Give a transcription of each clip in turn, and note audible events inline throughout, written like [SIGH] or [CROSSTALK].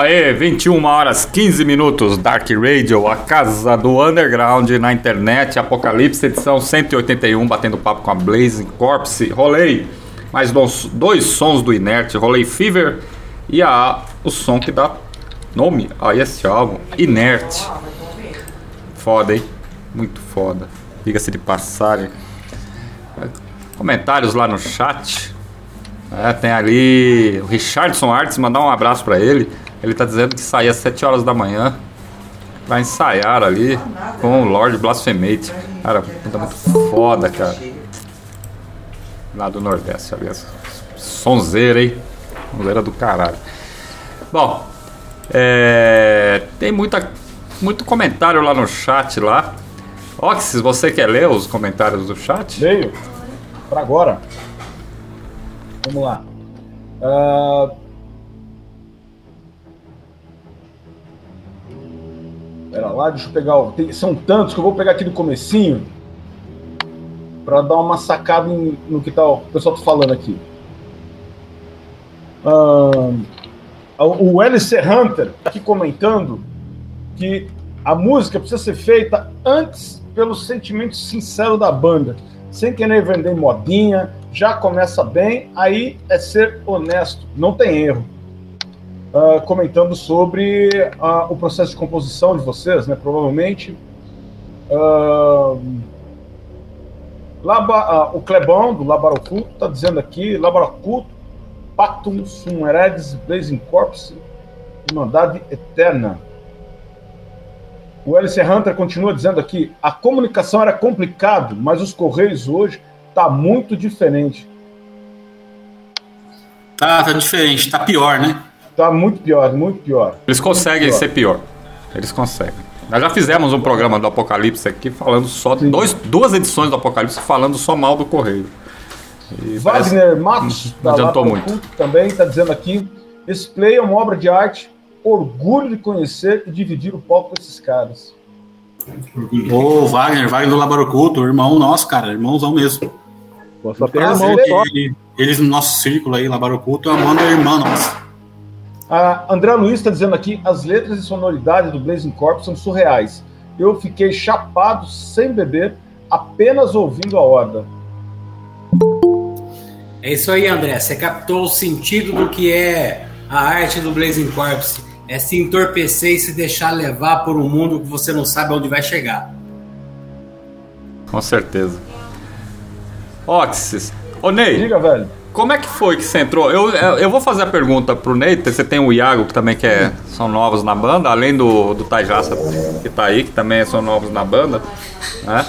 Aê, 21 horas 15 minutos, Dark Radio, a casa do underground na internet, Apocalipse, edição 181, batendo papo com a Blazing Corpse. Rolei mais dois, sons do Inert, rolei Fever e a, o som que dá nome a esse álbum, Inert. Foda, hein? Muito foda. Diga-se de passagem. Comentários lá no chat. É, tem ali o Richardson Artes, mandar um abraço para ele. Ele tá dizendo que saía às 7 horas da manhã pra ensaiar ali com o Lord Blasphemate. Cara, puta muito foda, cara. Lá do Nordeste, aliás. Sonzeira, hein? Sonzeira do caralho. Bom, é, tem muita, muito comentário lá no chat lá. Oxys, você quer ler os comentários do chat? Leio. Para agora. Vamos lá. Uh, Pera lá, deixa eu pegar. Tem, são tantos que eu vou pegar aqui do comecinho para dar uma sacada em, no que tá, o pessoal tá falando aqui. Uh, o LC Hunter tá aqui comentando que a música precisa ser feita antes pelo sentimento sincero da banda, sem querer vender modinha, já começa bem, aí é ser honesto, não tem erro uh, comentando sobre uh, o processo de composição de vocês, né? Provavelmente. Uh, Laba, o Clebão, do Labaroculto, está dizendo aqui: Labaroculto, Pactum Sum Heredes Blazing Corpse, Irmandade Eterna. O LC Hunter continua dizendo aqui: a comunicação era complicado, mas os Correios hoje tá muito diferente. Tá, tá diferente, tá pior, né? Tá muito pior, muito pior. Eles conseguem pior. ser pior. Eles conseguem. Nós já fizemos um programa do Apocalipse aqui falando só. Dois, duas edições do Apocalipse falando só mal do Correio. E Wagner. Matos, não, adiantou muito. também está dizendo aqui: esse play é uma obra de arte, orgulho de conhecer e dividir o palco com esses caras. Ô, oh, Wagner, Wagner do Labaroculto, irmão nosso, cara, irmãozão mesmo. só tem irmão só. Eles no nosso círculo aí, Labaroculto, é uma irmã nossa. A André Luiz está dizendo aqui: as letras e sonoridade do Blazing Corp são surreais. Eu fiquei chapado sem beber, apenas ouvindo a horda. É isso aí, André. Você captou o sentido do que é a arte do Blazing Corpse. É se entorpecer e se deixar levar por um mundo que você não sabe onde vai chegar. Com certeza. Oxys. Ô Ney. Diga, velho. Como é que foi que você entrou? Eu, eu vou fazer a pergunta pro Ney. Você tem o Iago, que também que é, são novos na banda, além do, do Tajassa, que tá aí, que também são novos na banda. Né?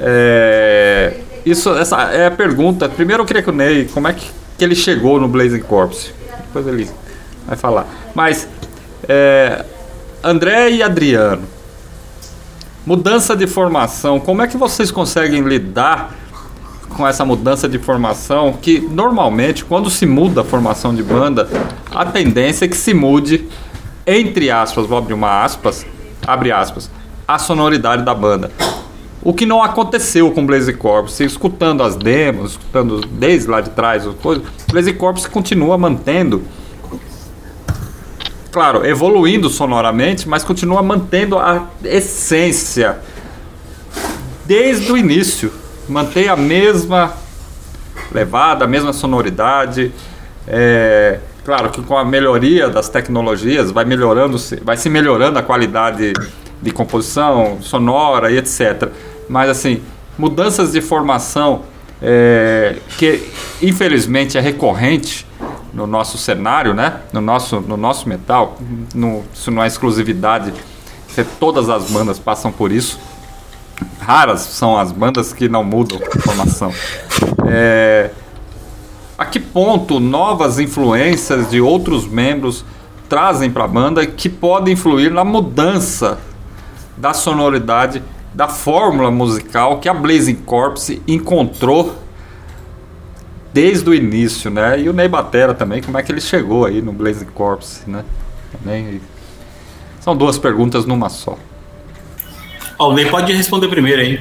É, isso, essa é a pergunta. Primeiro eu queria que o Ney, como é que, que ele chegou no Blazing Corps? Depois ele vai falar. Mas, é, André e Adriano, mudança de formação, como é que vocês conseguem lidar com essa mudança de formação, que normalmente quando se muda a formação de banda, a tendência é que se mude, entre aspas, vou abrir uma aspas, abre aspas, a sonoridade da banda. O que não aconteceu com Blaze Corps, escutando as demos, escutando desde lá de trás, o Blaze Corps continua mantendo, claro, evoluindo sonoramente, mas continua mantendo a essência desde o início mantém a mesma levada, a mesma sonoridade. É, claro que com a melhoria das tecnologias vai melhorando, vai se melhorando a qualidade de composição sonora e etc. Mas assim, mudanças de formação é, que infelizmente é recorrente no nosso cenário, né? No nosso, no nosso metal, no, isso não é exclusividade. Todas as bandas passam por isso raras são as bandas que não mudam a formação. É, a que ponto novas influências de outros membros trazem para a banda que podem influir na mudança da sonoridade da fórmula musical que a Blazing Corpse encontrou desde o início, né? E o Ney Batera também, como é que ele chegou aí no Blazing Corpse, né? Também. São duas perguntas numa só. Ó, o Ney pode responder primeiro aí.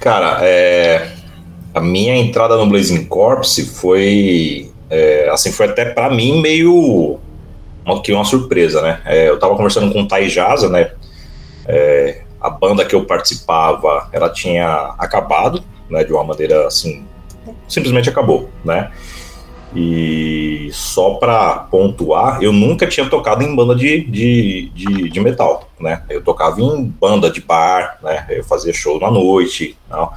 Cara, é... a minha entrada no Blazing Corpse foi É, assim, foi até para mim meio uma, que uma surpresa, né? É, eu tava conversando com o Tai Jaza, né? É, a banda que eu participava, ela tinha acabado, né? De uma maneira assim, simplesmente acabou, né? E só para pontuar, eu nunca tinha tocado em banda de, de, de, de, metal, né? Eu tocava em banda de bar, né? Eu fazia show na noite, não.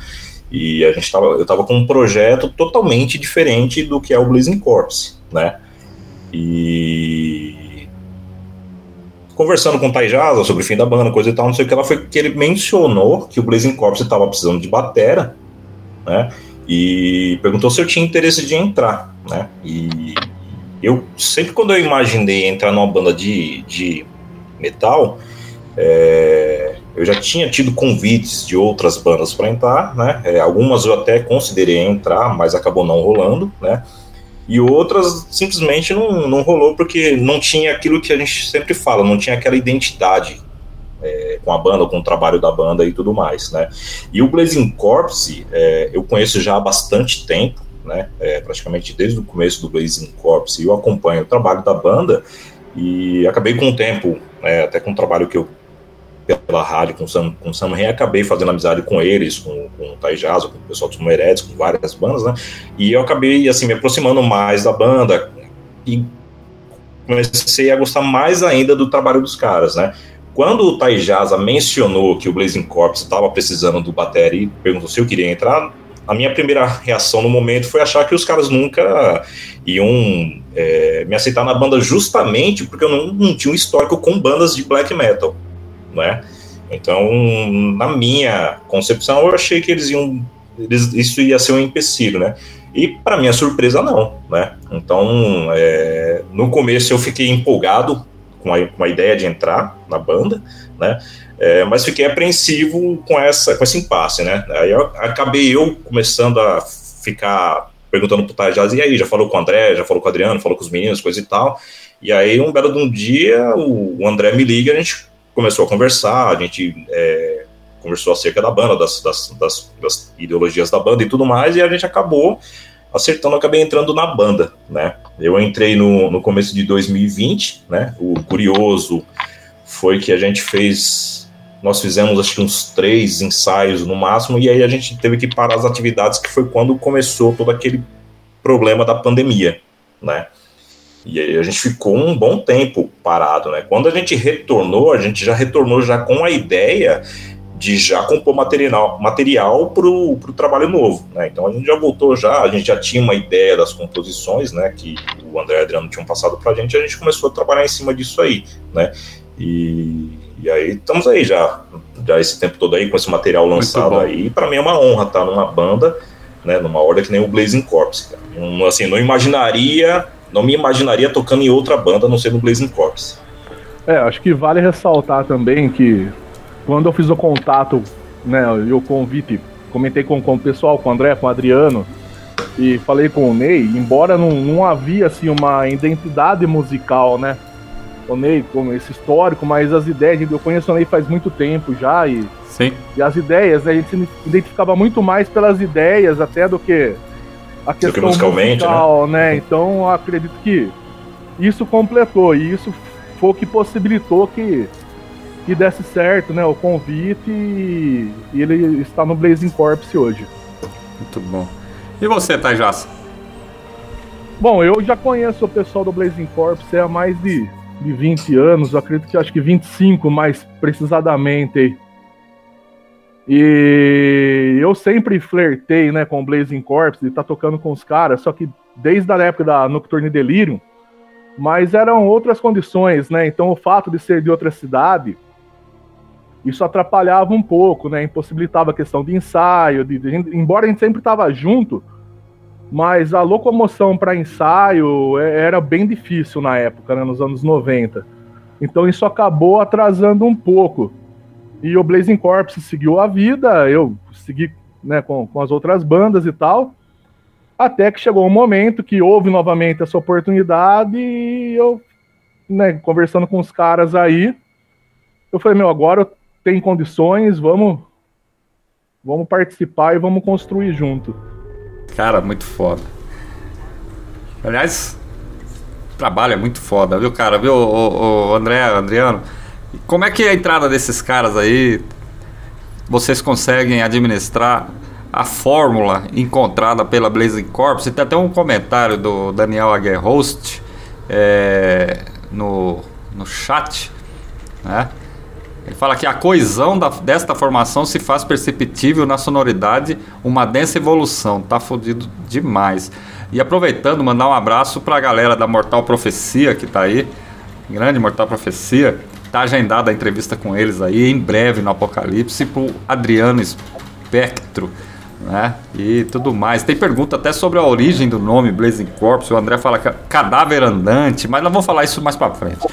e a gente tava, eu tava com um projeto totalmente diferente do que é o Blazing Corpse, né? E conversando com o Taijasa sobre o fim da banda, coisa e tal, não sei o que, ela foi que ele mencionou que o Blazing Corpse estava precisando de batera, né? E perguntou se eu tinha interesse de entrar, né? E eu sempre quando eu imaginei entrar numa banda de, de metal, é, eu já tinha tido convites de outras bandas para entrar, né? É, algumas eu até considerei entrar, mas acabou não rolando, né? E outras simplesmente não, não rolou porque não tinha aquilo que a gente sempre fala, não tinha aquela identidade é, com a banda, com o trabalho da banda e tudo mais, né? E o Blazing Corpse é, eu conheço já há bastante tempo, né? É, praticamente desde o começo do Blazing Corpse, eu acompanho o trabalho da banda e acabei com o tempo, né, até com o trabalho que eu pela rádio com o Sam, com o Sam Ren, acabei fazendo amizade com eles, com, com o Tai Jazz, com o pessoal dos Moeredes, com várias bandas, né? E eu acabei, assim, me aproximando mais da banda e comecei a gostar mais ainda do trabalho dos caras, né? Quando o Taijaza mencionou que o Blazing Corps estava precisando do bateria e perguntou se eu queria entrar, a minha primeira reação no momento foi achar que os caras nunca iam é, me aceitar na banda justamente porque eu não, não, tinha um histórico com bandas de black metal, né? Então, na minha concepção, eu achei que eles iam, eles, isso ia ser um empecilho, né? E para minha surpresa, não, né? Então, é, no começo eu fiquei empolgado com a, com a ideia de entrar na banda, né? É, mas fiquei apreensivo com essa com esse impasse, né? Aí eu, acabei eu começando a ficar perguntando pro Tajaz, e aí, já falou com o André, já falou com o Adriano, falou com os meninos, coisa e tal. E aí, um belo de um dia, o, André me liga, a gente começou a conversar, a gente é, conversou acerca da banda, das, das, das, das ideologias da banda e tudo mais, e a gente acabou acertando, acabei entrando na banda, né? Eu entrei no, no começo de 2020, né? O curioso foi que a gente fez, nós fizemos acho que uns três ensaios no máximo, e aí a gente teve que parar as atividades, que foi quando começou todo aquele problema da pandemia, né? E aí a gente ficou um bom tempo parado, né? Quando a gente retornou, a gente já retornou já com a ideia de já compor material, material para o trabalho novo. Né? Então a gente já voltou já, a gente já tinha uma ideia das composições, né, que o André e o Adriano tinham passado para a gente, a gente começou a trabalhar em cima disso aí, né? E, e aí estamos aí já, já esse tempo todo aí com esse material lançado aí. Para mim é uma honra estar numa banda, né, numa ordem que nem o Blazing Corps. Cara. Um, assim, não imaginaria, não me imaginaria tocando em outra banda, a não ser no Blazing Corps. É, acho que vale ressaltar também que quando eu fiz o contato, né, e o convite, comentei com, com o pessoal, com o André, com o Adriano, e falei com o Ney, embora não, não havia assim uma identidade musical, né? O Ney com esse histórico, mas as ideias, eu conheço o Ney faz muito tempo já e Sim. E as ideias, né, a gente se identificava muito mais pelas ideias até do que a questão do que musicalmente, musical, né? né? Então acredito que isso completou e isso foi o que possibilitou que que desse certo, né, o convite e, e ele está no Blazing Corpse hoje. Muito bom. E você, Tajassa? Bom, eu já conheço o pessoal do Blazing Corpse há mais de, de 20 anos, eu acredito que acho que 25 mais precisadamente. E eu sempre flertei, né, com o Blazing Corpse, e tá tocando com os caras, só que desde a época da Nocturne Delirium, mas eram outras condições, né? Então o fato de ser de outra cidade, isso atrapalhava um pouco, né? Impossibilitava a questão de ensaio, de, de embora a gente sempre estava junto, mas a locomoção para ensaio é, era bem difícil na época, né? nos anos 90. Então isso acabou atrasando um pouco. E o Blazing Corps seguiu a vida, eu segui né, com, com as outras bandas e tal, até que chegou um momento que houve novamente essa oportunidade e eu, né, conversando com os caras aí, eu falei, meu, agora eu tem condições, vamos vamos participar e vamos construir junto. Cara, muito foda. Aliás, trabalho é muito foda, viu, cara? Viu, o, o André, Adriano? Como é que é a entrada desses caras aí? Vocês conseguem administrar a fórmula encontrada pela Blazing Corps? E tem até um comentário do Daniel Aguerhost é, no, no chat, né? Ele fala que a coesão da, desta formação se faz perceptível na sonoridade, uma densa evolução. Tá fodido demais. E aproveitando, mandar um abraço pra galera da Mortal Profecia que tá aí. Grande Mortal Profecia. Tá agendada a entrevista com eles aí em breve no Apocalipse pro Adriano Espectro. Né? E tudo mais. Tem pergunta até sobre a origem do nome Blazing Corps. O André fala é cadáver andante, mas nós vamos falar isso mais para frente.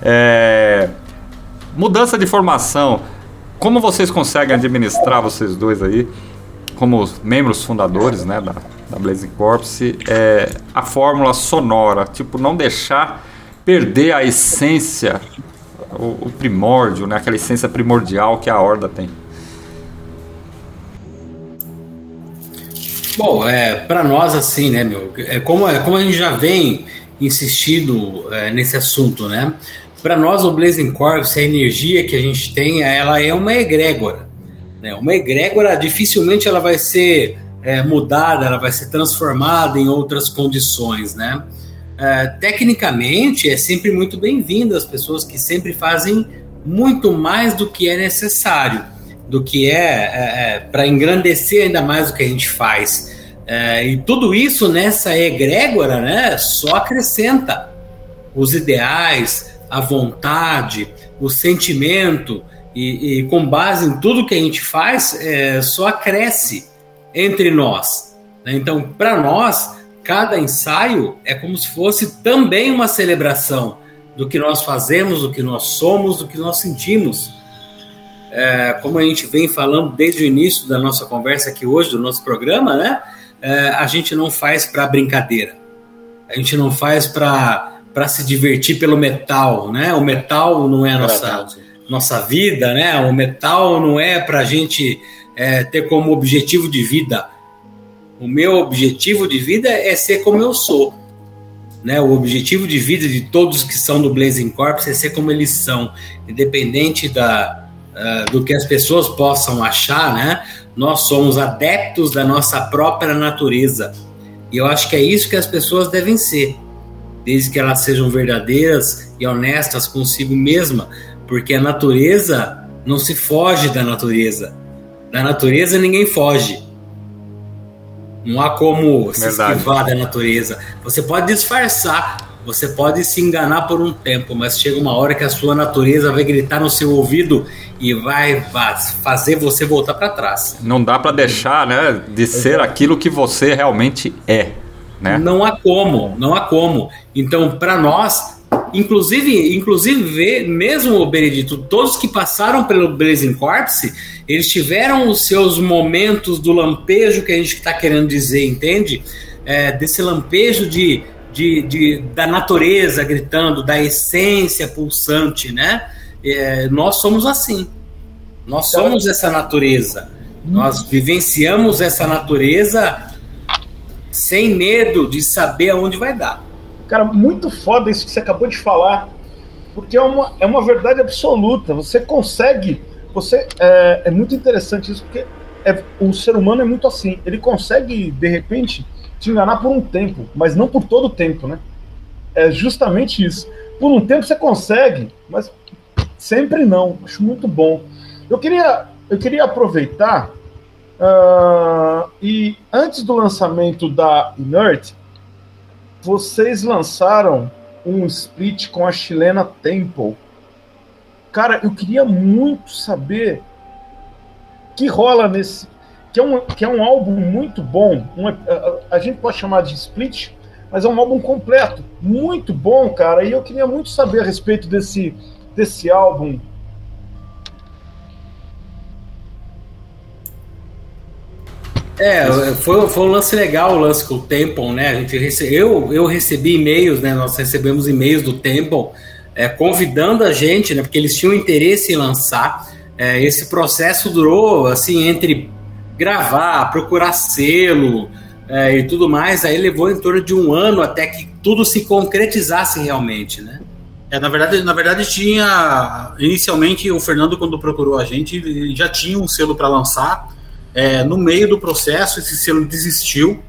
É... Mudança de formação. Como vocês conseguem administrar, vocês dois aí, como membros fundadores né, da, da Blazing Corps, é, a fórmula sonora? Tipo, não deixar perder a essência, o, o primórdio, né, aquela essência primordial que a Horda tem. Bom, é, para nós, assim, né, meu, é como, é como a gente já vem insistindo é, nesse assunto, né? Para nós, o Blazing Corps, a energia que a gente tem, ela é uma egrégora. Né? Uma egrégora, dificilmente ela vai ser é, mudada, ela vai ser transformada em outras condições, né? É, tecnicamente, é sempre muito bem-vindo as pessoas que sempre fazem muito mais do que é necessário, do que é, é, é para engrandecer ainda mais o que a gente faz. É, e tudo isso nessa egrégora, né, só acrescenta os ideais, a vontade, o sentimento, e, e com base em tudo que a gente faz, é, só cresce entre nós. Né? Então, para nós, cada ensaio é como se fosse também uma celebração do que nós fazemos, do que nós somos, do que nós sentimos. É, como a gente vem falando desde o início da nossa conversa aqui hoje, do nosso programa, né? É, a gente não faz para brincadeira. A gente não faz para para se divertir pelo metal, né? O metal não é a nossa, nossa vida, né? O metal não é para a gente é, ter como objetivo de vida. O meu objetivo de vida é ser como eu sou. Né, o objetivo de vida de todos que são do Blazing Corps é ser como eles são, independente da, uh, do que as pessoas possam achar, né? Nós somos adeptos da nossa própria natureza. E eu acho que é isso que as pessoas devem ser desde que elas sejam verdadeiras e honestas consigo mesma, porque a natureza não se foge da natureza. Da natureza ninguém foge. Não há como se esquivar da natureza. Você pode disfarçar, você pode se enganar por um tempo, mas chega uma hora que a sua natureza vai gritar no seu ouvido e vai fazer você voltar para trás. Não dá para deixar, né, de ser aquilo que você realmente é. Né? Não há como, não há como. Então, para nós, inclusive, inclusive, mesmo o Benedito, todos que passaram pelo Blazing Corpse, eles tiveram os seus momentos do lampejo que a gente está querendo dizer, entende? É, desse lampejo de, de, de, da natureza gritando, da essência pulsante, né? É, nós somos assim. Nós somos essa natureza. Nós vivenciamos essa natureza sem medo de saber aonde vai dar. Cara, muito foda isso que você acabou de falar, porque é uma, é uma verdade absoluta. Você consegue, você é, é muito interessante isso, porque é, o ser humano é muito assim. Ele consegue, de repente, te enganar por um tempo, mas não por todo o tempo, né? É justamente isso. Por um tempo você consegue, mas sempre não. Acho muito bom. Eu queria, eu queria aproveitar Uh, e antes do lançamento da Inert, vocês lançaram um split com a chilena Temple. Cara, eu queria muito saber que rola nesse. Que é um, que é um álbum muito bom. Um, a, a, gente pode chamar de split, mas é um álbum completo. Muito bom, cara. E eu queria muito saber a respeito desse, desse álbum. É, foi, foi um lance legal o lance com o Temple, né? A gente rece... eu, eu recebi e-mails, né? Nós recebemos e-mails do Temple é, convidando a gente, né? Porque eles tinham interesse em lançar. É, esse processo durou assim entre gravar, procurar selo, é, e tudo mais, aí levou em torno de um ano até que tudo se concretizasse realmente, né? É, na verdade, na verdade tinha inicialmente o Fernando quando procurou a gente ele já tinha um selo para lançar. É, no meio do processo esse selo desistiu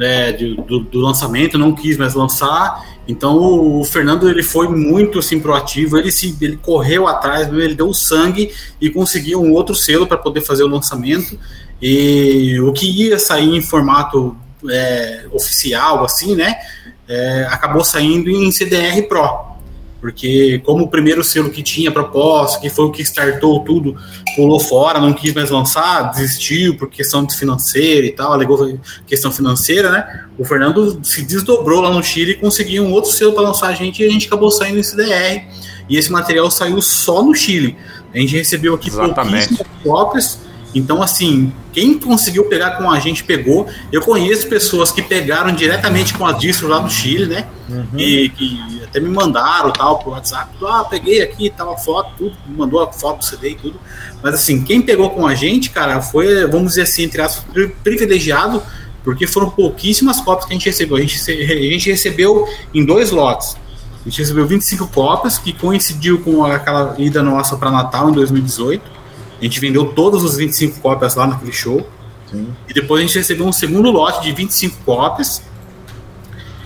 é, de, do, do, lançamento, não quis mais lançar. Então o, o, Fernando ele foi muito assim proativo, ele se ele correu atrás, ele deu sangue e conseguiu um outro selo para poder fazer o lançamento. E o que ia sair em formato é, oficial, assim, né? É, acabou saindo em CDR Pro porque como o primeiro selo que tinha proposta, que foi o que startou tudo, pulou fora, não quis mais lançar, desistiu por questão de financeira e tal, alegou questão financeira, né? O Fernando se desdobrou lá no Chile e conseguiu um outro selo para lançar a gente e a gente acabou saindo em CDR. E esse material saiu só no Chile. A gente recebeu aqui pouquíssimas cópias então, assim, quem conseguiu pegar com a gente pegou. Eu conheço pessoas que pegaram diretamente com a distro lá do Chile, né? Uhum. E que até me mandaram tal pro WhatsApp. Ah, peguei aqui, tava foto, tudo, me mandou a foto do CD e tudo. Mas assim, quem pegou com a gente, cara, foi, vamos dizer assim, entre aspas, privilegiado, porque foram pouquíssimas cópias que a gente recebeu. A gente, a gente recebeu em dois lotes. A gente recebeu 25 cópias, que coincidiu com aquela ida nossa para Natal em 2018. A gente vendeu todos os 25 cópias lá naquele show. Sim. E depois a gente recebeu um segundo lote de 25 cópias.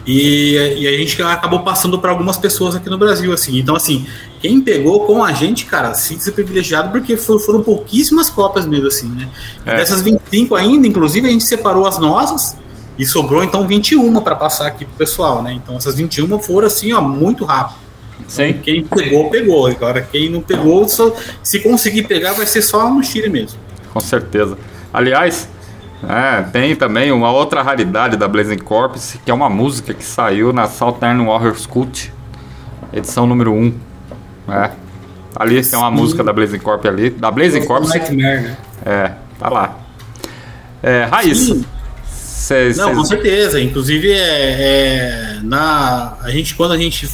E, e a gente acabou passando para algumas pessoas aqui no Brasil, assim. Então, assim, quem pegou com a gente, cara, sinta-se privilegiado, porque foram, foram pouquíssimas cópias mesmo, assim, né? É. Dessas 25 ainda, inclusive, a gente separou as nossas e sobrou, então, 21 para passar aqui pro pessoal, né? Então, essas 21 foram, assim, ó, muito rápido. Sim. Quem pegou, pegou. Agora, quem não pegou, só, se conseguir pegar, vai ser só no Chile mesmo. Com certeza. Aliás, é, tem também uma outra raridade da Blazing Corpse, que é uma música que saiu na Southern Warriors Cult, edição número 1. É. Ali tem uma Sim. música da Blazing Corp ali. Da Blazing Corp. Nightmare, né? É, tá lá. É, Raíssa. Cês, Não, cês... com certeza. Inclusive, é, é, na, a gente, quando a gente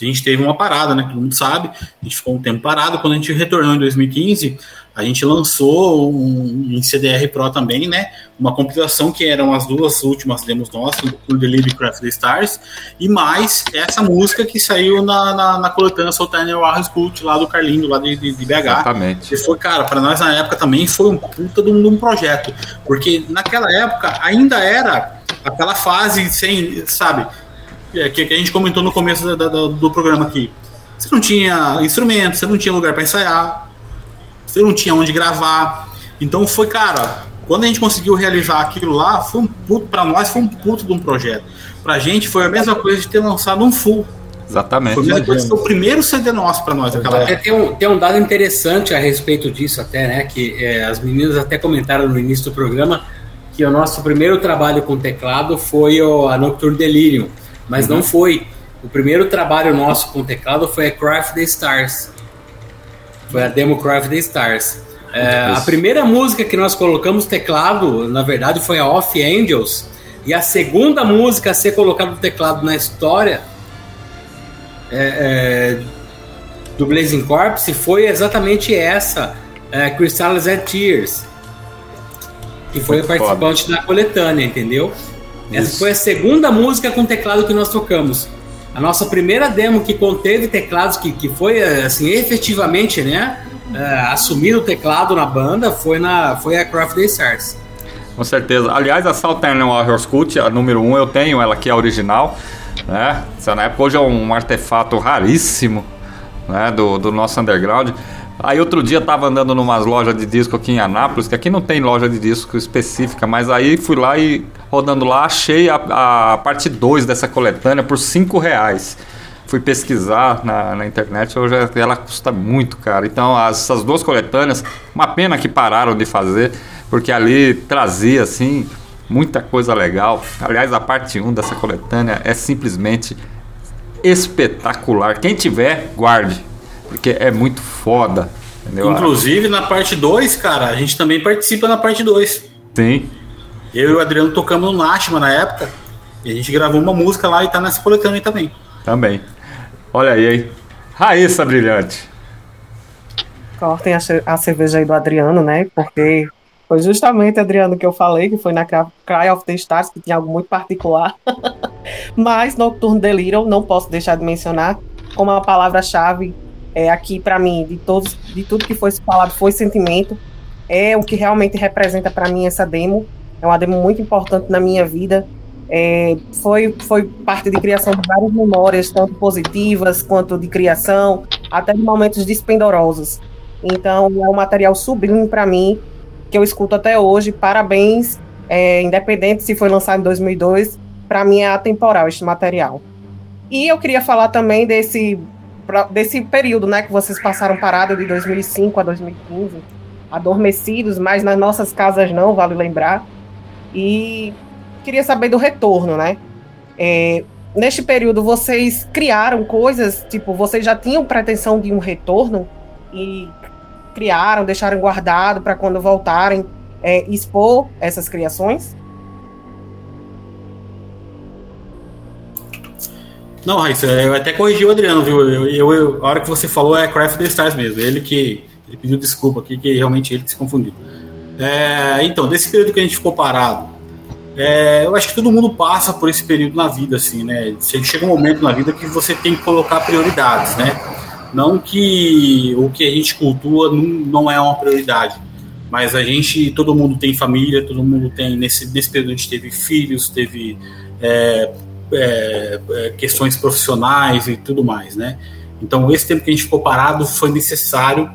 a gente teve uma parada, né? Todo mundo sabe. A gente ficou um tempo parado. Quando a gente retornou em 2015, a gente lançou um, em CDR Pro também, né? Uma compilação que eram as duas últimas demos nossas, o Delivery Craft the Stars, e mais essa música que saiu na, na, na coletânea Soltana Warriors Cult lá do Carlinho, lá de, de, de BH. Exatamente. E foi, cara, para nós na época também foi um puta de um, de um projeto. Porque naquela época ainda era aquela fase sem, sabe? É, que, que a gente comentou no começo da, da, do programa aqui. Você não tinha instrumento, você não tinha lugar para ensaiar, você não tinha onde gravar. Então foi, cara, quando a gente conseguiu realizar aquilo lá, foi um puto, para nós foi um puto de um projeto. Pra gente foi a mesma coisa de ter lançado um full. Exatamente. Foi, a mesma coisa, foi o primeiro CD nosso para nós aquela época. Tem um, tem um dado interessante a respeito disso até, né? Que é, as meninas até comentaram no início do programa que o nosso primeiro trabalho com teclado foi o, a Nocturne Delirium mas uhum. não foi. O primeiro trabalho nosso com teclado foi a Craft the Stars. Foi a demo Craft the Stars. É, a primeira música que nós colocamos teclado, na verdade, foi a Off Angels. E a segunda música a ser colocada no teclado na história é, é, do Blazing Corpse foi exatamente essa, é, Crystals Tears. Que foi Muito participante foda. da coletânea, entendeu? Essa Isso. foi a segunda música com teclado que nós tocamos. A nossa primeira demo que conteve teclados, que, que foi assim, efetivamente, né? Uh, assumir o teclado na banda foi, na, foi a Craft Day Stars. Com certeza. Aliás, a Southern Warriors Cult, a número 1, um, eu tenho ela aqui, a original. Né? Essa na época hoje é um artefato raríssimo né? do, do nosso underground. Aí outro dia tava andando numas lojas de disco aqui em Anápolis, que aqui não tem loja de disco específica, mas aí fui lá e rodando lá, achei a, a parte 2 dessa coletânea por 5 reais. Fui pesquisar na, na internet, hoje ela custa muito caro. Então as, essas duas coletâneas, uma pena que pararam de fazer, porque ali trazia assim muita coisa legal. Aliás, a parte 1 um dessa coletânea é simplesmente espetacular. Quem tiver, guarde porque é muito foda. Entendeu? Inclusive, na parte 2, cara, a gente também participa na parte 2. Sim. Eu e o Adriano tocamos no Nashma na época. E a gente gravou uma música lá e tá nessa coletânea também. Também. Olha aí, hein? Raíssa Brilhante. Cortem a, a cerveja aí do Adriano, né? Porque Foi justamente, Adriano, que eu falei, que foi na Cry of the Stars, que tinha algo muito particular. [LAUGHS] Mas Nocturne Delirium, não posso deixar de mencionar, como a palavra-chave é, aqui para mim, de, todos, de tudo que foi falado, foi sentimento. É o que realmente representa para mim essa demo. É uma demo muito importante na minha vida. É, foi, foi parte de criação de várias memórias, tanto positivas quanto de criação, até de momentos despendorosos. Então, é um material sublime para mim que eu escuto até hoje. Parabéns, é, independente se foi lançado em 2002, para mim é atemporal este material. E eu queria falar também desse, desse período né, que vocês passaram parado de 2005 a 2015, adormecidos, mas nas nossas casas não, vale lembrar. E queria saber do retorno, né? É, neste período, vocês criaram coisas, tipo, vocês já tinham pretensão de um retorno e criaram, deixaram guardado para quando voltarem é, expor essas criações? Não, Raíssa, eu até corrigi o Adriano, viu? Eu, eu, eu, a hora que você falou é Craft the Stars mesmo. Ele que ele pediu desculpa aqui, que realmente ele que se confundiu. É, então, desse período que a gente ficou parado, é, eu acho que todo mundo passa por esse período na vida, assim, né? Chega um momento na vida que você tem que colocar prioridades, né? Não que o que a gente cultua não, não é uma prioridade, mas a gente, todo mundo tem família, todo mundo tem, nesse, nesse período a gente teve filhos, teve é, é, é, questões profissionais e tudo mais, né? Então, esse tempo que a gente ficou parado foi necessário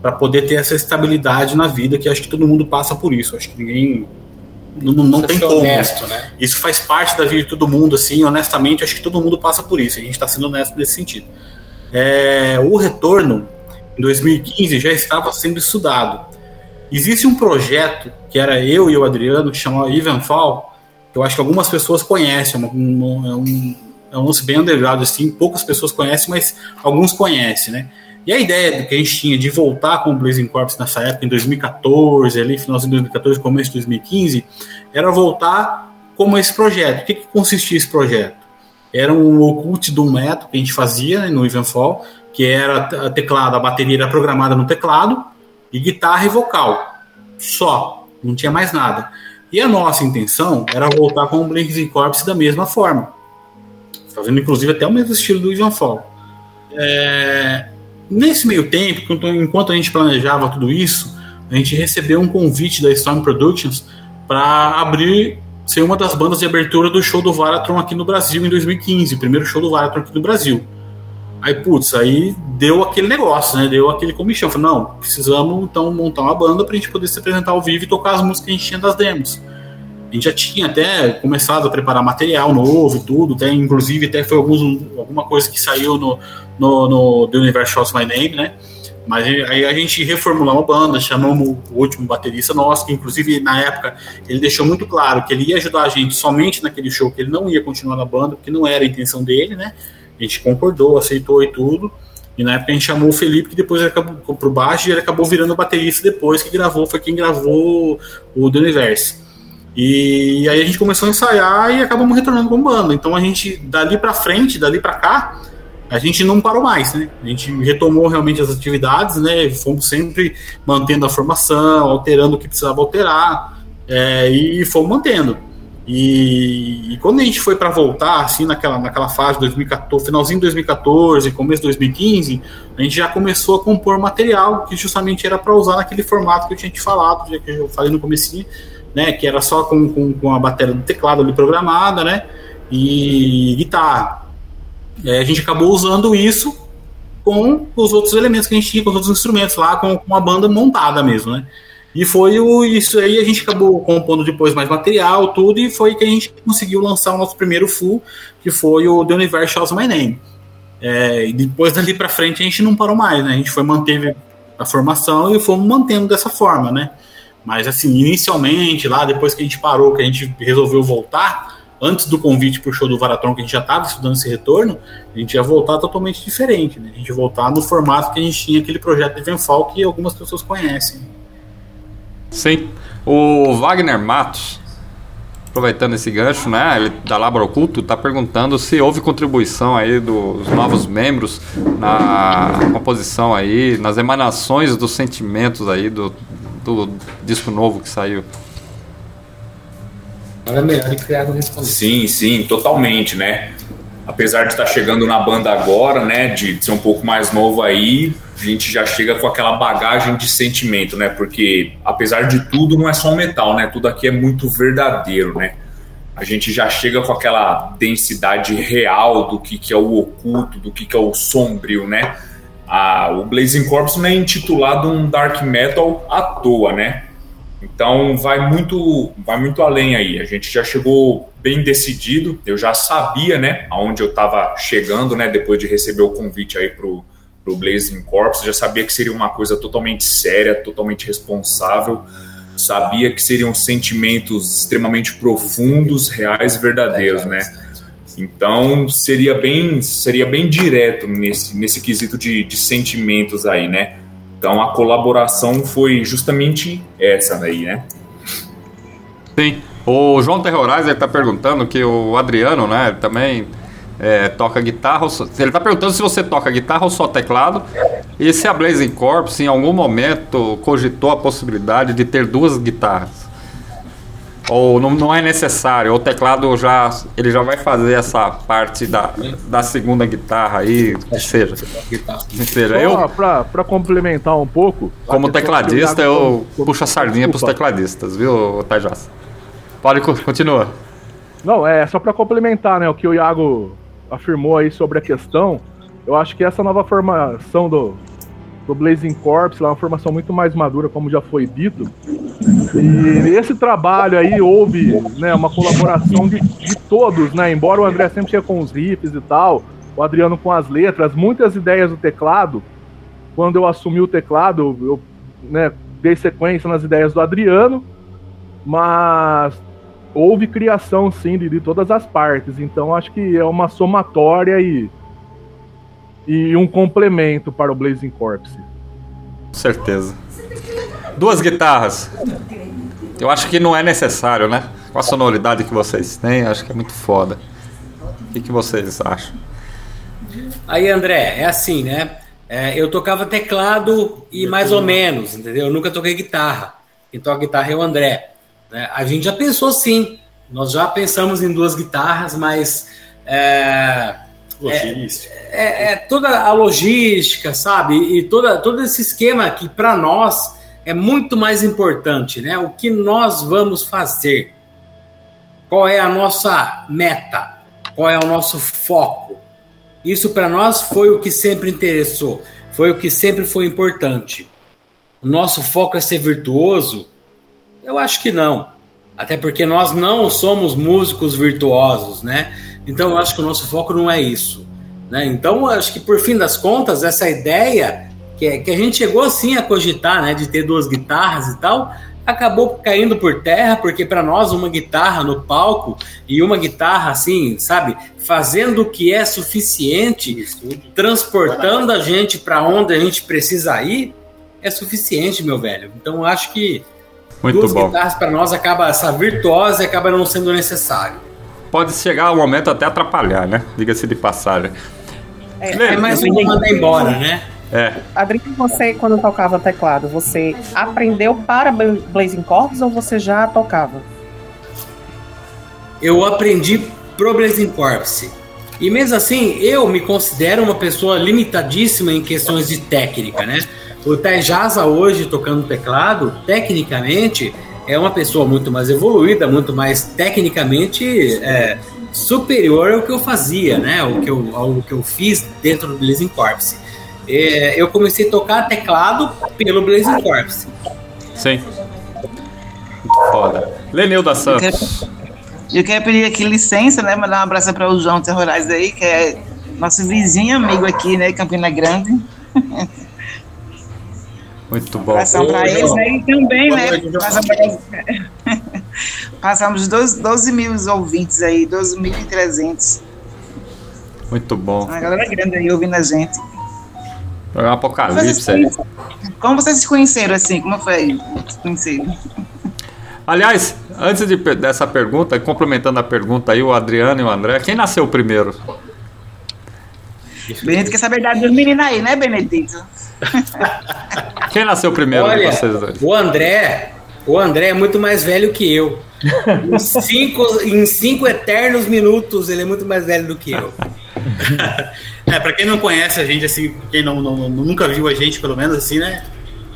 para poder ter essa estabilidade na vida, que acho que todo mundo passa por isso. Acho que ninguém. Não, não tem como. Honesto, né? Isso faz parte da vida de todo mundo, assim, honestamente, acho que todo mundo passa por isso. A gente está sendo honesto nesse sentido. É, o retorno, em 2015, já estava sendo estudado. Existe um projeto que era eu e o Adriano, que chamava Evenfall, que eu acho que algumas pessoas conhecem, é um, é um, é um lance bem underground, assim, poucas pessoas conhecem, mas alguns conhecem, né? E a ideia que a gente tinha de voltar com o Blazing Corps nessa época, em 2014, ali, final de 2014, começo de 2015, era voltar como esse projeto. O que, que consistia esse projeto? era um occult do método que a gente fazia né, no Evenfall, que era teclado, a bateria era programada no teclado, e guitarra e vocal. Só, não tinha mais nada. E a nossa intenção era voltar com o Blazing Corpse da mesma forma, fazendo inclusive até o mesmo estilo do Evenfall. É... Nesse meio tempo, enquanto a gente planejava tudo isso, a gente recebeu um convite da Storm Productions para abrir ser uma das bandas de abertura do show do Varatron aqui no Brasil em 2015, o primeiro show do Varatron aqui no Brasil. Aí, putz, aí deu aquele negócio, né? Deu aquele comichão. Falei, não, precisamos então montar uma banda pra gente poder se apresentar ao vivo e tocar as músicas que a gente tinha das demos. A gente já tinha até começado a preparar material novo e tudo, até, inclusive até foi alguns, alguma coisa que saiu no, no, no The Universe Shows My Name, né? Mas aí a gente reformulou a banda, chamamos o último baterista nosso, que inclusive na época ele deixou muito claro que ele ia ajudar a gente somente naquele show, que ele não ia continuar na banda, porque não era a intenção dele, né? A gente concordou, aceitou e tudo. E na época a gente chamou o Felipe, que depois acabou pro baixo e ele acabou virando baterista depois, que gravou, foi quem gravou o The Universe. E aí a gente começou a ensaiar e acabamos retornando com banda. Então a gente, dali pra frente, dali pra cá, a gente não parou mais, né? A gente retomou realmente as atividades, né? Fomos sempre mantendo a formação, alterando o que precisava alterar, é, e fomos mantendo. E, e, quando a gente foi para voltar, assim, naquela, naquela fase, 2014, finalzinho de 2014, começo de 2015, a gente já começou a compor material que justamente era para usar naquele formato que eu tinha te falado, que eu falei no começo, né? Que era só com, com, com a bateria do teclado ali programada, né? E guitarra. É, a gente acabou usando isso com os outros elementos que a gente tinha, com os outros instrumentos lá, com, com a banda montada mesmo, né? E foi o, isso aí, a gente acabou compondo depois mais material, tudo, e foi que a gente conseguiu lançar o nosso primeiro full, que foi o The Universe Shows My Name. É, e depois dali para frente a gente não parou mais, né? A gente foi manteve a formação e fomos mantendo dessa forma, né? Mas assim, inicialmente, lá depois que a gente parou, que a gente resolveu voltar, antes do convite para o show do Varatron, que a gente já estava estudando esse retorno, a gente ia voltar totalmente diferente, né? A gente ia voltar no formato que a gente tinha aquele projeto de Venfal que algumas pessoas conhecem. Sim. O Wagner Matos, aproveitando esse gancho, né, ele da Labra Oculto, está perguntando se houve contribuição aí dos novos membros na composição aí, nas emanações dos sentimentos aí do, do disco novo que saiu. Agora é melhor que criado responder. Sim, sim, totalmente, né? Apesar de estar chegando na banda agora, né, de ser um pouco mais novo aí, a gente já chega com aquela bagagem de sentimento, né? Porque apesar de tudo, não é só metal, né? Tudo aqui é muito verdadeiro, né? A gente já chega com aquela densidade real do que, que é o oculto, do que, que é o sombrio, né? Ah, o Blazing Corpse não é intitulado um dark metal à toa, né? Então vai muito, vai muito além aí. A gente já chegou bem decidido. Eu já sabia, né, aonde eu estava chegando, né, depois de receber o convite aí pro pro Blazing Corps. Já sabia que seria uma coisa totalmente séria, totalmente responsável. Sabia que seriam sentimentos extremamente profundos, reais e verdadeiros, né? Então seria bem, seria bem direto nesse, nesse quesito de, de sentimentos aí, né? Então a colaboração foi justamente essa daí, né? Sim. O João Terrorizer está perguntando que o Adriano, né, também é, toca guitarra. Ele está perguntando se você toca guitarra ou só teclado. E se a Blazing Corps em algum momento cogitou a possibilidade de ter duas guitarras. Ou não, não é necessário, o teclado já ele já vai fazer essa parte da, da segunda guitarra aí, que seja. Que seja. Eu, para complementar um pouco. Como tecladista, eu puxo a sardinha para os tecladistas, viu, Tajas? Pode, continua. Não, é só para complementar, né, o que o Iago afirmou aí sobre a questão. Eu acho que essa nova formação do, do Blazing Corps, lá, é uma formação muito mais madura, como já foi dito. E nesse trabalho aí houve né, uma colaboração de, de todos, né? Embora o André sempre tinha com os riffs e tal, o Adriano com as letras, muitas ideias do teclado. Quando eu assumi o teclado, eu né, dei sequência nas ideias do Adriano, mas houve criação sim de, de todas as partes. Então acho que é uma somatória e e um complemento para o Blazing Corps. Certeza. Duas guitarras. Eu acho que não é necessário, né? Com a sonoridade que vocês têm, acho que é muito foda. O que, que vocês acham? Aí, André, é assim, né? É, eu tocava teclado e mais ou menos, entendeu? Eu nunca toquei guitarra. Quem toca guitarra é o André. Né? A gente já pensou sim. Nós já pensamos em duas guitarras, mas é, Logística. É, é, é, toda a logística, sabe? E toda, todo esse esquema que para nós é muito mais importante, né? O que nós vamos fazer? Qual é a nossa meta? Qual é o nosso foco? Isso para nós foi o que sempre interessou, foi o que sempre foi importante. O nosso foco é ser virtuoso? Eu acho que não. Até porque nós não somos músicos virtuosos, né? Então, eu acho que o nosso foco não é isso. Né? Então, acho que por fim das contas, essa ideia que, que a gente chegou assim a cogitar, né, de ter duas guitarras e tal, acabou caindo por terra, porque para nós uma guitarra no palco e uma guitarra assim, sabe, fazendo o que é suficiente, transportando a gente para onde a gente precisa ir, é suficiente, meu velho. Então acho que Muito duas bom. guitarras para nós acaba essa virtuosa acaba não sendo necessário pode chegar ao momento até atrapalhar, né? Diga-se de passagem. É, é mas ninguém manda embora, né? É. Adriano, você, quando tocava teclado, você aprendeu para Blazing Corps ou você já tocava? Eu aprendi pro Blazing Corps. E mesmo assim, eu me considero uma pessoa limitadíssima em questões de técnica, né? O Tajaza hoje tocando teclado, tecnicamente, é uma pessoa muito mais evoluída, muito mais tecnicamente é, superior ao que eu fazia, né? Ao que eu, ao que eu fiz dentro do Blazing Corps. É, eu comecei a tocar teclado pelo Blazing Corps. Sim. Foda. Lenilda Santos. Eu quero pedir aqui licença, né? Mandar um abraço para o João Terrorais aí, que é nosso vizinho amigo aqui, né? Campina Grande. [LAUGHS] Muito bom. [LAUGHS] Passamos para eles? E também, né? Passamos, passamos 12, 12 mil ouvintes aí, 12.300. Muito bom. Uma galera grande aí ouvindo a gente. É um apocalipse aí. Como vocês se conheceram assim? Como foi aí? Se conheceram? Aliás, antes de, dessa pergunta, complementando a pergunta aí, o Adriano e o André, quem nasceu primeiro? Benedito quer saber da dos meninos aí, né, Benedito? [LAUGHS] Quem nasceu primeiro Olha, de vocês dois? o André, o André é muito mais velho que eu. Em [LAUGHS] cinco, em cinco eternos minutos, ele é muito mais velho do que eu. [LAUGHS] É, pra quem não conhece a gente, assim, quem não, não- nunca viu a gente, pelo menos assim, né?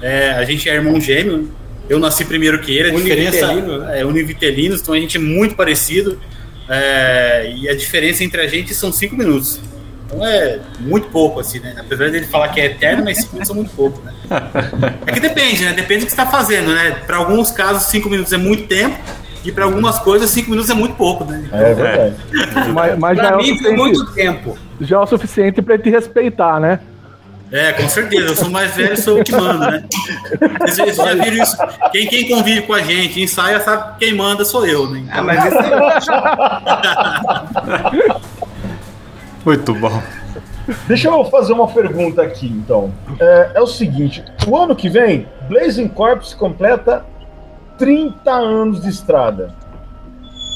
É, a gente é irmão gêmeo. Eu nasci primeiro que ele, a diferença Univitelino, né? é univitelinos, então a gente é muito parecido. É, e a diferença entre a gente são cinco minutos. Então é muito pouco, assim, né? Apesar dele falar que é eterno, mas cinco minutos são muito pouco, né? [LAUGHS] É que depende, né? Depende do que você está fazendo, né? Para alguns casos, cinco minutos é muito tempo. E para algumas coisas, cinco minutos é muito pouco, né? É verdade. Mas, mas já, Pra é o mim foi suficiente, muito tempo. já é o suficiente pra ele te respeitar, né? É, com certeza. Eu sou mais velho, sou eu que mando, né? Vocês já- já viram isso? Quem, quem convive com a gente, ensaia, sabe que quem manda sou eu, né? Ah, mas isso [LAUGHS] Muito bom. Deixa eu fazer uma pergunta aqui, então. É, é o seguinte: o ano que vem, Blazing Corps completa 30 anos de estrada.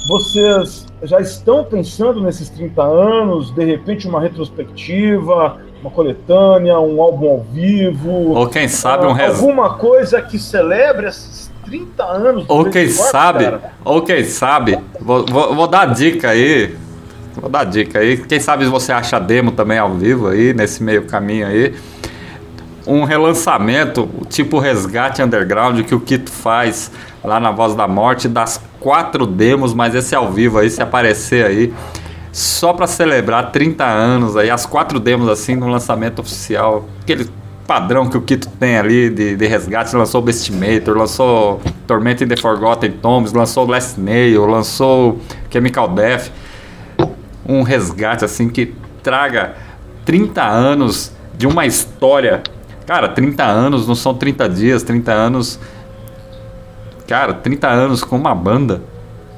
Vocês já estão pensando nesses 30 anos? De repente, uma retrospectiva, uma coletânea, um álbum ao vivo? Ou quem sabe um ah, res... Alguma coisa que celebre esses 30 anos Ou quem Blazing Corps, sabe, cara? ou quem sabe, vou, vou, vou dar a dica aí. Vou dar dica aí. Quem sabe você acha demo também ao vivo aí, nesse meio caminho aí. Um relançamento, tipo Resgate Underground, que o Kito faz lá na Voz da Morte, das quatro demos, mas esse ao vivo aí, se aparecer aí. Só pra celebrar 30 anos aí, as quatro demos assim no lançamento oficial. Aquele padrão que o Kito tem ali de, de resgate, lançou o Bestimator, lançou Torment in the Forgotten Tombs, lançou Last Nail, lançou Chemical Death. Um resgate assim que traga 30 anos de uma história. Cara, 30 anos não são 30 dias, 30 anos. Cara, 30 anos com uma banda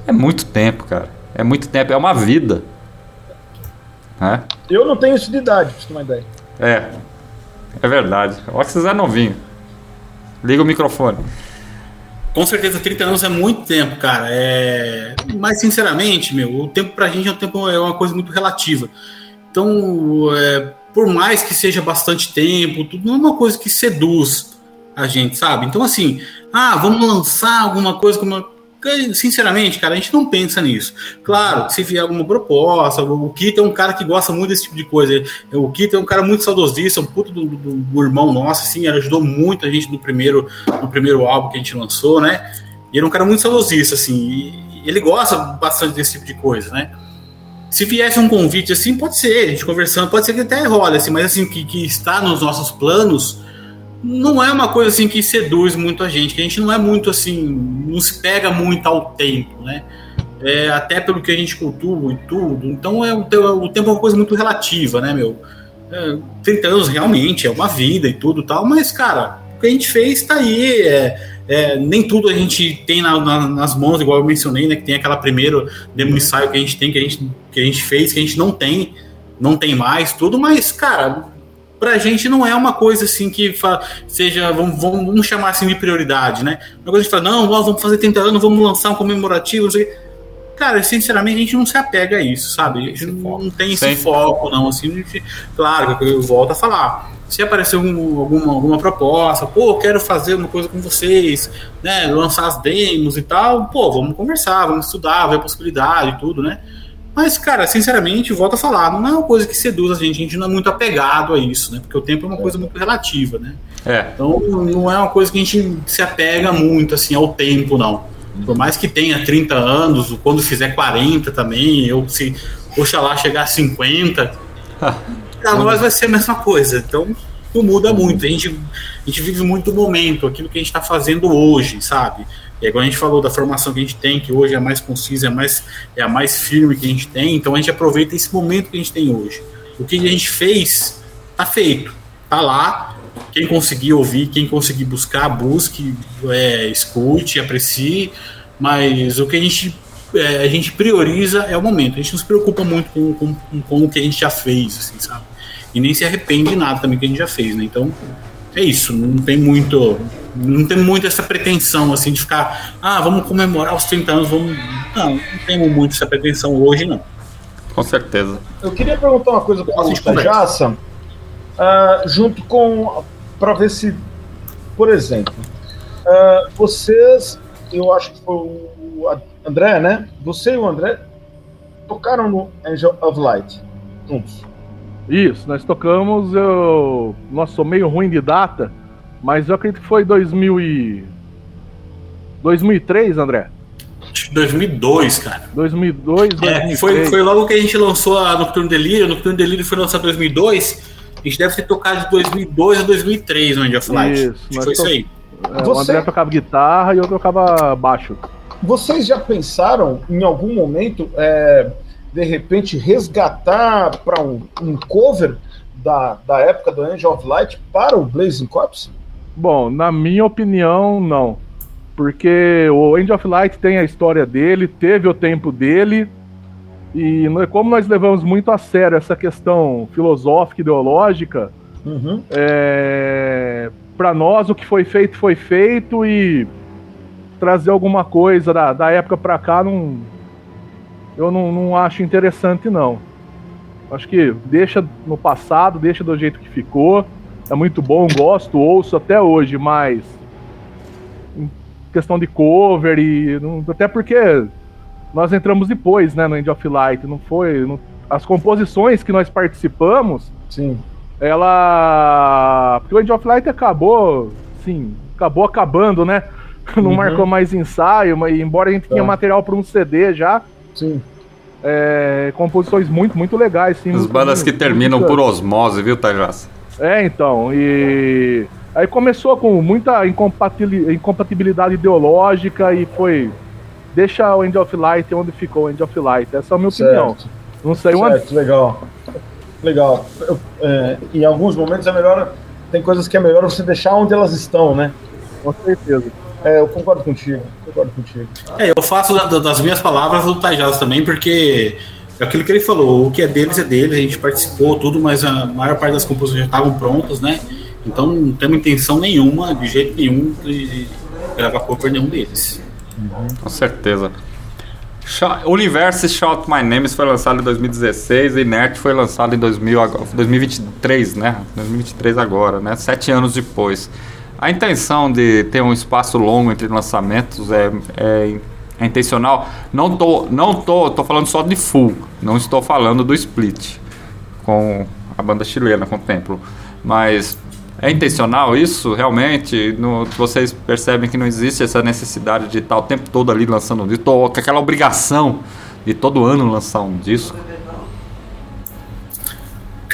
é muito tempo, cara. É muito tempo, é uma vida. Né? Eu não tenho isso de idade, pra você ter uma ideia. É, é verdade. O Oxys é novinho. Liga o microfone. Com certeza, 30 anos é muito tempo, cara. É... Mas, sinceramente, meu, o tempo pra gente é, um tempo, é uma coisa muito relativa. Então, é, por mais que seja bastante tempo, tudo não é uma coisa que seduz a gente, sabe? Então, assim, ah, vamos lançar alguma coisa como. Sinceramente, cara, a gente não pensa nisso. Claro, se vier alguma proposta, o Kito é um cara que gosta muito desse tipo de coisa. O Kito é um cara muito saudosista, um puto do, do, do irmão nosso, assim, ele ajudou muito a gente no primeiro, no primeiro álbum que a gente lançou, né? E ele é um cara muito saudosista, assim, ele gosta bastante desse tipo de coisa, né? Se viesse um convite assim, pode ser, a gente conversando, pode ser que até role, assim, mas assim, que, que está nos nossos planos, não é uma coisa assim que seduz muito a gente, que a gente não é muito assim, não se pega muito ao tempo, né? É, até pelo que a gente cultua e tudo, então é, o, o tempo é uma coisa muito relativa, né, meu? É, 30 anos realmente é uma vida e tudo tal, mas, cara, o que a gente fez tá aí, é, é, nem tudo a gente tem na, na, nas mãos, igual eu mencionei, né? Que tem aquela primeira demo ensaio que a gente tem, que a gente, que a gente fez, que a gente não tem, não tem mais, tudo, mas, cara, pra gente não é uma coisa assim que seja, vamos, vamos, chamar assim de prioridade, né? Uma coisa que fala, não, vamos fazer 30 anos, vamos lançar um comemorativo, não sei. Cara, sinceramente, a gente não se apega a isso, sabe? A gente não, não tem esse foco, não. Assim, gente- claro, que eu volto a falar. Se aparecer um- alguma, alguma proposta, pô, quero fazer uma coisa com vocês, né? Lançar as demos e tal, pô, vamos conversar, vamos estudar, ver a possibilidade e tudo, né? Mas, cara, sinceramente, volto a falar, não é uma coisa que seduz a gente, a gente não é muito apegado a isso, né? Porque o tempo é uma coisa muito relativa, né? É, Então não é uma coisa que a gente se apega muito assim ao tempo, não. Por mais que tenha 30 anos, quando fizer 40 também, eu se oxalá chegar a 50, pra nós vai ser a mesma coisa. Então não muda muito. A gente, a gente vive muito o momento, aquilo que a gente está fazendo hoje, sabe? E agora a gente falou da formação que a gente tem, que hoje é a mais concisa, é mais, é a mais firme que a gente tem, então a gente aproveita esse momento que a gente tem hoje. O que a gente fez, tá feito, tá lá. Quem conseguir ouvir, quem conseguir buscar, busque, é, escute, aprecie, mas o que a gente, é, a gente prioriza é o momento. A gente não se preocupa muito com, com, com, com o que a gente já fez, assim, sabe? E nem se arrepende de nada também que a gente já fez, né? Então, é isso, não tem muito não tem muito essa pretensão assim de ficar, ah, vamos comemorar os 30 anos, vamos. Não, não temos muito essa pretensão hoje, não. com certeza. Eu queria perguntar uma coisa para o a gente conversa. Jaça, ah, junto com para ver se, por exemplo, ah, vocês, eu acho que foi o André, né? Você e o André tocaram no Angel of Light juntos. Isso, nós tocamos, eu. Nossa, sou meio ruim de data, mas eu acredito que foi 2000 e... 2003, André? 2002, cara. 2002, 2003. É, foi, foi logo que a gente lançou a Nocturne Delírio. Nocturne Delírio foi lançado em 2002. A gente deve ter tocado de 2002 a 2003 no End of Light. Isso, foi isso aí. É, o Você- André tocava guitarra e eu tocava baixo. Vocês já pensaram em algum momento, é, de repente, resgatar para um, um cover da, da época do Angel of Light para o Blazing Corps? Bom, na minha opinião, não. Porque o End of Light tem a história dele, teve o tempo dele. E como nós levamos muito a sério essa questão filosófica, ideológica, Uhum. é, para nós o que foi feito foi feito e trazer alguma coisa da, da época para cá não, eu não, não acho interessante não. Acho que deixa no passado, deixa do jeito que ficou. É muito bom, gosto, ouço até hoje, mas em questão de cover e não- até porque nós entramos depois, né, no End of Light, não foi, não- as composições que nós participamos Sim. ela. Porque o End of Light acabou, sim, acabou acabando, né? [LAUGHS] Não Uhum. marcou mais ensaio, mas embora a gente tinha Tá. material para um CD já, Sim. é, composições muito, muito legais, sim. As bandas que terminam por osmose, viu, Tajas? É, então, e. Aí começou com muita incompatili- incompatibilidade ideológica e foi. Deixa o End of Light onde ficou o End of Light. Essa é a minha opinião. Certo. Não sei onde. Certo, legal. Legal. Eu, é, em alguns momentos é melhor. Tem coisas que é melhor você deixar onde elas estão, né? Com certeza. É, eu concordo contigo. Concordo contigo. É, eu faço da- da- das minhas palavras do Tajaz também, porque é aquilo que ele falou, o que é deles é deles, a gente participou, tudo, mas a maior parte das composições já estavam prontas, né? Então não temos intenção nenhuma, de jeito nenhum, de, de gravar cover nenhum deles. Com certeza. Universe Shout My Names foi lançado em 2016 e Inert foi lançado em 2000, agora- 2023, né? 2023 agora, né? Sete anos depois. A intenção de ter um espaço longo entre lançamentos é, é, é intencional. Não tô, não tô, tô falando só de full. Não estou falando do split com a banda chilena, com o Templo. Mas é intencional isso, realmente? No- vocês percebem que não existe essa necessidade de estar o tempo todo ali lançando um disco, ou aquela obrigação de todo ano lançar um disco?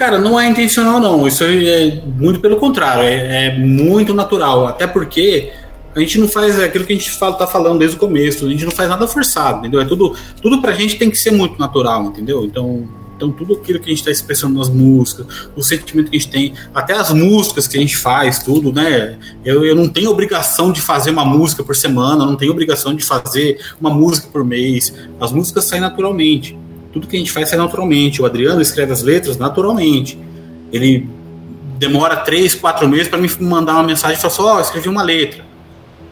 Cara, não é intencional não, isso é muito pelo contrário, é, é muito natural, até porque a gente não faz aquilo que a gente fala, tá falando desde o começo, a gente não faz nada forçado, entendeu? É tudo, tudo pra gente tem que ser muito natural, entendeu? Então, então tudo aquilo que a gente está expressando nas músicas, o sentimento que a gente tem, até as músicas que a gente faz, tudo, né? Eu, eu não tenho obrigação de fazer uma música por semana, não tenho obrigação de fazer uma música por mês. As músicas saem naturalmente. Tudo que a gente faz sai naturalmente. O Adriano escreve as letras naturalmente. Ele demora três, quatro meses para me mandar uma mensagem e falar assim: Ó, escrevi uma letra.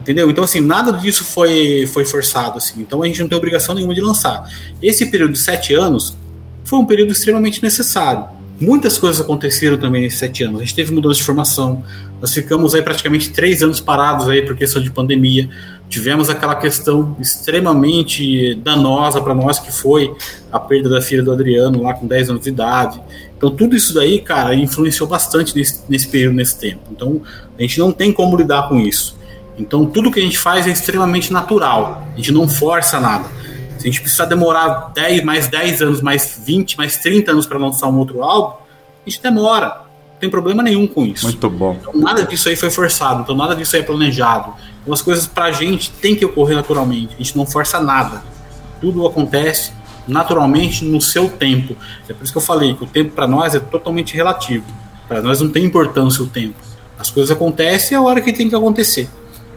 Entendeu? Então, assim, nada disso foi, foi forçado. Assim. Então, a gente não tem obrigação nenhuma de lançar. Esse período de sete anos foi um período extremamente necessário. Muitas coisas aconteceram também nesses sete anos. A gente teve mudança de formação. Nós ficamos aí praticamente três anos parados aí por questão de pandemia. Tivemos aquela questão extremamente danosa para nós, que foi a perda da filha do Adriano lá com 10 anos de idade. Então, tudo isso daí, cara, influenciou bastante nesse, nesse período, nesse tempo. Então, a gente não tem como lidar com isso. Então, tudo que a gente faz é extremamente natural. A gente não força nada. Se a gente precisar demorar 10, mais 10 anos, mais 20, mais 30 anos para lançar um outro álbum, a gente demora. Não tem problema nenhum com isso. Muito bom. Então, nada disso aí foi forçado, então nada disso aí é planejado. As coisas pra gente tem que ocorrer naturalmente, a gente não força nada. Tudo acontece naturalmente no seu tempo. É por isso que eu falei que o tempo para nós é totalmente relativo. Para nós não tem importância o tempo. As coisas acontecem a hora que tem que acontecer.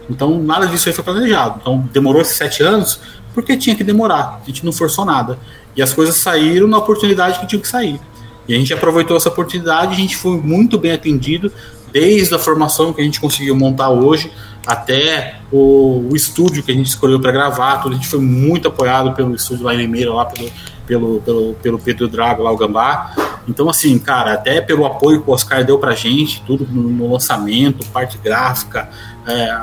Então nada disso aí foi planejado. Então demorou esses sete anos porque tinha que demorar. A gente não forçou nada. E as coisas saíram na oportunidade que tinham que sair. E a gente aproveitou essa oportunidade, a gente foi muito bem atendido, desde a formação que a gente conseguiu montar hoje, até o, o estúdio que a gente escolheu para gravar, tudo, a gente foi muito apoiado pelo estúdio lá em Limeira, lá pelo, pelo, pelo, pelo Pedro Drago, lá o Gambá. Então, assim, cara, até pelo apoio que o Oscar deu pra gente, tudo no, no lançamento, parte gráfica, é,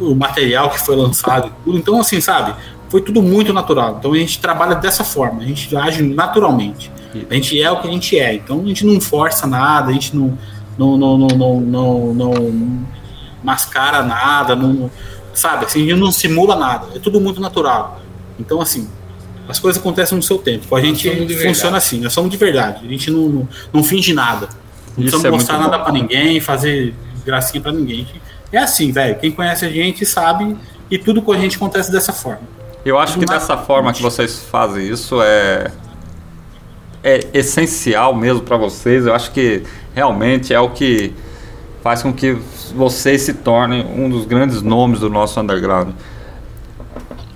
o material que foi lançado, tudo. Então, assim, sabe, foi tudo muito natural. Então a gente trabalha dessa forma, a gente age naturalmente. A gente é o que a gente é. Então a gente não força nada, a gente não, não, não, não, não, não, não mascara nada, não, sabe? Assim, a gente não simula nada. É tudo muito natural. Então, assim, as coisas acontecem no seu tempo. A gente funciona assim, nós somos de verdade. A gente não, não, não finge nada. Não Isso precisamos é mostrar nada pra ninguém, fazer gracinha pra ninguém. É assim, velho. Quem conhece a gente sabe e tudo com a gente acontece dessa forma. Eu acho que dessa forma que vocês fazem isso é é essencial mesmo para vocês. Eu acho que realmente é o que faz com que vocês se tornem um dos grandes nomes do nosso underground.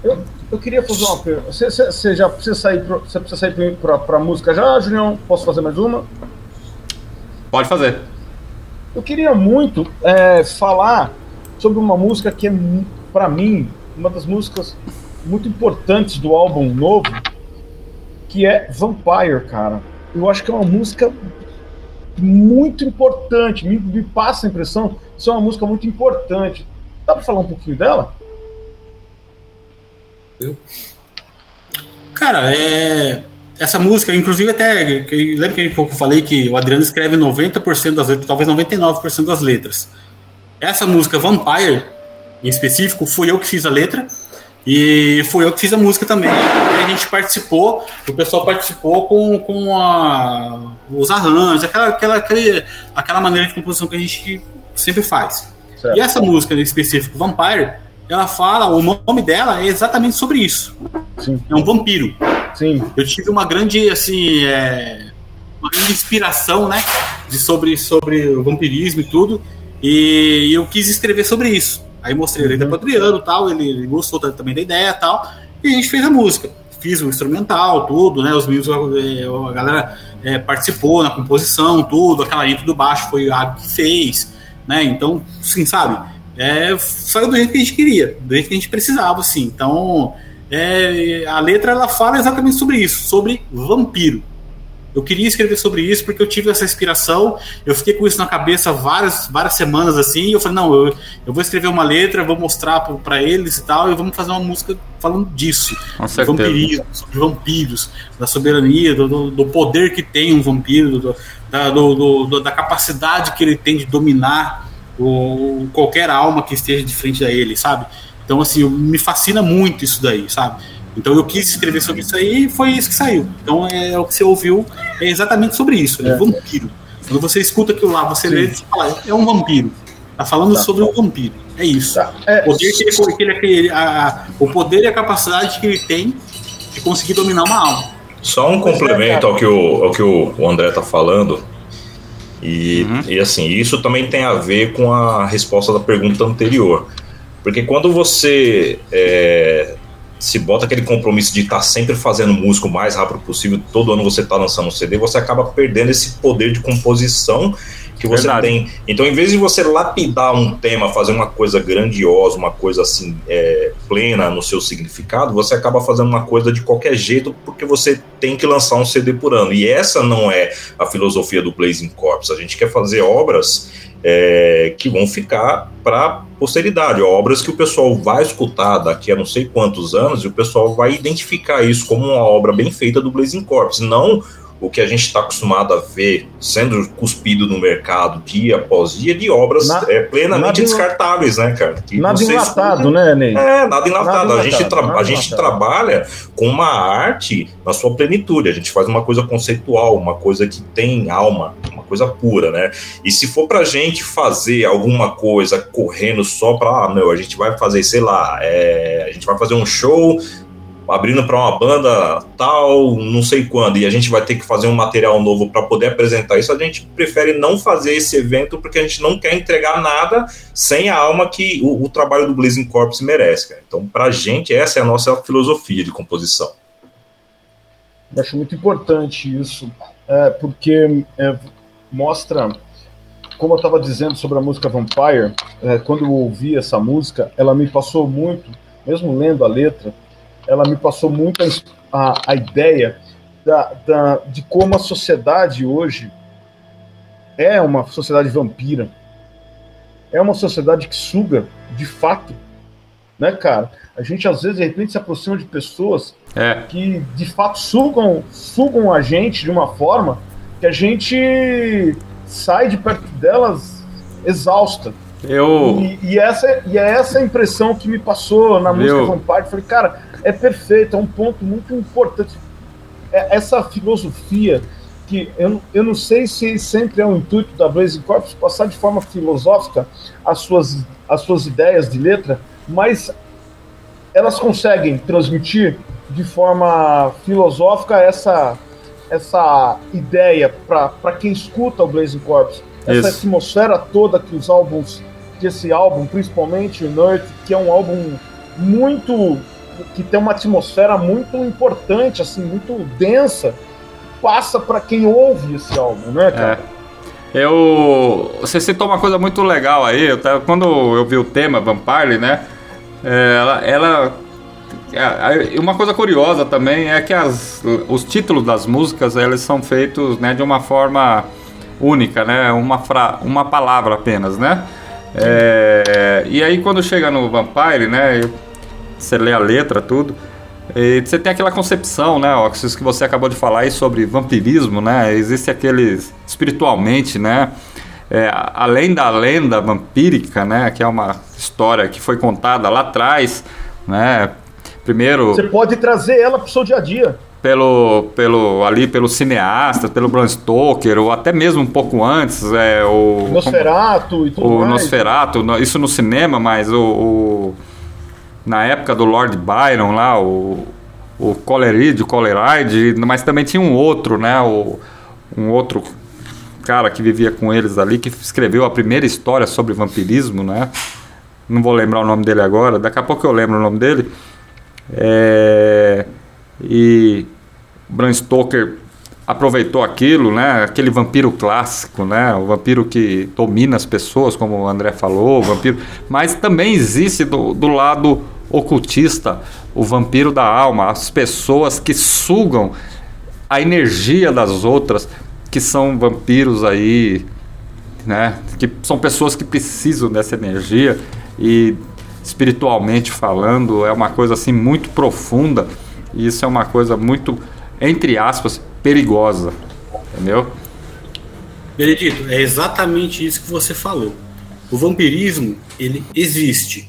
Eu, eu queria fazer uma pergunta. Você, você- você já precisa sair, pro- você precisa sair pra música já, Julião? Posso fazer mais uma? Pode fazer. Eu queria muito é, falar sobre uma música que é, pra mim, uma das músicas muito importantes do álbum novo, que é Vampire, cara. Eu acho que é uma música muito importante, me, me passa a impressão que isso é uma música muito importante. Dá pra falar um pouquinho dela? Cara, é. Essa música, inclusive até. Lembra que eu falei que o Adriano escreve 90% das letras, talvez 99% das letras. Essa música Vampire, em específico, fui eu que fiz a letra. E fui eu que fiz a música também. E a gente participou, o pessoal participou com, com a- os arranjos, aquela, aquela, aquele- aquela maneira de composição que a gente sempre faz. Certo. E essa música em específico, Vampire, ela fala, o nome dela é exatamente sobre isso. Sim. É um vampiro. Sim. Eu tive uma grande, assim, é, uma grande inspiração, né, de sobre, sobre o vampirismo e tudo, e eu quis escrever sobre isso. Aí mostrei a letra pro Adriano e tal, ele, ele gostou ta- também da ideia tal, e a gente fez a música. Fiz o instrumental, tudo, né, os meninos, é, a galera é, participou na composição, tudo, aquela intro do baixo foi a que fez, né, então, assim, sabe, é, saiu do jeito que a gente queria, do jeito que a gente precisava, assim, então... É, a letra ela fala exatamente sobre isso, sobre vampiro. Eu queria escrever sobre isso porque eu tive essa inspiração, eu fiquei com isso na cabeça várias, várias semanas assim, e eu falei, não, eu, eu vou escrever uma letra, vou mostrar para eles e tal, e vamos fazer uma música falando disso. Certeza. vampirismo, sobre vampiros, da soberania, do, do- do poder que tem um vampiro, do- da, do- do- do- da capacidade que ele tem de dominar o, qualquer alma que esteja de frente a ele, sabe? Então, assim, me fascina muito isso daí, sabe? Então eu quis escrever sobre isso aí e foi isso que saiu. Então é o que você ouviu, é exatamente sobre isso, é, vampiro. Quando você escuta aquilo lá, você lê e fala, é um vampiro. Tá falando Tá. sobre um vampiro. É isso. Tá. É, O poder que ele, que ele- que ele- a- a- o poder e a capacidade que ele tem de conseguir dominar uma alma. Só um é, complemento ao que o, ao que o André tá falando. E, e assim, isso também tem a ver com a resposta da pergunta anterior. Porque quando você é, se bota aquele compromisso de estar sempre fazendo música o mais rápido possível, todo ano você está lançando um CD, você acaba perdendo esse poder de composição que você Verdade. tem. Então, em vez de você lapidar um tema, fazer uma coisa grandiosa, uma coisa assim, é, plena no seu significado, você acaba fazendo uma coisa de qualquer jeito porque você tem que lançar um CD por ano. E essa não é a filosofia do Blazing Corps. A gente quer fazer obras é, que vão ficar para posteridade, obras que o pessoal vai escutar daqui a não sei quantos anos e o pessoal vai identificar isso como uma obra bem feita do Blazing Corps, não o que a gente está acostumado a ver sendo cuspido no mercado dia após dia de obras Na- é, plenamente descartáveis, né, cara? Que nada enlatado, né, Ney? é, nada enlatado. Nada a gente, tra- a gente trabalha com uma arte na sua plenitude. A gente faz uma coisa conceitual, uma coisa que tem alma, uma coisa pura, né? E se for pra gente fazer alguma coisa correndo só pra, ah, não, a gente vai fazer, sei lá, é, a gente vai fazer um show abrindo para uma banda tal, não sei quando, e a gente vai ter que fazer um material novo para poder apresentar isso, a gente prefere não fazer esse evento porque a gente não quer entregar nada sem a alma que o, o trabalho do Blazing Corps merece. Cara. Então, pra gente, essa é a nossa filosofia de composição. Eu acho muito importante isso, é, porque é, mostra, como eu estava dizendo sobre a música Vampire, é, quando eu ouvi essa música, ela me passou muito, mesmo lendo a letra, ela me passou muito a, a, ideia da, da, de como a sociedade hoje é uma sociedade vampira. É uma sociedade que suga, de fato. Né, cara? A gente às vezes de repente se aproxima de pessoas É. que de fato sugam, sugam a gente de uma forma que a gente sai de perto delas exausta. Eu. E, e essa, e é essa impressão que me passou na música Meu. Vampire. Falei, cara, é perfeito, é um ponto muito importante. É essa filosofia que eu, eu não sei se sempre é o intuito da Blazing Corps passar de forma filosófica as suas, as suas ideias de letra, mas elas conseguem transmitir de forma filosófica essa, essa ideia para quem escuta o Blazing Corps, essa Isso. atmosfera toda que os álbuns, que esse álbum, principalmente o Nerd, que é um álbum muito que tem uma atmosfera muito importante, assim, muito densa, passa para quem ouve esse álbum, né, cara? É. Eu. Você citou uma coisa muito legal aí. eu tava- quando eu vi o tema Vampire, né? é, ela. ela é, uma coisa curiosa também é que as, os títulos das músicas eles são feitos né, de uma forma única, né? Uma, fra, uma palavra apenas, né? É, e aí quando chega no Vampire, né? Você lê a letra, tudo. E você tem aquela concepção, né, Oxys, que você acabou de falar aí sobre vampirismo, né? Existe aqueles espiritualmente, né? é, além da lenda vampírica, né? Que é uma história que foi contada lá atrás, né? Primeiro Você pode trazer ela pro seu dia a dia. pelo, pelo ali pelo cineasta, pelo Bram Stoker, ou até mesmo um pouco antes, é o Nosferatu e tudo o mais. Nosferatu, no- isso no cinema, mas o, o- na época do Lord Byron lá, o, o Coleridge, o Coleridge, mas também tinha um outro, né, o, um outro cara que vivia com eles ali, que escreveu a primeira história sobre vampirismo, né, não vou lembrar o nome dele agora, daqui a pouco eu lembro o nome dele, é, e Bram Stoker aproveitou aquilo, né? Aquele vampiro clássico, né? O vampiro que domina as pessoas, como o André falou, o vampiro. Mas também existe do, do lado ocultista o vampiro da alma, as pessoas que sugam a energia das outras, que são vampiros aí, né? Que são pessoas que precisam dessa energia e espiritualmente falando é uma coisa assim muito profunda e isso é uma coisa muito entre aspas perigosa, entendeu? Benedito, é exatamente isso que você falou. O vampirismo, ele existe.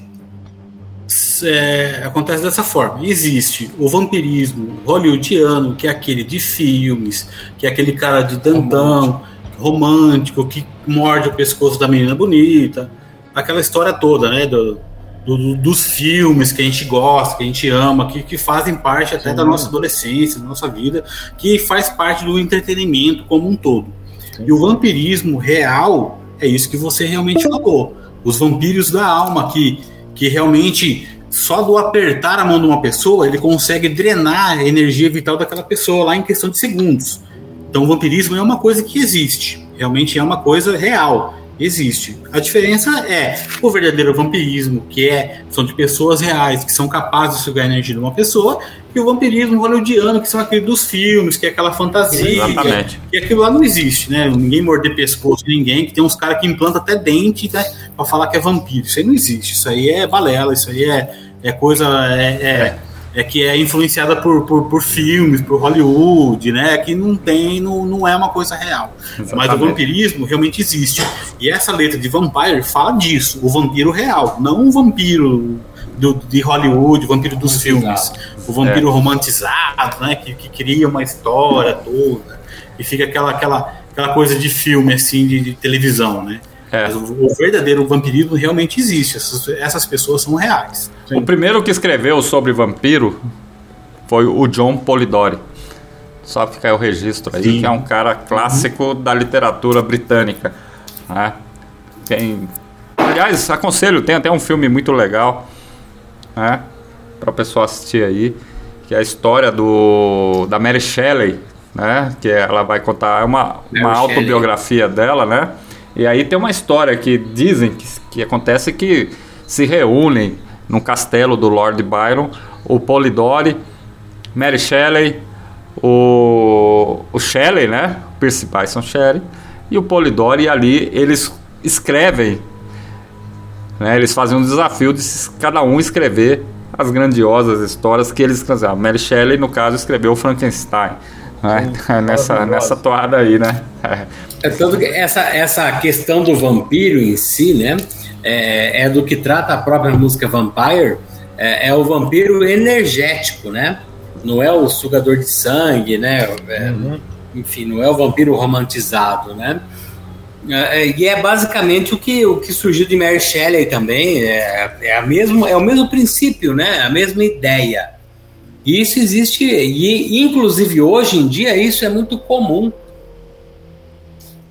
É, acontece dessa forma. Existe o vampirismo hollywoodiano, que é aquele de filmes, que é aquele cara de dantão, romântico, que morde o pescoço da menina bonita. Aquela história toda, né? Do, do- do- dos filmes que a gente gosta, que a gente ama, que, que fazem parte até da nossa adolescência, da nossa vida, que faz parte do entretenimento como um todo. E o vampirismo real é isso que você realmente falou. Os vampiros da alma, que, que realmente só do apertar a mão de uma pessoa ele consegue drenar a energia vital daquela pessoa lá em questão de segundos. Então o vampirismo é uma coisa que existe. Realmente é uma coisa real. Existe. A diferença é o verdadeiro vampirismo, que é, são de pessoas reais, que são capazes de sugar a energia de uma pessoa, e o vampirismo hollywoodiano, que são aqueles dos filmes, que é aquela fantasia. Exatamente. E aquilo lá não existe, né? Ninguém morder pescoço de ninguém, que tem uns caras que implantam até dente né, pra falar que é vampiro. Isso aí não existe. Isso aí é balela, isso aí é, é coisa. É, é, é que é influenciada por, por, por filmes, por Hollywood, né? Que não tem, não, não é uma coisa real. Mas o Exatamente. vampirismo realmente existe. E essa letra de Vampire fala disso, o vampiro real, não o vampiro do, de Hollywood, o vampiro dos filmes, o vampiro romantizado, né? Que, que cria uma história toda e fica aquela, aquela, aquela coisa de filme, assim, de, de televisão, né? É. Mas o, o verdadeiro vampirismo realmente existe, essas, essas pessoas são reais. O primeiro que escreveu sobre vampiro foi o John Polidori. Só fica aí o registro aí, Sim. que é um cara clássico da literatura britânica. Né? Tem... Aliás, aconselho, tem até um filme muito legal né? para o pessoal assistir aí, que é a história do da Mary Shelley, né? que ela vai contar é uma, Mary uma Shelley. autobiografia dela, né? E aí tem uma história que dizem que, que acontece que se reúnem no castelo do Lord Byron o Polidori, Mary Shelley, o, o Shelley, né? Percy Byson Shelley e o Polidori, e ali eles escrevem, né? Eles fazem um desafio de cada um escrever as grandiosas histórias que eles escreveram. Mary Shelley, no caso, escreveu Frankenstein. Né? [LAUGHS] nessa, nessa toada aí, né? É tanto que essa, essa questão do vampiro em si, né? É, é do que trata a própria música Vampire, é, é, o vampiro energético, né? Não é o sugador de sangue, né? É, uhum. Enfim, não é o vampiro romantizado, né? É, é, e é basicamente o que, o que surgiu de Mary Shelley também, é, é, a mesmo, é o mesmo princípio, né? A mesma ideia. E isso existe, e inclusive hoje em dia isso é muito comum.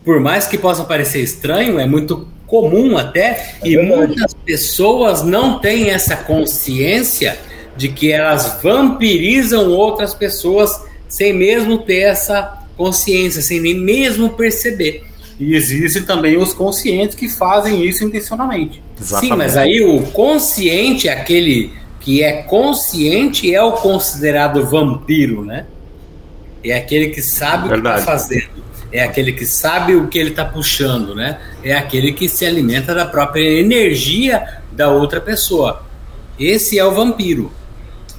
Por mais que possa parecer estranho, é muito comum até, é e muitas pessoas não têm essa consciência de que elas vampirizam outras pessoas sem mesmo ter essa consciência, sem nem mesmo perceber. E existem também os conscientes que fazem isso intencionalmente. Exatamente. Sim, mas aí o consciente, é aquele que é consciente, é o considerado vampiro, né? É aquele que sabe Verdade. o que está fazendo é aquele que sabe o que ele está puxando, né? É aquele que se alimenta da própria energia da outra pessoa. Esse é o vampiro.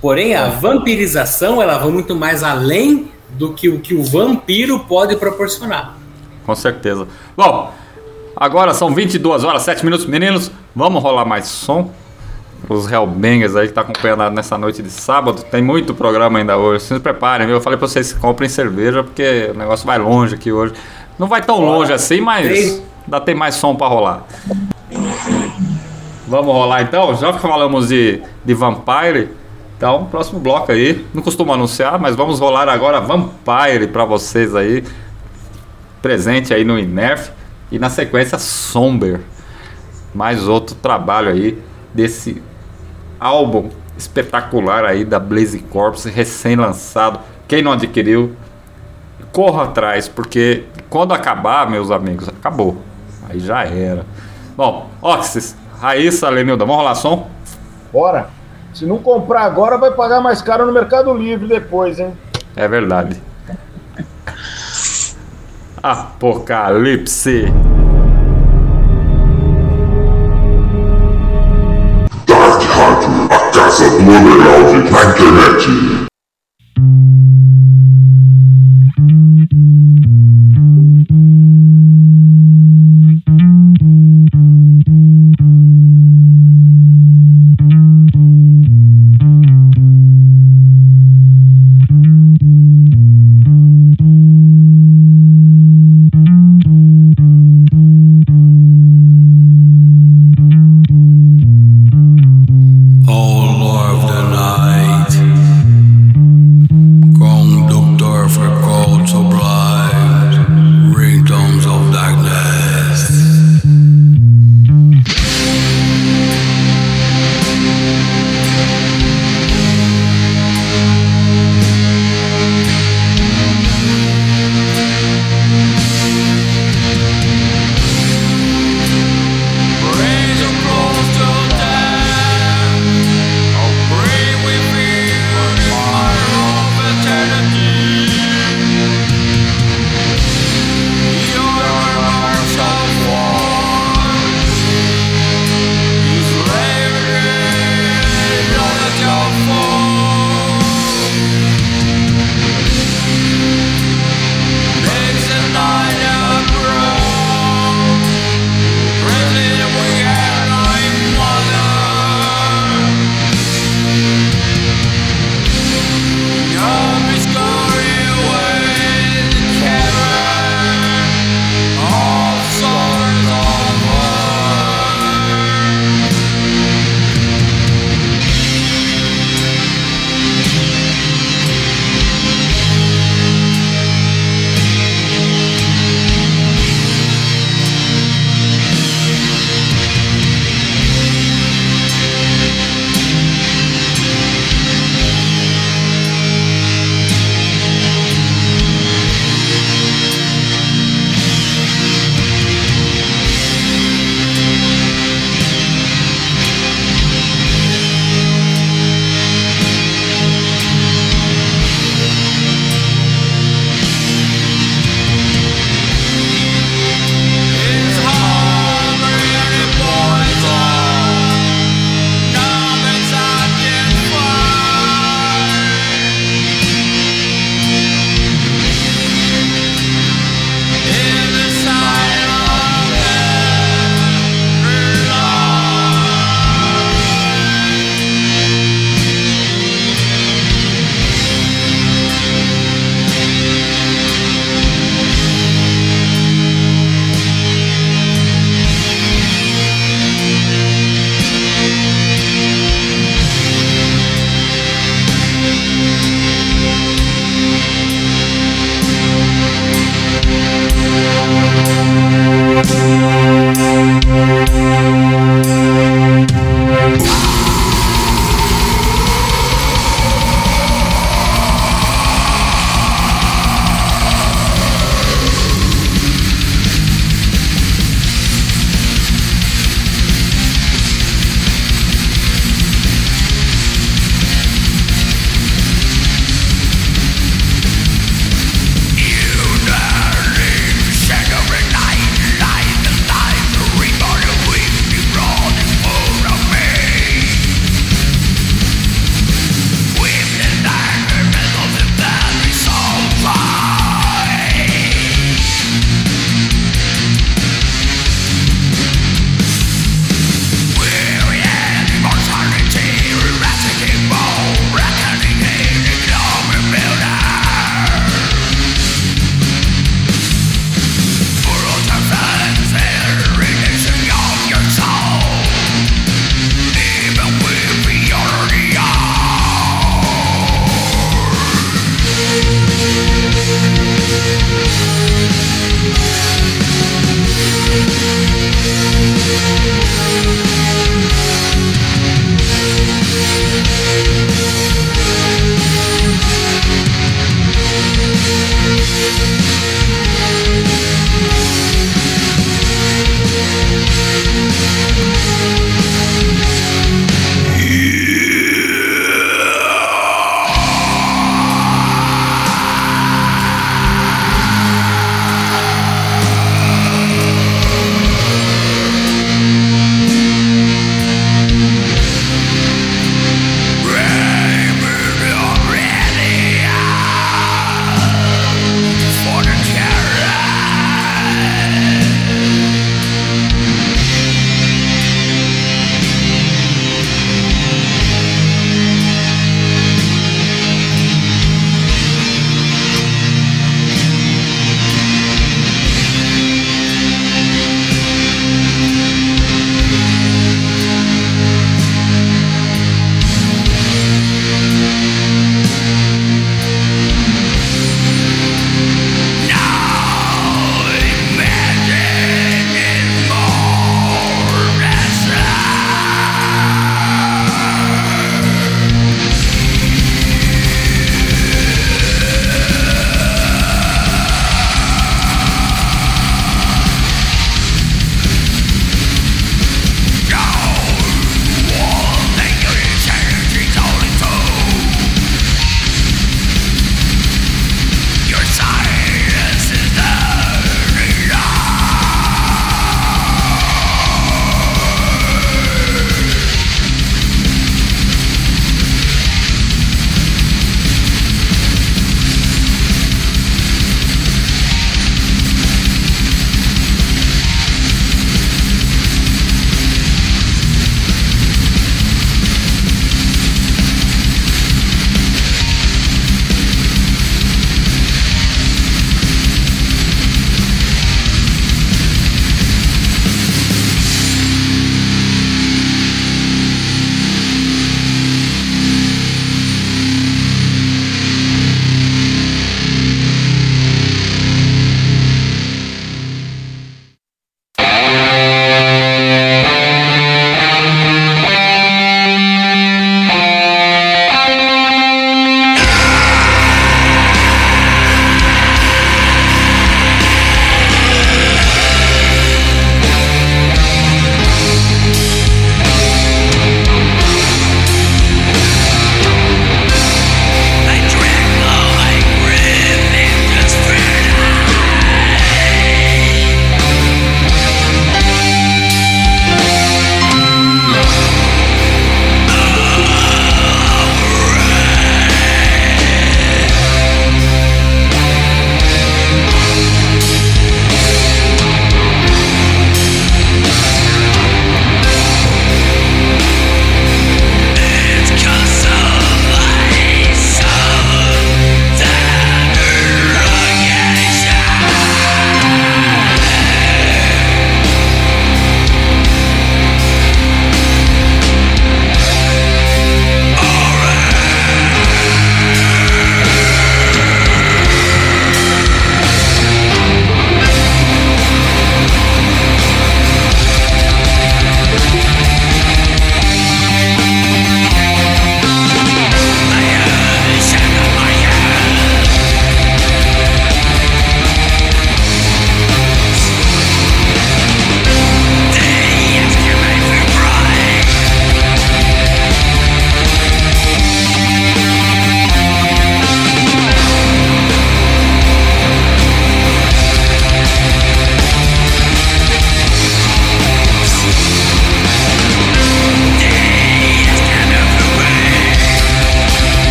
Porém, a vampirização ela vai muito mais além do que o que o vampiro pode proporcionar. Com certeza. Bom, agora são 22 horas, 7 minutos, meninos. Vamos rolar mais som? Os Hellbangers aí que tá acompanhando nessa noite de sábado. Tem muito programa ainda hoje. Se preparem, viu? Eu falei pra vocês que comprem cerveja, porque o negócio vai longe aqui hoje. Não vai tão longe assim, mas ainda tem mais som para rolar. Vamos rolar então? Já que falamos de, de Vampire, então próximo bloco aí. Não costumo anunciar, mas vamos rolar agora Vampire para vocês aí. Presente aí no Inerf. E na sequência Somber. Mais outro trabalho aí desse álbum espetacular aí da Blaze Corps, recém-lançado. Quem não adquiriu, corra atrás, porque quando acabar, meus amigos, acabou. Aí já era. Bom, Oxys, Raíssa, Lenilda, vamos rolar som? Bora! Se não comprar agora, vai pagar mais caro no Mercado Livre depois, hein? É verdade. Apocalipse. Internet.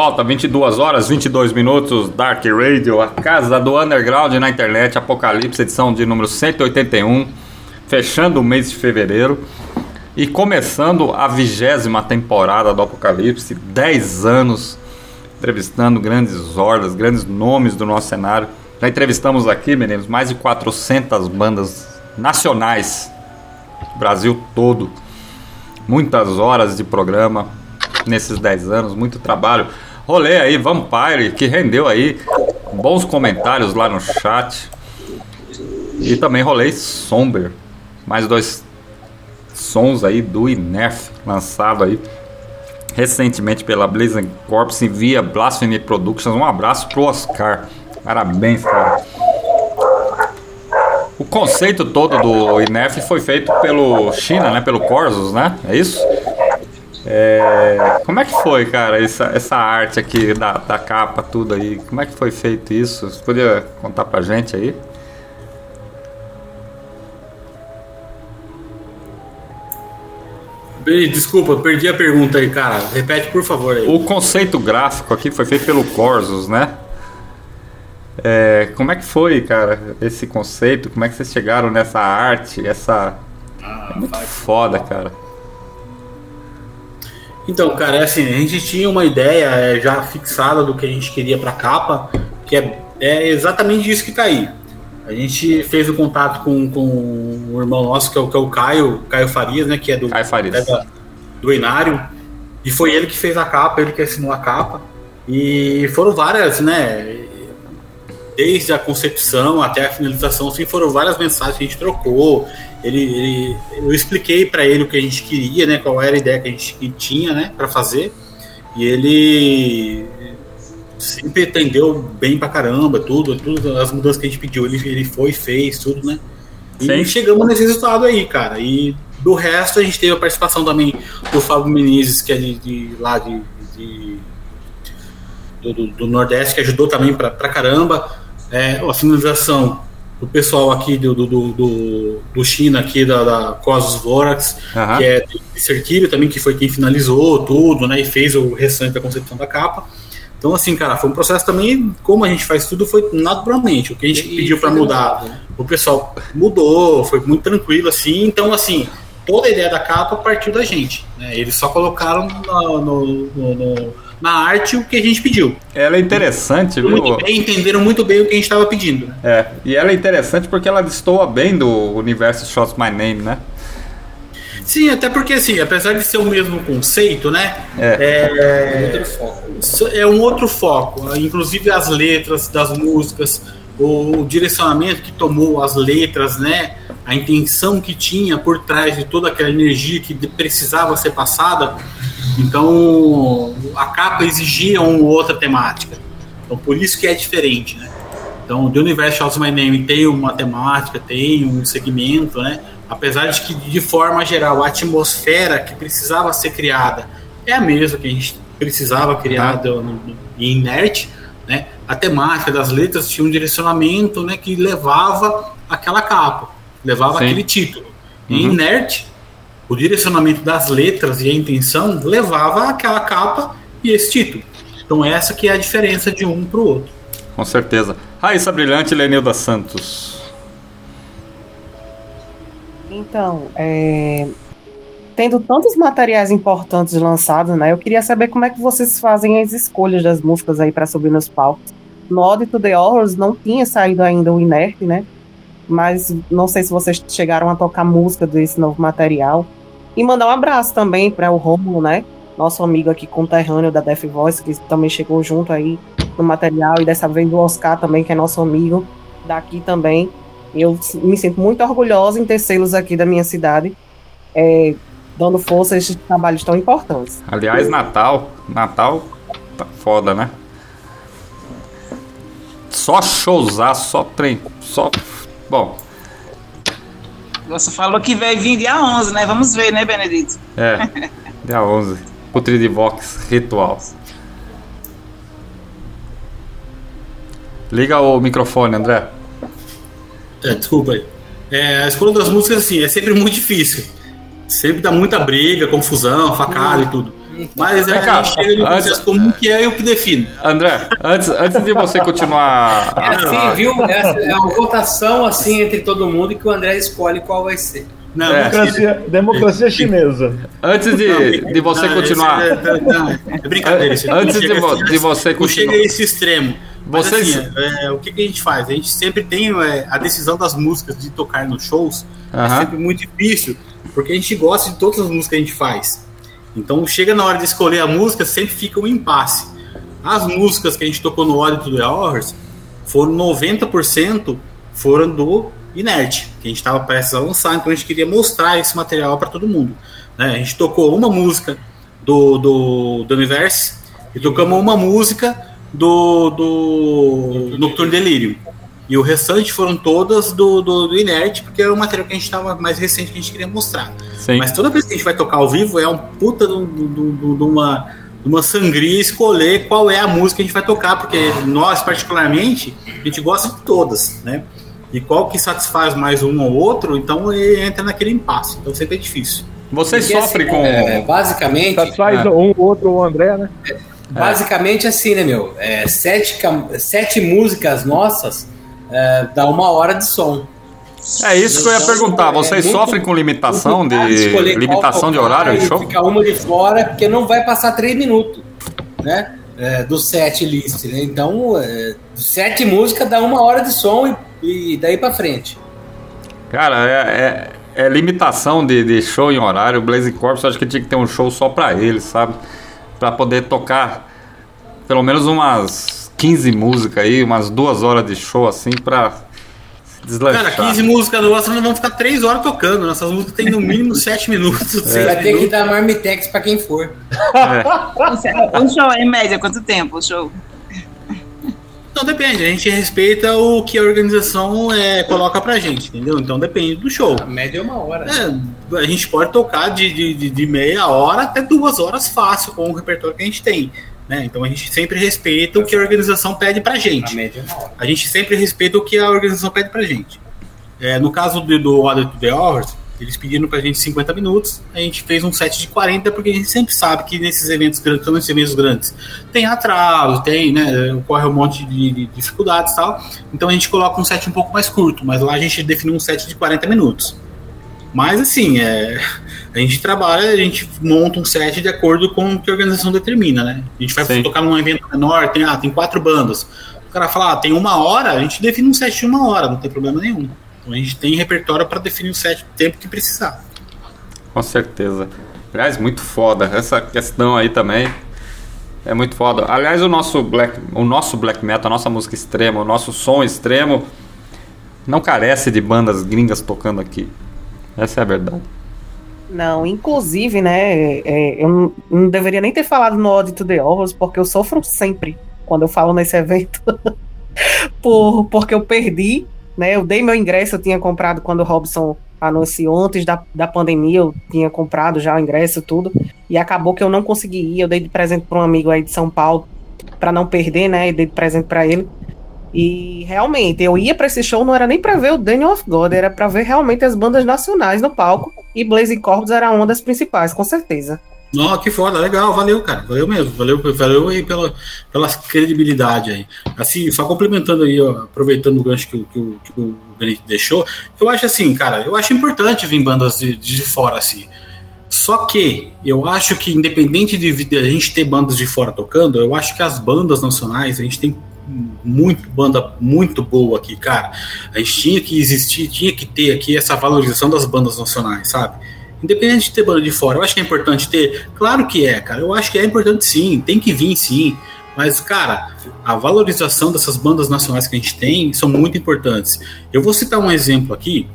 Volta, 22 horas 22 minutos, Dark Radio, a casa do underground na internet, Apocalipse, edição de número 181, fechando o mês de fevereiro e começando a vigésima temporada do Apocalipse, 10 anos entrevistando grandes hordas, grandes nomes do nosso cenário. Já entrevistamos aqui, meninos, mais de 400 bandas nacionais, Brasil todo. Muitas horas de programa nesses 10 anos, muito trabalho. Rolê aí, Vampire, que rendeu aí bons comentários lá no chat. E também rolei Somber, mais dois sons aí do Inerf, lançado aí recentemente pela Blazing Corps via Blasphemy Productions. Um abraço pro Oscar. Parabéns, cara. O conceito todo do INEF foi feito pelo China, né? Pelo Corsos, né? É isso? É, como é que foi, cara, essa, essa arte aqui da, da capa, tudo aí? Como é que foi feito isso? Você podia contar pra gente aí? Desculpa, perdi a pergunta aí, cara. Repete, por favor. Aí. O conceito gráfico aqui foi feito pelo Corsos, né? É, como é que foi, cara, esse conceito? Como é que vocês chegaram nessa arte? Essa. Ah, é muito foda, cara. Então, cara, é assim, a gente tinha uma ideia é, já fixada do que a gente queria pra capa, que é, é exatamente isso que tá aí. A gente fez o contato com, com o irmão nosso, que é o, que é o Caio, Caio Farias, né? Que é do, Caio Farias. Da, do Inário. E foi ele que fez a capa, ele que assinou a capa. E foram várias, né? Desde a concepção até a finalização, assim, foram várias mensagens que a gente trocou. Ele, ele eu expliquei para ele o que a gente queria, né? Qual era a ideia que a gente tinha, né? Para fazer. E ele sempre atendeu bem pra caramba, tudo, tudo, as mudanças que a gente pediu, ele, ele foi, fez, tudo, né? E Sim. chegamos nesse resultado aí, cara. E do resto a gente teve a participação também do Fábio Menezes, que é de, de lá de, de do, do, do, Nordeste, que ajudou também pra, pra caramba. É, a finalização do pessoal aqui do, do, do, do China, aqui da, da Cosmos Vorax, Aham. que é de Serquilho também, que foi quem finalizou tudo, né? E fez o restante da concepção da capa. Então, assim, cara, foi um processo também, como a gente faz tudo, foi naturalmente. O que a gente pediu para mudar, o pessoal mudou, foi muito tranquilo, assim. Então, assim, toda a ideia da capa partiu da gente. Né? Eles só colocaram no, no, no, no, na arte o que a gente pediu. Ela é interessante, viu? Muito bem, entenderam muito bem o que a gente estava pedindo. Né? É, e ela é interessante porque ela destoa bem do universo Shots My Name, né? Sim, até porque assim, apesar de ser o mesmo conceito, né? É. É, é um outro foco. Inclusive as letras das músicas, o, direcionamento que tomou as letras, né? A intenção que tinha por trás de toda aquela energia que precisava ser passada. Então a capa exigia uma outra temática. Então por isso que é diferente, né? Então, The Universe Shouts My Name tem uma temática, tem um segmento, né? Apesar de que, de forma geral, a atmosfera que precisava ser criada é a mesma que a gente precisava criar no, no, em inerte, né? A temática das letras tinha um direcionamento, né, que levava aquela capa, levava Sim. aquele título. Em Uhum. inerte, o direcionamento das letras e a intenção levava aquela capa e esse título. Então essa que é a diferença de um para o outro. Com certeza. Raíssa Brilhante Lenilda Santos. Então, é, tendo tantos materiais importantes lançados, né? Eu queria saber como é que vocês fazem as escolhas das músicas aí para subir nos palcos. No Ode to the Horrors não tinha saído ainda o Inerte, né? Mas não sei se vocês chegaram a tocar música desse novo material. E mandar um abraço também para o Rômulo, né? Nosso amigo aqui conterrâneo da Death Voice, que também chegou junto aí no material. E dessa vez o Oscar também, que é nosso amigo daqui também. Eu me sinto muito orgulhosa em ter selos aqui da minha cidade, é, dando força a esses trabalhos tão importantes. Aliás, Natal. Natal tá foda, né? Só showzar, só trem. Só. Bom, Você falou que vai vir dia 11, né? Vamos ver, né, Benedito? é. Dia 11. Putri de Vox Ritual. Liga o microfone, André. É, desculpa aí. É, a escolha das músicas, assim, é sempre muito difícil. Sempre dá muita briga, confusão, facada e tudo. Mas é, cá, a gente chega no antes- comum que é eu que defino. André, antes, antes de você continuar. É assim, viu? É, é uma votação assim entre todo mundo que o André escolhe qual vai ser. Não, É. Democracia, democracia chinesa. Antes de, de você Não, continuar. é- não, é brincadeira. Antes de vo- de você não chega continuar. a esse extremo. Mas, Vocês- assim, é, o que, que a gente faz? A gente sempre tem é, a decisão das músicas de tocar nos shows. É Aham. sempre muito difícil, porque a gente gosta de todas as músicas que a gente faz. Então, chega na hora de escolher a música, sempre fica um impasse. As músicas que a gente tocou no Ode to the Hours foram 90% foram do Inert, que a gente estava prestes a lançar, então a gente queria mostrar esse material para todo mundo. né? A gente tocou uma música do, do, do Universe e tocamos uma música do, do Nocturne Delirium. E o restante foram todas do, do, do Inert, porque era o material que a gente estava mais recente que a gente queria mostrar. Sim. Mas toda vez que a gente vai tocar ao vivo é um puta de, um- de um- de uma, de uma sangria escolher qual é a música que a gente vai tocar, porque nós, particularmente, a gente gosta de todas, né? E qual que satisfaz mais um ou outro, então ele entra naquele impasse. Então sempre é difícil. Vocês Porque, sofrem assim, com. é, basicamente, Satisfaz É. um, outro, o André, né? basicamente assim, né, meu? É, sete, sete músicas nossas é, dá uma hora de som. É isso que eu ia Então, perguntar. é Vocês muito sofrem com limitação de limitação de horário de show? Ficar uma de fora, porque não vai passar três minutos, né? É, do set list, né? Então, é, sete músicas dá uma hora de som e, e daí pra frente. Cara, é, é- é limitação de, de show em horário. O Blaze Corps acho que tinha que ter um show só pra ele, sabe? Pra poder tocar pelo menos umas 15 músicas aí, umas duas horas de show assim pra se deslanchar. Cara, 15 músicas nossas nós vamos ficar 3 horas tocando. Nossas músicas têm no mínimo [LAUGHS] 7 minutos. Você seis vai ter que dar marmitex pra quem for. É. O show, em média, quanto tempo o show? Então depende, a gente respeita o que a organização é, coloca pra gente, entendeu? Então depende do show. A média é uma hora. É, a gente pode tocar de, de- de meia hora até duas horas fácil com o repertório que a gente tem. Né? Então a gente sempre respeita o que a organização pede pra A gente. é. A gente sempre respeita o que a organização pede pra gente. É, no caso do, do Order to the Hours, eles pediram pra gente 50 minutos, a gente fez um set de 40, porque a gente sempre sabe que nesses eventos grandes, quando esses eventos grandes, tem atraso, tem, né, ocorre um monte de, de dificuldades e tal, então a gente coloca um set um pouco mais curto, mas lá a gente definiu um set de 40 minutos. Mas assim, é, a gente trabalha, a gente monta um set de acordo com o que a organização determina, né? A gente vai Sim. tocar num evento menor, tem, ah, tem quatro bandas. O cara fala, ah, tem uma hora, a gente define um set de uma hora, não tem problema nenhum. Então a gente tem repertório para definir o set o tempo que precisar. Com certeza. Aliás, muito foda. Essa questão aí também é muito foda. Aliás, o nosso black, o nosso black metal, a nossa música extrema, o nosso som extremo não carece de bandas gringas tocando aqui. Essa é a verdade. Não, inclusive, né, é, eu não, não deveria nem ter falado no to the Horrors, porque eu sofro sempre quando eu falo nesse [LAUGHS] evento. Por, porque eu perdi, né? Eu dei meu ingresso, eu tinha comprado quando o Robson anunciou, antes da, da pandemia, eu tinha comprado já o ingresso, tudo, e acabou que eu não consegui ir. Eu dei de presente para um amigo aí de São Paulo, para não perder, né? E dei de presente para ele. E realmente, eu ia para esse show, não era nem para ver o Daniel of God, era para ver realmente as bandas nacionais no palco. E Blazing Corps era uma das principais, com certeza. Não, que foda, legal, valeu, cara. Valeu mesmo, valeu, valeu aí pela, pela credibilidade aí. Assim, só complementando aí, ó, aproveitando o gancho que, que, que o Benito deixou, eu acho assim, cara, eu acho importante vir bandas de, de fora assim. Só que eu acho que, independente de, de a gente ter bandas de fora tocando, eu acho que as bandas nacionais, a gente tem muito banda muito boa aqui, cara. A gente tinha que existir, tinha que ter aqui essa valorização das bandas nacionais, sabe? Independente de ter banda de fora, eu acho que é importante ter. Claro que é, cara. Eu acho que é importante sim, tem que vir sim. Mas, cara, a valorização dessas bandas nacionais que a gente tem são muito importantes. Eu vou citar um exemplo aqui,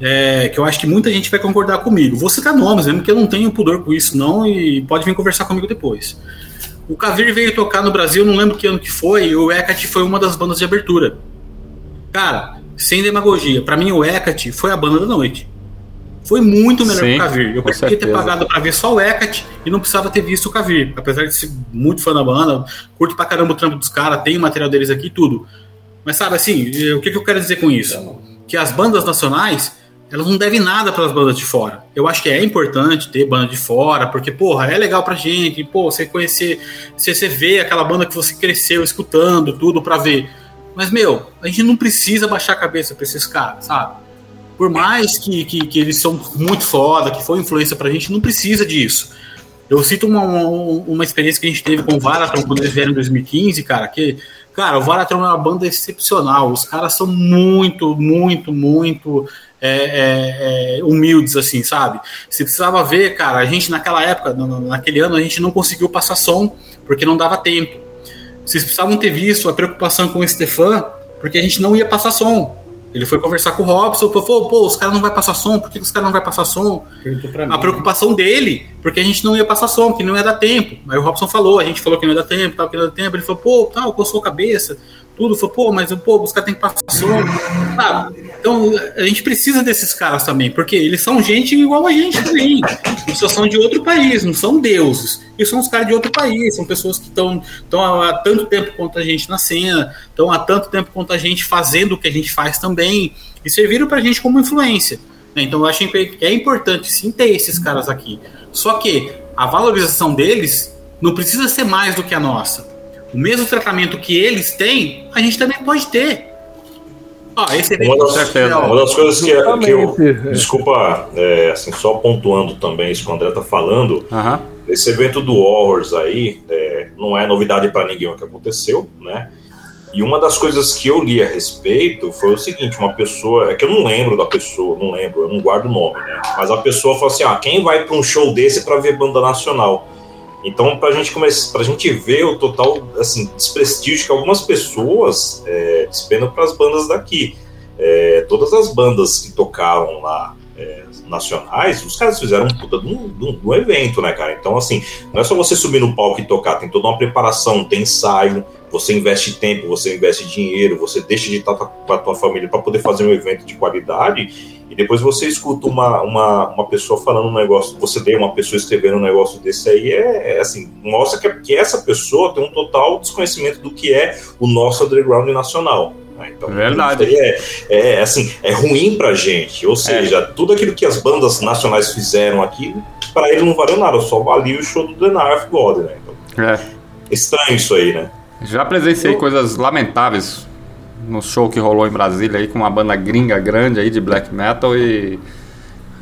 é, que eu acho que muita gente vai concordar comigo. Vou citar nomes, mesmo que eu não tenho pudor com isso, não, e pode vir conversar comigo depois. O Cavir veio tocar no Brasil, não lembro que ano que foi, e o Hecate foi uma das bandas de abertura. Cara, sem demagogia, pra mim o Hecate foi a banda da noite. Foi muito melhor Sim, que o Cavir. Eu preferia ter pagado pra ver só o Hecate e não precisava ter visto o Cavir. Apesar de ser muito fã da banda, curto pra caramba o trampo dos caras, tem o material deles aqui e tudo. Mas sabe assim, eh, o que, que eu quero dizer com isso? que as bandas nacionais elas não devem nada para as bandas de fora. Eu acho que é importante ter banda de fora, porque, porra, é legal pra gente, pô, você conhecer, você, você vê aquela banda que você cresceu escutando, tudo pra ver. Mas, meu, a gente não precisa baixar a cabeça pra esses caras, sabe? Por mais que, que, que eles são muito foda, que foi influência pra gente, não precisa disso. Eu cito uma, uma, uma experiência que a gente teve com o Varatron quando eles vieram em 2015, cara, que, cara, o Varatron é uma banda excepcional. Os caras são muito, muito, muito é, é, é, humildes, assim, sabe? Você precisava ver, cara, a gente naquela época, naquele ano, a gente não conseguiu passar som porque não dava tempo. Vocês precisavam ter visto a preocupação com o Stefan, porque a gente não ia passar som. Ele foi conversar com o Robson, falou, pô, os caras não vai passar som, por que os caras não vai passar som? A preocupação dele, porque a gente não ia passar som, que não ia dar tempo. Aí o Robson falou, a gente falou que não ia dar tempo, tal, que não ia dar tempo. Ele falou, pô, tal, coçou a cabeça, tudo. Falou, pô, mas pô, os caras têm que passar. Sabe? Então, a gente precisa desses caras também, porque eles são gente igual a gente também. Eles só são de outro país, não são deuses. Eles são os caras de outro país, são pessoas que estão há tanto tempo quanto a gente na cena, estão há tanto tempo quanto a gente fazendo o que a gente faz também, e serviram pra gente como influência. Né? Então eu acho que é importante sim ter esses caras aqui. Só que a valorização deles não precisa ser mais do que a nossa. O mesmo tratamento que eles têm, a gente também pode ter. Ah, esse uma, das, uma das coisas que, que eu. Desculpa, é, assim, só pontuando também isso que o André tá falando. Uhum. Esse evento do Horrors aí é, não é novidade para ninguém o que aconteceu, né? E uma das coisas que eu li a respeito foi o seguinte: uma pessoa, é que eu não lembro da pessoa, não lembro, eu não guardo o nome, né? Mas a pessoa falou assim: ah, quem vai para um show desse para ver banda nacional? Então, para a gente começar, para a gente ver o total assim desprestígio que algumas pessoas é, despendam para as bandas daqui. É, todas as bandas que tocaram lá nacionais, os caras fizeram um puta de um, de um, evento, né, cara? Então, assim, não é só você subir no palco e tocar, tem toda uma preparação, tem ensaio, você investe tempo, você investe dinheiro, você deixa de estar com a tua família para poder fazer um evento de qualidade, e depois você escuta uma, uma, uma pessoa falando um negócio, você vê uma pessoa escrevendo um negócio desse aí, é, é assim, mostra que, que essa pessoa tem um total desconhecimento do que é o nosso underground nacional. Né? Então, Verdade. É, é, assim, é ruim pra gente. Ou é. seja, é. tudo aquilo que as bandas nacionais fizeram aqui, para ele não valeu nada, só valia o show do The Night of God, né? Então, é. Estranho isso aí, né? Já presenciei Eu... coisas lamentáveis no show que rolou em Brasília aí com uma banda gringa grande aí de black metal e,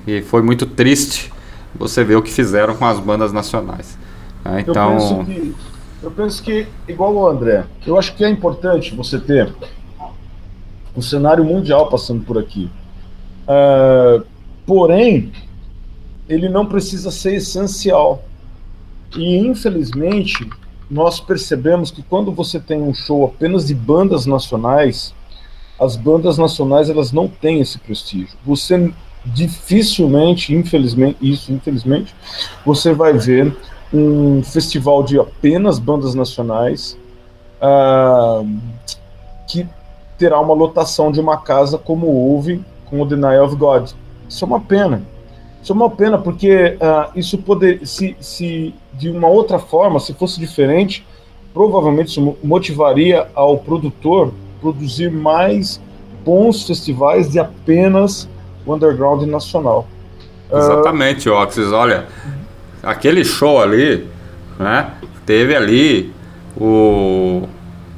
e foi muito triste você ver o que fizeram com as bandas nacionais. Né? Então. Eu penso, que, eu penso que, igual o André, eu acho que é importante você ter o cenário mundial passando por aqui. Uh, porém, ele não precisa ser essencial. E infelizmente, nós percebemos que quando você tem um show apenas de bandas nacionais, as bandas nacionais elas não têm esse prestígio. Você dificilmente, infelizmente, isso infelizmente, você vai ver um festival de apenas bandas nacionais uh, que terá uma lotação de uma casa como houve com o Denial of God. Isso é uma pena. Isso é uma pena, porque uh, isso poder, se, se de uma outra forma, se fosse diferente, provavelmente isso motivaria ao produtor produzir mais bons festivais de apenas o underground nacional. Ah, Exatamente, uh, Oxys. Olha, aquele show ali, né? Teve ali o,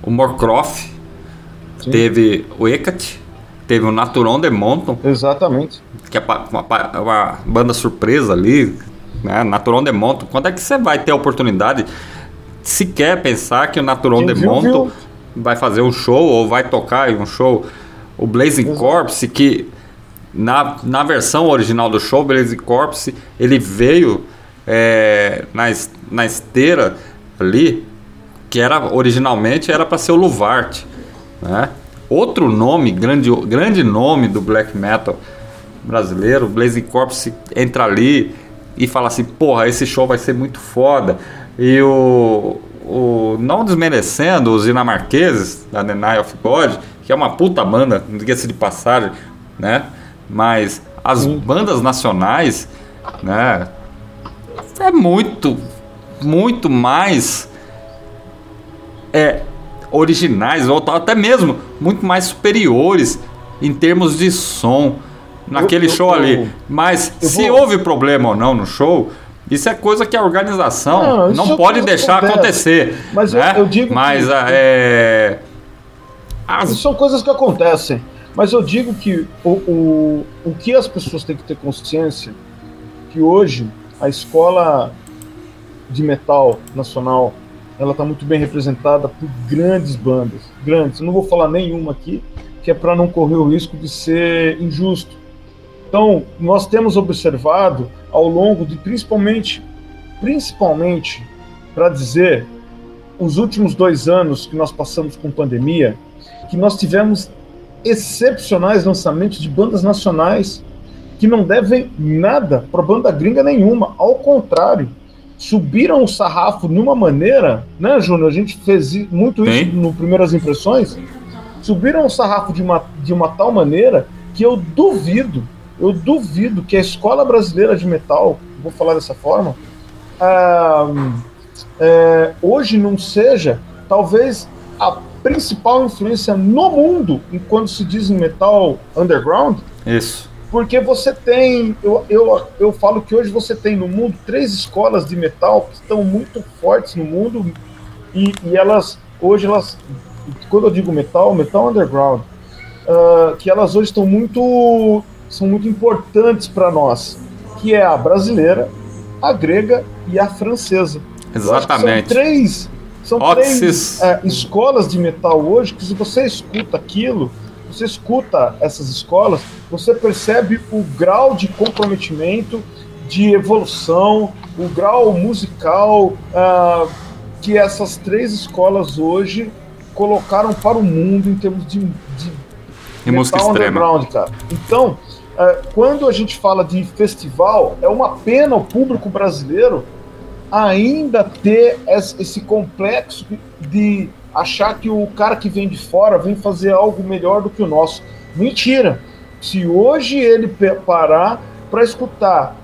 o Morcroft, Sim. teve o Hecate, teve o Naturon de Monton. Exatamente. Que é uma, uma banda surpresa ali, né? Naturon de Monton. Quando é que você vai ter a oportunidade sequer pensar que o Naturon Quem de viu, Monton viu. vai fazer um show ou vai tocar em um show? O Blazing Exato. Corpse, que na, na versão original do show, Blazing Corpse, ele veio é, na, na esteira ali, que era originalmente era para ser o Luvart, né? Outro nome, grande, grande nome do black metal brasileiro, Blazing Corpse entra ali e fala assim: porra, esse show vai ser muito foda. E o, o não desmerecendo os dinamarqueses da Night of God, que é uma puta banda, não diga-se de passagem, né? Mas as Sim. bandas nacionais, né? É muito, muito mais é, originais, ou até mesmo muito mais superiores em termos de som naquele Eu- eu- show ali. eu- Mas eu se vou- houve problema ou não no show, isso é coisa que a organização Não, não, é pode deixar acontece. acontecer. Mas eu- né? eu digo Mas que- ah, é. as- Isso são coisas que acontecem. Mas eu digo que o, o, o que as pessoas têm que ter consciência que hoje a escola de metal nacional ela está muito bem representada por grandes bandas, grandes. Eu não vou falar nenhuma aqui, que é para não correr o risco de ser injusto. Então, nós temos observado ao longo de principalmente, principalmente, para dizer, os últimos dois anos que nós passamos com pandemia, que nós tivemos excepcionais lançamentos de bandas nacionais que não devem nada para banda gringa nenhuma. Ao contrário, subiram o sarrafo de uma maneira, né, Júnior? A gente fez muito isso Sim. no Primeiras Impressões. Subiram o sarrafo de uma, de uma tal maneira que eu duvido, eu duvido que a escola brasileira de metal, vou falar dessa forma, ah, é, hoje não seja talvez a principal influência no mundo em quando se diz em metal underground, Isso. Porque você tem, eu, eu, eu falo que hoje você tem no mundo três escolas de metal que estão muito fortes no mundo e, e elas, hoje elas, quando eu digo metal, metal underground, ah, que elas hoje estão muito, são muito importantes para nós, que é a brasileira, a grega e a francesa. Exatamente. São três, são três é, escolas de metal hoje que se você escuta aquilo, você escuta essas escolas, você percebe o grau de comprometimento, de evolução, o grau musical ah, que essas três escolas hoje colocaram para o mundo em termos de, de E música extrema. cara. Então, é, quando a gente fala de festival, é uma pena o público brasileiro ainda ter es- esse complexo de achar que o cara que vem de fora vem fazer algo melhor do que o nosso. Mentira! Se hoje ele parar para escutar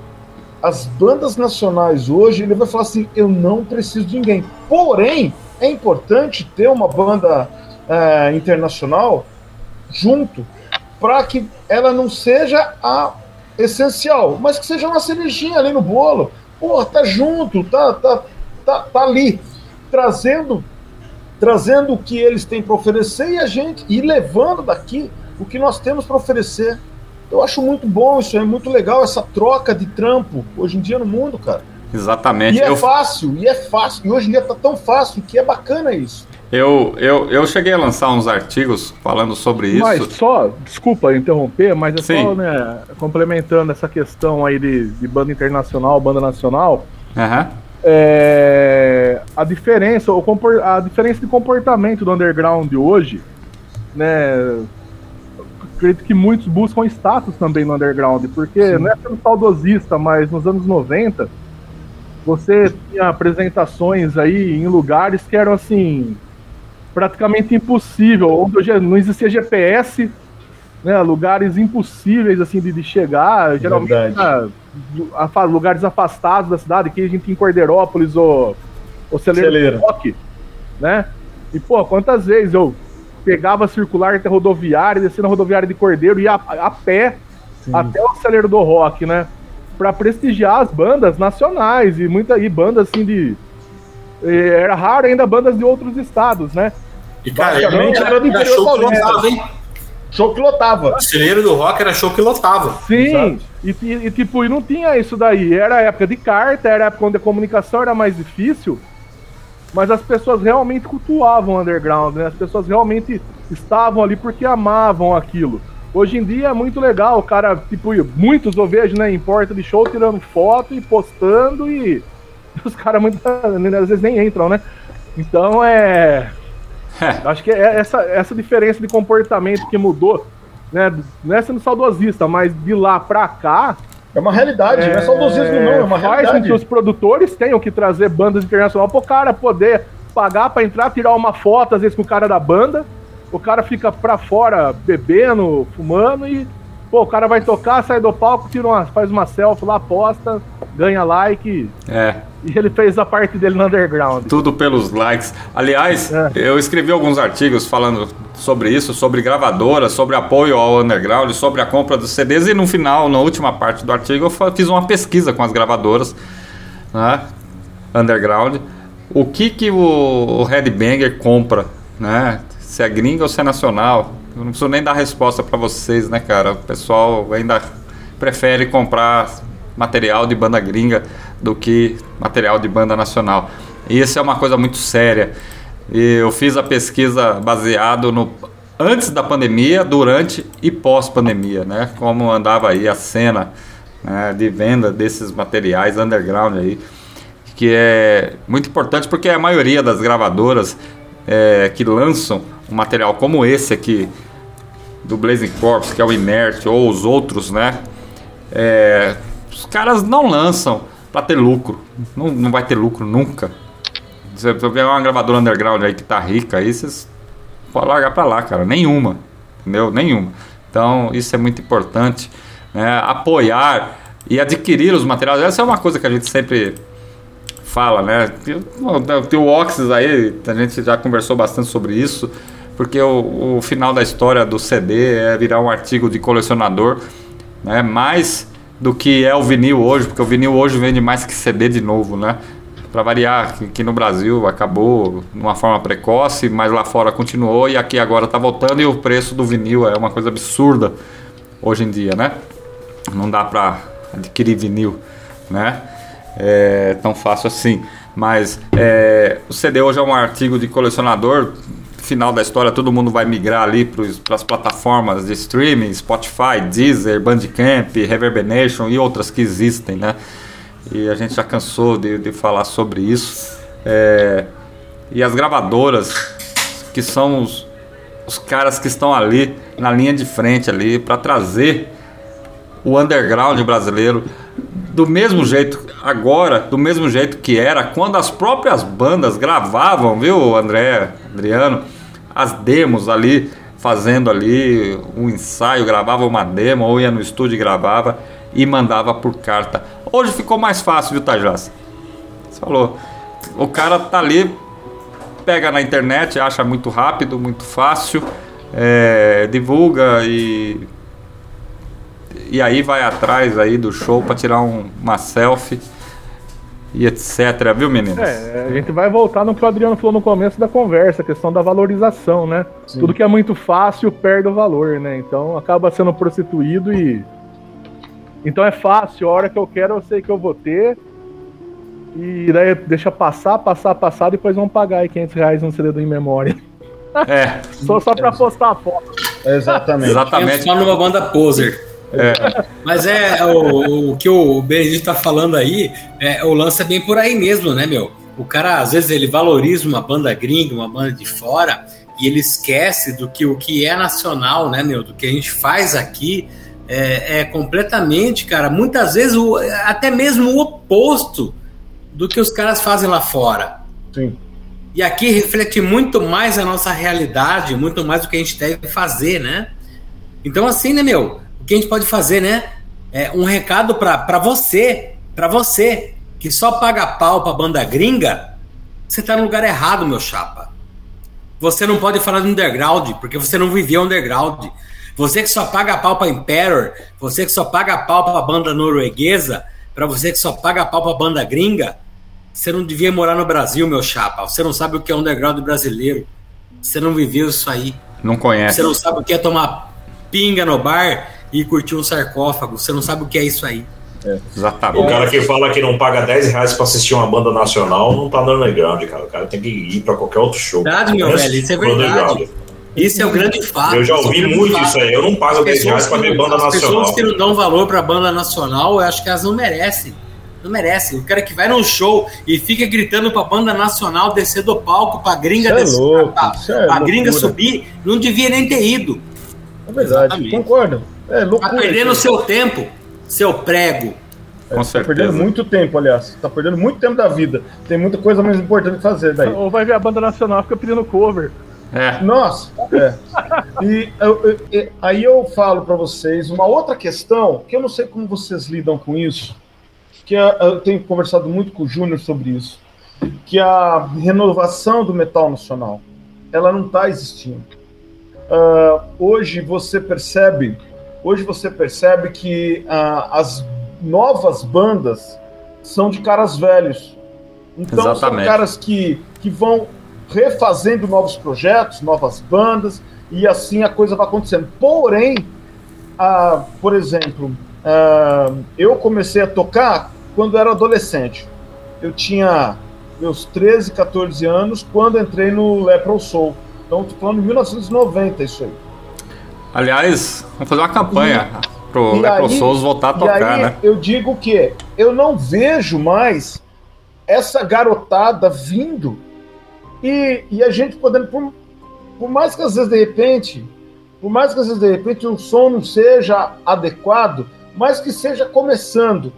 as bandas nacionais hoje, ele vai falar assim: eu não preciso de ninguém. Porém, é importante ter uma banda é, internacional junto para que ela não seja a essencial, mas que seja uma cerejinha ali no bolo. Pô, tá junto, tá, tá, tá, tá ali, trazendo trazendo o que eles têm para oferecer e a gente e levando daqui o que nós temos para oferecer. Eu acho muito bom isso, é muito legal essa troca de trampo hoje em dia no mundo, cara. Exatamente. E é Eu, fácil, e é fácil. E hoje em dia tá tão fácil que é bacana isso. eu, eu, eu cheguei a lançar uns artigos falando sobre isso. Mas só, desculpa interromper, mas é Sim. só, né, complementando essa questão aí de, de banda internacional, banda nacional, Aham. É, a diferença, o a diferença de comportamento do underground de hoje, né? Acredito que muitos buscam status também no underground, porque não é sendo saudosista, mas nos anos 90 você tinha apresentações aí em lugares que eram assim praticamente impossível, onde hoje não existia GPS, né? Lugares impossíveis assim de, de chegar, geralmente Verdade. Lugares afastados da cidade, que a gente tem em Cordeirópolis ou, ou Celeiro Rock, né? E, pô, quantas vezes eu pegava a circular até rodoviária, descia na rodoviária de Cordeiro e ia a, a pé até o Celeiro do Rock, né? Pra prestigiar as bandas nacionais e muita e bandas assim de. Era raro ainda bandas de outros estados, né? E, cara, Basicamente, era, era do interior paulista. hein? Show que lotava. O celeiro do rock era show que lotava. Sim, e, e- e, tipo, e não tinha isso daí. Era a época de carta, era a época onde a comunicação era mais difícil, mas as pessoas realmente cultuavam o underground, né? As pessoas realmente estavam ali porque amavam aquilo. Hoje em dia é muito legal, o cara, tipo, muitos eu vejo, né, em porta de show tirando foto e postando e [LAUGHS] os caras muitas às vezes nem entram, né? Então é. Acho que é essa, essa diferença de comportamento que mudou, né? Não é sendo saudosista, mas de lá pra cá. É uma realidade, não é saudosismo, não, é uma Faz com realidade. que os produtores tenham que trazer bandas internacionais pro cara poder pagar pra entrar, tirar uma foto, às vezes, com o cara da banda. O cara fica pra fora bebendo, fumando e, Pô, o cara vai tocar, sai do palco, tira uma, faz uma selfie lá, posta, ganha like. É. E ele fez a parte dele no underground. Tudo pelos likes. Aliás, É. eu escrevi alguns artigos falando sobre isso, sobre gravadoras, sobre apoio ao underground, sobre a compra dos CDs e no final, na última parte do artigo, eu fiz uma pesquisa com as gravadoras, né? Underground. O que que o, o Headbanger compra, né? Se é gringa ou se é nacional. Eu não preciso nem dar resposta para vocês, né, cara? O pessoal ainda prefere comprar material de banda gringa do que material de banda nacional. E isso é uma coisa muito séria. E eu fiz a pesquisa baseado no antes da pandemia, durante e pós-pandemia, né? Como andava aí a cena né, de venda desses materiais underground aí, que é muito importante porque a maioria das gravadoras é, que lançam um material como esse aqui do Blazing Corps, que é o Inert, ou os outros, né? É, os caras não lançam para ter lucro. Não, não vai ter lucro nunca. Se você pegar uma gravadora underground aí que tá rica aí, vocês podem largar pra lá, cara. Nenhuma. Entendeu? Nenhuma. Então, isso é muito importante. né? Apoiar e adquirir os materiais. Essa é uma coisa que a gente sempre fala, né? Tem o Oxys aí, a gente já conversou bastante sobre isso, porque o, o final da história do CD é virar um artigo de colecionador, né? Mais do que é o vinil hoje, porque o vinil hoje vende mais que CD de novo, né? Para variar, que, no Brasil acabou de uma forma precoce, mas lá fora continuou e aqui agora está voltando e o preço do vinil é uma coisa absurda hoje em dia, né? Não dá para adquirir vinil, né? É tão fácil assim. Mas é, o CD hoje é um artigo de colecionador. Final da história, todo mundo vai migrar ali para as plataformas de streaming, Spotify, Deezer, Bandcamp, Reverberation e outras que existem, né? E a gente já cansou de, de falar sobre isso. É, e as gravadoras, que são os, os caras que estão ali na linha de frente ali para trazer o underground brasileiro do mesmo jeito agora, do mesmo jeito que era quando as próprias bandas gravavam, viu, André, Adriano, as demos ali, fazendo ali um ensaio, gravava uma demo ou ia no estúdio e gravava e mandava por carta. Hoje ficou mais fácil, viu, Tajás? Você falou, o cara tá ali, pega na internet, acha muito rápido, muito fácil, é, divulga e e aí vai atrás aí do show para tirar um- uma selfie e etc, viu meninos? É, a gente vai voltar no que o Adriano falou no começo da conversa, a questão da valorização, né? Tudo que é muito fácil perde o valor, né? Então acaba sendo prostituído e. Então é fácil, a hora que eu quero eu sei que eu vou ter. E daí deixa passar, passar, passar, depois vão pagar aí 500 reais no CD do In Memória. É. [LAUGHS] Só, só pra postar a foto. Exatamente. Exatamente. Só numa banda poser. É. Mas é o, o que o Benedito tá falando aí, é, o lance é bem por aí mesmo, né, meu? O cara, às vezes, ele valoriza uma banda gringa, uma banda de fora, e ele esquece do que o que é nacional, né, meu? Do que a gente faz aqui é, é completamente, cara, muitas vezes o- até mesmo o oposto do que os caras fazem lá fora. Sim. E aqui reflete muito mais a nossa realidade, muito mais do que a gente deve fazer, né? Então, assim, né, meu? O que a gente pode fazer, né? É um recado pra você, pra você, que só paga pau pra banda gringa, você tá no lugar errado, meu chapa. Você não pode falar do underground, porque você não viveu underground. Você que só paga pau pra Emperor, você que só paga pau pra banda norueguesa, pra você que só paga pau pra banda gringa, você não devia morar no Brasil, meu chapa. Você não sabe o que é underground brasileiro. Você não viveu isso aí. Não conhece. Você não sabe o que é tomar pinga no bar e curtir um sarcófago. Você não sabe o que é isso aí. Exatamente. O cara que fala que não paga 10 reais pra assistir uma banda nacional não tá no underground, cara. O cara tem que ir pra qualquer outro show. Verdade, meu velho, isso é verdade. Isso é o grande fato. Eu já é ouvi muito fato. isso aí. Eu não pago As 10 reais pessoas pra ver banda As pessoas nacional. que não dão valor pra banda nacional, eu acho que elas não merecem. Não merecem. O cara que vai num show e fica gritando pra banda nacional descer do palco, pra gringa Isso é descer, louco, pra, isso é pra gringa subir, não devia nem ter ido. É verdade, Exatamente. concordo. É Tá loucura. perdendo o isso. seu tempo, seu prego. Com Tá certeza. perdendo muito tempo, aliás. Tá perdendo muito tempo da vida. Tem muita coisa mais importante que fazer daí. Ou vai ver a banda nacional fica pedindo cover. É. Nossa, é. E eu- eu- eu- aí eu falo para vocês uma outra questão que eu não sei como vocês lidam com isso, que é- eu tenho conversado muito com o Júnior sobre isso, que a renovação do metal nacional, ela não está existindo. Ah, hoje você percebe, hoje você percebe que ah, as novas bandas são de caras velhos. Então são Exatamente. caras que, que vão refazendo novos projetos, novas bandas, e assim a coisa vai acontecendo. Porém, ah, por exemplo, ah, eu comecei a tocar quando era adolescente. Eu tinha meus 13, 14 anos quando entrei no Lepro Soul. Então, tô falando de 1990 isso aí. Aliás, vamos fazer uma campanha pro E Lepro aí- Souls voltar a tocar, aí, né? Eu digo que eu não vejo mais essa garotada vindo e, e a gente podendo, por, por mais que às vezes de repente, por mais que às vezes de repente o som não seja adequado, mas que seja começando.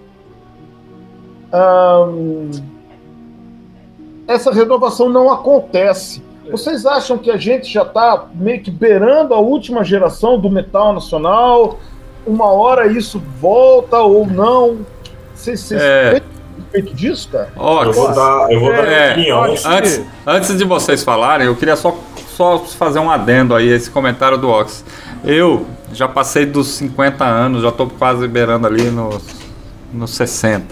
Essa renovação não acontece. Vocês acham que a gente já está meio que beirando a última geração do metal nacional? Uma hora isso volta ou não? Vocês, vocês É. respeito disso, cara? Ó, Eu vou dar, eu vou dar minha É, opinião. antes, antes de vocês falarem, eu queria só, só fazer um adendo aí, esse comentário do Ox. Eu já passei dos 50 anos, já tô quase beirando ali nos, nos 60.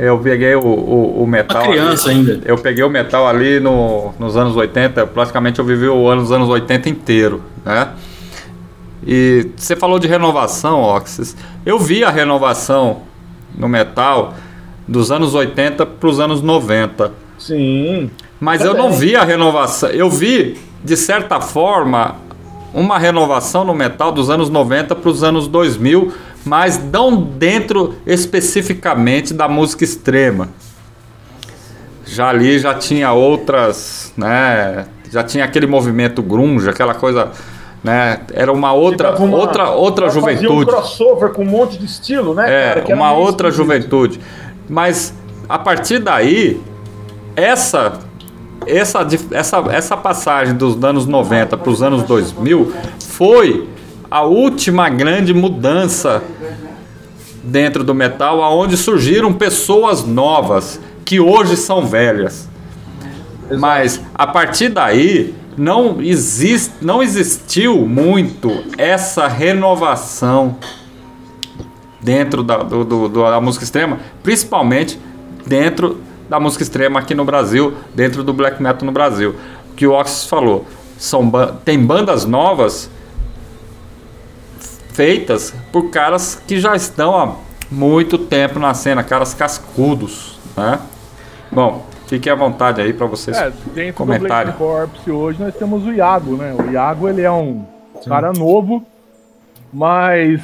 Eu peguei o, o, o metal. Uma criança ali, ainda. Eu peguei o metal ali no, nos anos 80, praticamente eu vivi o ano, os anos 80 inteiro, né? E você falou de renovação, Oxys. Eu vi a renovação no metal dos anos 80 para os anos 90. Sim. Mas eu Também. não vi a renovação. Eu vi, de certa forma, uma renovação no metal dos anos 90 para os anos 2000, mas não dentro especificamente da música extrema. Já ali já tinha outras, né? Já tinha aquele movimento grunge, aquela coisa, né? Era uma outra, Ficava uma- outra, outra Fazia um juventude. crossover com um monte de estilo, né, É, cara? Uma outra juventude. Mas a partir daí, essa essa, essa, essa passagem dos anos 90 para os anos 2000 foi a última grande mudança dentro do metal, aonde surgiram pessoas novas que hoje são velhas. Mas a partir daí não existe, não existiu muito essa renovação dentro da, do, do- da música extrema, principalmente dentro da música extrema aqui no Brasil, dentro do black metal no Brasil. O que o Oxys falou, são tem bandas novas feitas por caras que já estão há muito tempo na cena, caras cascudos, né? Bom, fiquem à vontade aí para vocês É, dentro comentarem. do Blade Corps hoje nós temos o Iago, né? O Iago ele é um cara novo, mas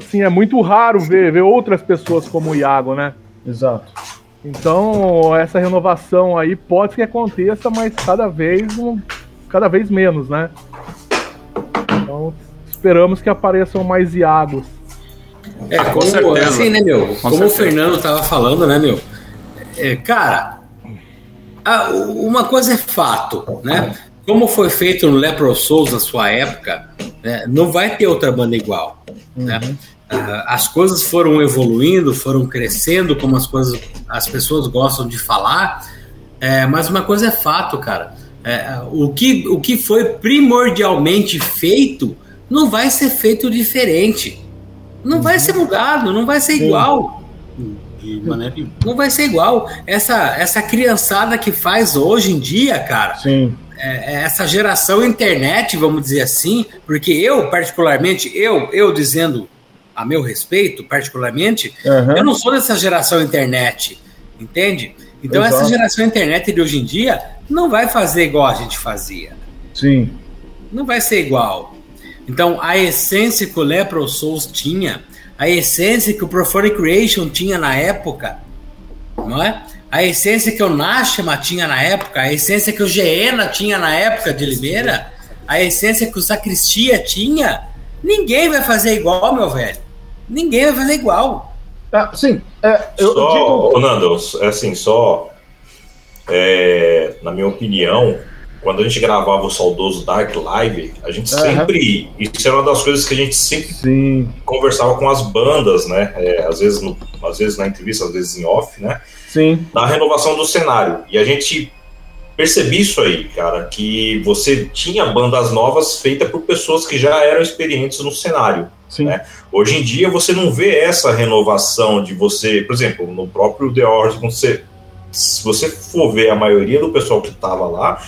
assim, é muito raro ver, ver outras pessoas como o Iago, né? Exato. Então, essa renovação aí pode que aconteça, mas cada vez um, cada vez menos, né? Então, esperamos que apareçam mais Iagos. É, Ah, com como, certeza. assim, né, meu? Com como certeza. o Fernando tava falando, né, meu? É, cara, a- uma coisa é fato, né? Como foi feito no Lepro Souls na sua época, né, não vai ter outra banda igual. Né? Ah, As coisas foram evoluindo, foram crescendo, como as coisas as pessoas gostam de falar, é, mas uma coisa é fato, cara. É, o, que, o que foi primordialmente feito não vai ser feito diferente. Não vai ser mudado, não vai ser igual. De maneira nenhuma. Não vai ser igual. Essa, essa criançada que faz hoje em dia, cara, Sim. é- é essa geração internet, vamos dizer assim, porque eu, particularmente, eu, eu dizendo a meu respeito, particularmente, Aham. eu não sou dessa geração internet, entende? Então Exato. essa geração internet de hoje em dia não vai fazer igual a gente fazia. Sim. Não vai ser igual. Então a essência que o Lepro Souls tinha, a essência que o Profane Creation tinha na época, não é? A essência que o Nashima tinha na época, a essência que o Geena tinha na época de Limeira, a essência que o Sacristia tinha, ninguém vai fazer igual, meu velho. Ninguém vai fazer igual. Ah, sim, é, eu, eu Só, digo. ô, Nando, é assim, só é, na minha opinião, quando a gente gravava o saudoso Dark Live, a gente Aham. sempre. Isso era uma das coisas que a gente sempre Sim, conversava com as bandas, né? É, às, vezes no- às vezes na entrevista, às vezes em off, né? sim. Da renovação do cenário. E a gente percebi isso aí, cara, que você tinha bandas novas feitas por pessoas que já eram experientes no cenário. Né? Hoje em dia você não vê essa renovação de você, por exemplo, no próprio The Horse, você, se você for ver a maioria do pessoal que estava lá,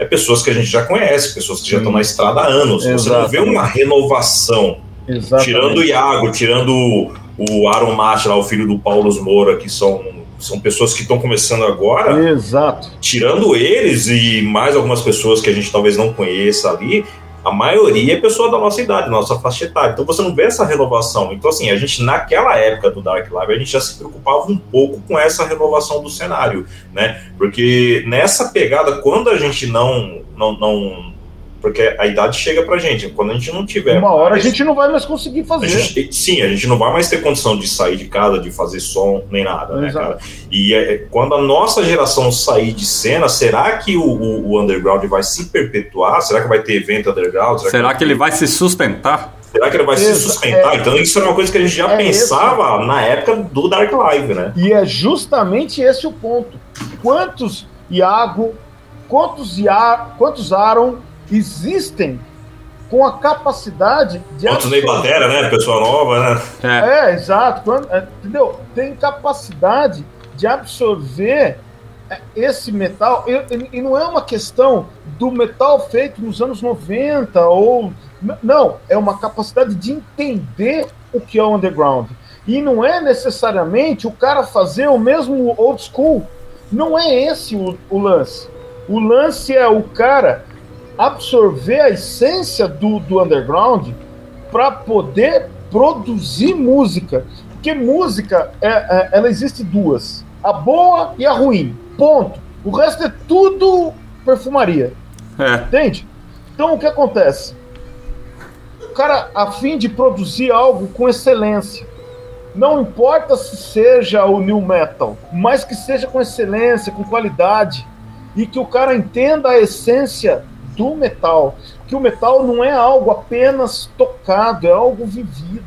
é pessoas que a gente já conhece, pessoas que já Sim. estão na estrada há anos. Você não vê uma renovação Exatamente. Tirando o Iago, tirando o, Aaron Mate, lá, o filho do Paulo Moura, que são, são pessoas que estão começando agora, Exato. tirando eles e mais algumas pessoas que a gente talvez não conheça ali, a maioria é pessoa da nossa idade, nossa faixa etária. Então você não vê essa renovação. Então, assim, a gente, naquela época do Dark Live, a gente já se preocupava um pouco com essa renovação do cenário, né? Porque nessa pegada, quando a gente não. não, não porque a idade chega pra gente. Quando a gente não tiver. Uma hora a mais- gente não vai mais conseguir a fazer. gente- sim, a gente não vai mais ter condição de sair de casa, de fazer som, nem nada, né, cara? E é, quando a nossa geração sair de cena, será que o, o- o underground vai se perpetuar? Será que vai ter evento underground? Será que ele vai se sustentar? Será que ele vai se sustentar? é- então isso é uma coisa que a gente já é pensava na época do Dark Live, né? E é justamente esse o ponto. Quantos Iago, quantos Ia, quantos Aaron existem com a capacidade de Quantos Ney Batera, né? Pessoa nova, né? É. É, exato. Quando- é, entendeu? Tem capacidade de absorver é, esse metal. E, não é uma questão do metal feito nos anos 90 ou. Não, é uma capacidade de entender o que é o underground. E não é necessariamente o cara fazer o mesmo old school. Não é esse o, o lance. O lance é o cara absorver a essência do, do underground para poder produzir música. Porque música, é, é- ela existe duas: a boa e a ruim. Ponto. O resto é tudo perfumaria. É. Entende? Então o que acontece? O cara, a fim de produzir algo com excelência. Não importa se seja o new metal, mas que seja com excelência, com qualidade. E que o cara entenda a essência do metal. Que o metal não é algo apenas tocado, é algo vivido.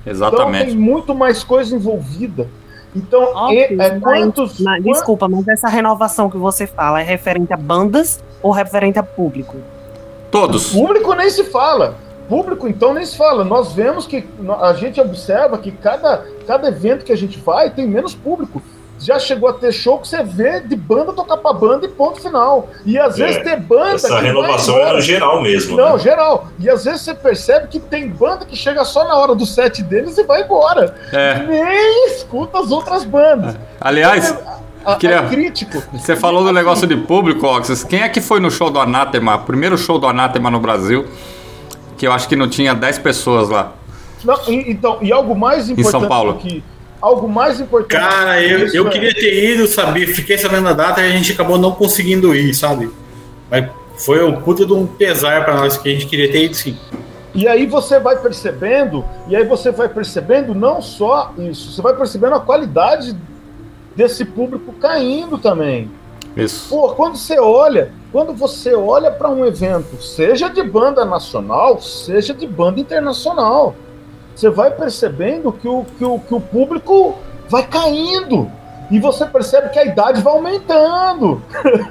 Então tem Exatamente. muito mais coisa envolvida. Então, Óbvio, é, é, mas- quantos. mas- desculpa, mas essa renovação que você fala é referente a bandas ou referente a público? Todos. Público nem se fala. Público, então, nem se fala. Nós vemos que a gente observa que cada, cada evento que a gente vai tem menos público. Já chegou a ter show que você vê de banda tocar pra banda e ponto final. E às É, vezes ter banda. Essa renovação é no geral mesmo. Não, né? geral. E às vezes você percebe que tem banda que chega só na hora do set deles e vai embora. É. Nem escuta as outras bandas. Aliás, A- queria- É crítico. você falou do negócio de público, Oxys. Quem é que foi no show do Anátema? Primeiro show do Anátema no Brasil. Que eu acho que não tinha 10 pessoas lá. Não, e- então, e algo mais importante São Paulo. que algo mais importante. Cara, eu, isso eu é- queria ter ido, sabia? Fiquei sabendo da data e a gente acabou não conseguindo ir, sabe? Mas foi um puta de um pesar pra nós que a gente queria ter ido sim. E aí você vai percebendo, e aí você vai percebendo não só isso, você vai percebendo a qualidade desse público caindo também. Isso. Pô, quando você olha, quando você olha para um evento, seja de banda nacional, seja de banda internacional, você vai percebendo que o, que o, que o público vai caindo. E você percebe que a idade vai aumentando.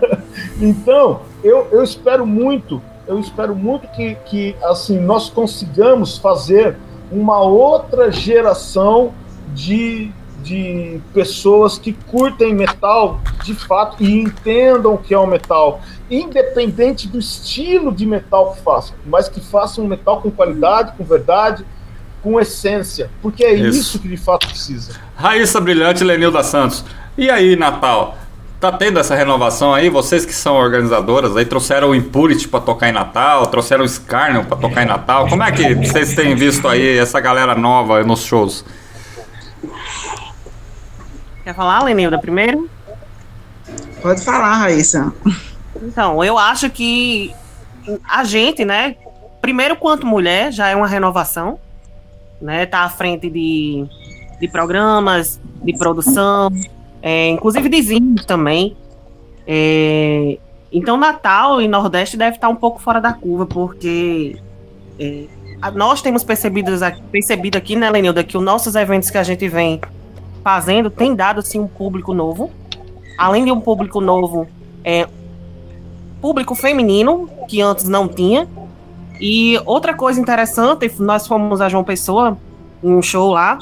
[LAUGHS] então, eu, eu espero muito, eu espero muito que, que assim nós consigamos fazer uma outra geração de, de pessoas que curtem metal de fato e entendam o que é o metal, independente do estilo de metal que façam, mas que façam um metal com qualidade, com verdade, com essência, porque é Isso. isso, que de fato precisa. Raíssa Brilhante, Lenilda Santos. E aí, Natal? Tá tendo essa renovação aí? Vocês que são organizadoras aí trouxeram o Impurity pra tocar em Natal, trouxeram o Scarnel pra tocar em Natal. Como é que vocês têm visto aí essa galera nova nos shows? Quer falar, Lenilda, primeiro? Pode falar, Raíssa. Então, eu acho que a gente, né, primeiro quanto mulher, já é uma renovação, né, tá à frente de, de programas, de produção, é, inclusive de zines também. É, Então, Natal e Nordeste deve estar um pouco fora da curva, porque é, a- nós temos percebido, percebido aqui, né, Lenilda, que os nossos eventos que a gente vem fazendo tem dado, sim, um público novo. Além de um público novo, é público feminino, que antes não tinha. E outra coisa interessante, nós fomos a João Pessoa, um show lá,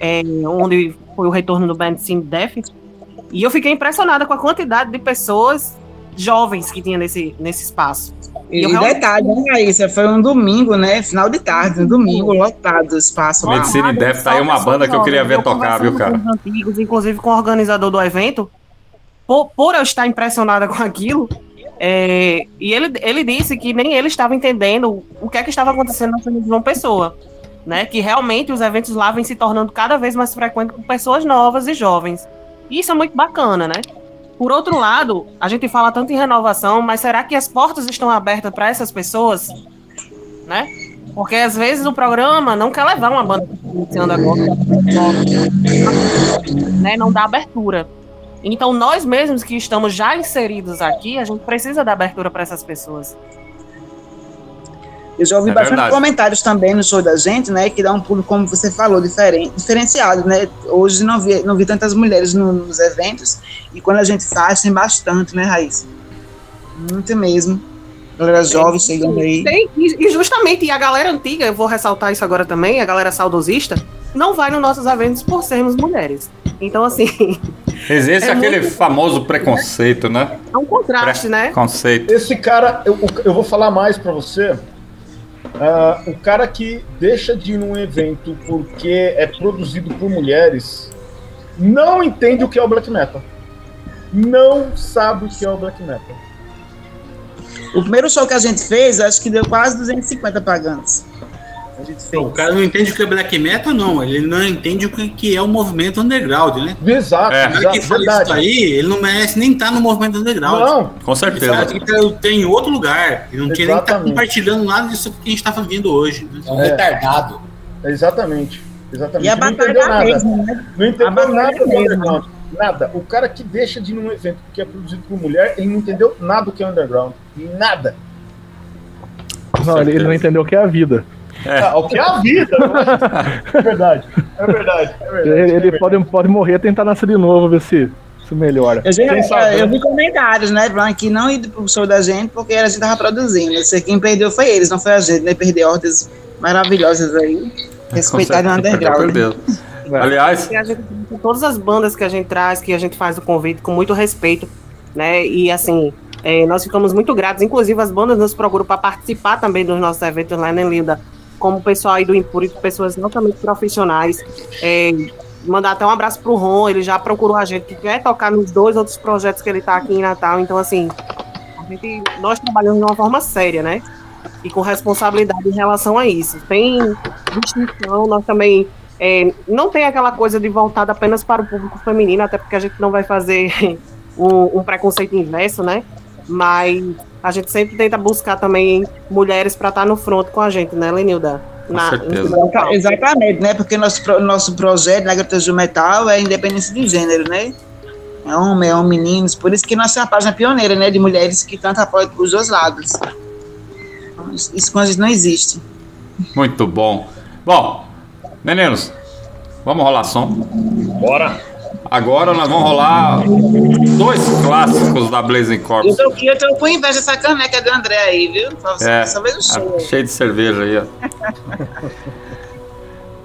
é, onde foi o retorno do Band Sim Def. E eu fiquei impressionada com a quantidade de pessoas jovens que tinha nesse, nesse espaço. E, eu realmente- detalhe, né, Raíssa? Foi um domingo, né? Final de tarde, um domingo, lotado o espaço lá. Medicine Def tá aí uma banda que eu queria ver tocar, viu, cara? Com os antigos, inclusive com o organizador do evento, por, por eu estar impressionada com aquilo, é, e ele, ele disse que nem ele estava entendendo o que é que estava acontecendo na cidade de João Pessoa. Né, que realmente os eventos lá vêm se tornando cada vez mais frequentes com pessoas novas e jovens. E isso é muito bacana, né? Por outro lado, a gente fala tanto em renovação, mas será que as portas estão abertas para essas pessoas? Né? Porque às vezes o programa não quer levar uma banda iniciando agora, né? Não dá abertura. Então nós mesmos que estamos já inseridos aqui, a gente precisa dar abertura para essas pessoas. Eu já ouvi É bastante verdade. comentários também no show da gente, né? Que dá um público, como você falou, diferente, diferenciado, né? Hoje não vi, não vi tantas mulheres no- nos eventos. E quando a gente faz, tem bastante, né, Raíssa? Muito mesmo. Galera jovem chegando aí. Tem, e, e justamente, e a galera antiga, eu vou ressaltar isso agora também, a galera saudosista, não vai nos nossos eventos por sermos mulheres. Então, assim, [LAUGHS] Existe É aquele muito- famoso preconceito, né? é um contraste, né? Preconceito. Esse cara, eu, eu vou falar mais pra você. Ah, o cara que deixa de ir num evento porque é produzido por mulheres não entende o que é o black metal. Não sabe o que é o black metal. O primeiro show que a gente fez, acho que deu quase 250 pagantes. Gente fez. O cara não entende o que é black metal, não. Ele não entende o que- que é o movimento underground, né? Exato, É. O cara exato, que fala isso verdade. aí, ele não merece nem estar no movimento underground. Não, Com Ele certeza. fala que tá- tá em outro lugar. Ele não tinha nem que estar compartilhando nada disso que a gente está vivendo hoje. né? É um É. retardado. exatamente. Exatamente. E a não batalha entendeu é nada. mesmo, né? Não entendeu nada é do mesmo. underground. Nada. O cara que deixa de ir num evento porque é produzido por mulher, ele não entendeu nada do que é underground. Nada. Não, ele, ele não entendeu o que é a vida. Ah, o que é a vida? É verdade. É verdade. É verdade. Ele, é ele verdade. pode, pode morrer tentar nascer de novo, ver se, se melhora. Eu, já, eu né? vi comentários, né? Falando que não ir pro show da gente porque a gente tava produzindo. Eu sei, quem perdeu foi eles, não foi a gente, né? Perdeu ordens maravilhosas aí. Respeitar no underground. Perdeu. Aliás, gente, todas as bandas que a gente traz, que a gente faz o convite com muito respeito, né? E assim, é, nós ficamos muito gratos. Inclusive, as bandas nos procuram para participar também dos nossos eventos lá na Linda, como o pessoal aí do Impúrico, pessoas altamente profissionais. É, mandar até um abraço pro Ron, ele já procurou a gente, que quer tocar nos dois outros projetos que ele tá aqui em Natal. Então, assim, gente, nós trabalhamos de uma forma séria, né? E com responsabilidade em relação a isso. Tem distinção, nós também é, não tem aquela coisa de voltada apenas para o público feminino, até porque a gente não vai fazer [LAUGHS] um, um preconceito inverso, né? Mas a gente sempre tenta buscar também mulheres para estar no front com a gente, né, Lenilda? Com certeza. Exa- Exatamente, né? Porque nosso, nosso projeto na Gratuita do Metal é independência de gênero, né? É homem, é homem, meninos. Por isso que nossa é uma página pioneira, né? De mulheres que tanto apoiam os dois lados. Então, Isso isso com a gente não existe. muito bom. Bom, meninos, vamos rolar som. Bora! Agora nós vamos rolar dois clássicos da Blazing Eu Corps. tô, aqui, eu tô com inveja dessa caneca do André aí, viu? Só, É, só vejo ah, cheio de cerveja aí, ó.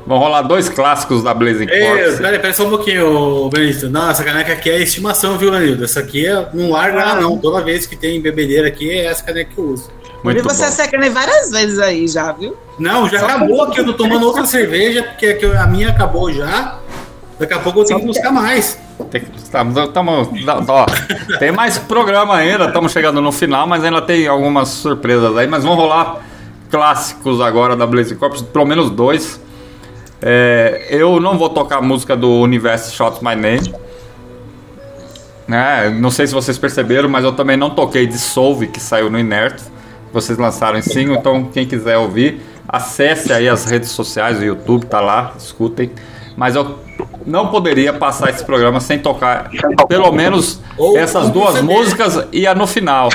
Vamos rolar dois clássicos da Blazing Corps. peraí, peraí só um pouquinho, ô, Benito. Não, essa caneca aqui é estimação, viu, Lenildo? Essa aqui é, não larga ela, não. Toda vez que tem bebedeira aqui, é essa caneca que eu uso. E Muito você bom. secando várias vezes aí já, viu? Não, já Só acabou aqui. Eu tô tomando outra cerveja, porque que a minha acabou já. Daqui a pouco eu tenho que buscar mais. Tem, que- tamo- tamo- ó, tem mais programa ainda, estamos chegando no final, mas ainda tem algumas surpresas aí. Mas vamos rolar clássicos agora da Blazing Corps, pelo menos dois. É, eu não vou tocar a música do Universo Shots My Name. Né? Não sei se vocês perceberam, mas eu também não toquei Dissolve, que saiu no Inert. Vocês lançaram em single, então quem quiser ouvir, acesse aí as redes sociais, o YouTube tá lá, escutem. Mas eu não poderia passar esse programa sem tocar pelo menos essas duas músicas e a no final.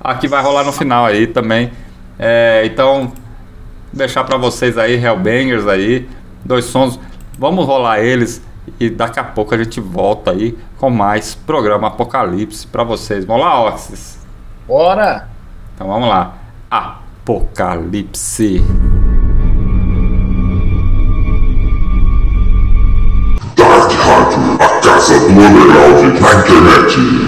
A que vai rolar no final aí também. É, então, deixar pra vocês aí, Hellbangers aí, dois sons. Vamos rolar eles e daqui a pouco a gente volta aí com mais programa Apocalipse pra vocês. Vamos lá, Oxys? Bora! Então vamos lá. Apocalipse. Do underground na internet.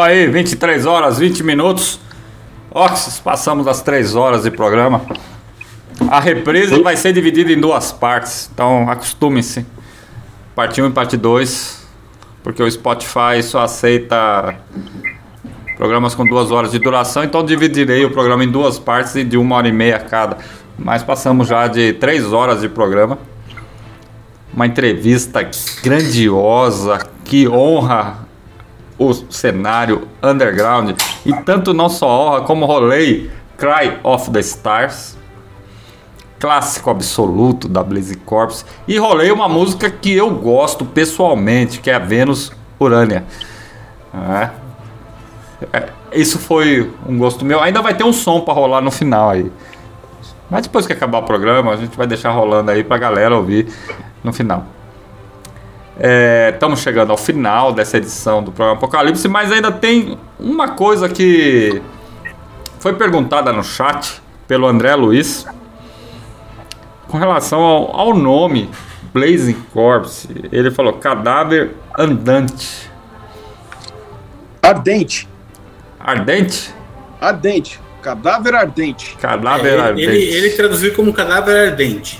Aí, 23 horas, 20 minutos. Oxis, passamos das 3 horas de programa. A reprise vai ser dividida em duas partes, então acostumem-se. Parte 1 e parte 2, porque o Spotify só aceita programas com duas horas de duração, então dividirei o programa em duas partes e de uma hora e meia cada. Mas passamos já de três horas de programa. Uma entrevista grandiosa que honra cenário underground e tanto não só honra como rolei Cry of the Stars, clássico absoluto da Blaze Corps, e rolei uma música que eu gosto pessoalmente, que é a Vênus Urânia. É. É, isso foi um gosto meu. Ainda vai ter um som para rolar no final aí. Mas depois que acabar o programa, a gente vai deixar rolando aí pra galera ouvir no final. Estamos chegando ao final dessa edição do programa Apocalipse, mas ainda tem uma coisa que foi perguntada no chat pelo André Luiz com relação ao, ao nome Blazing Corpse. Ele falou cadáver andante. Ardente. Ardente? Ardente. Cadáver ardente. Cadáver É, ardente. ele, ele traduziu como cadáver ardente.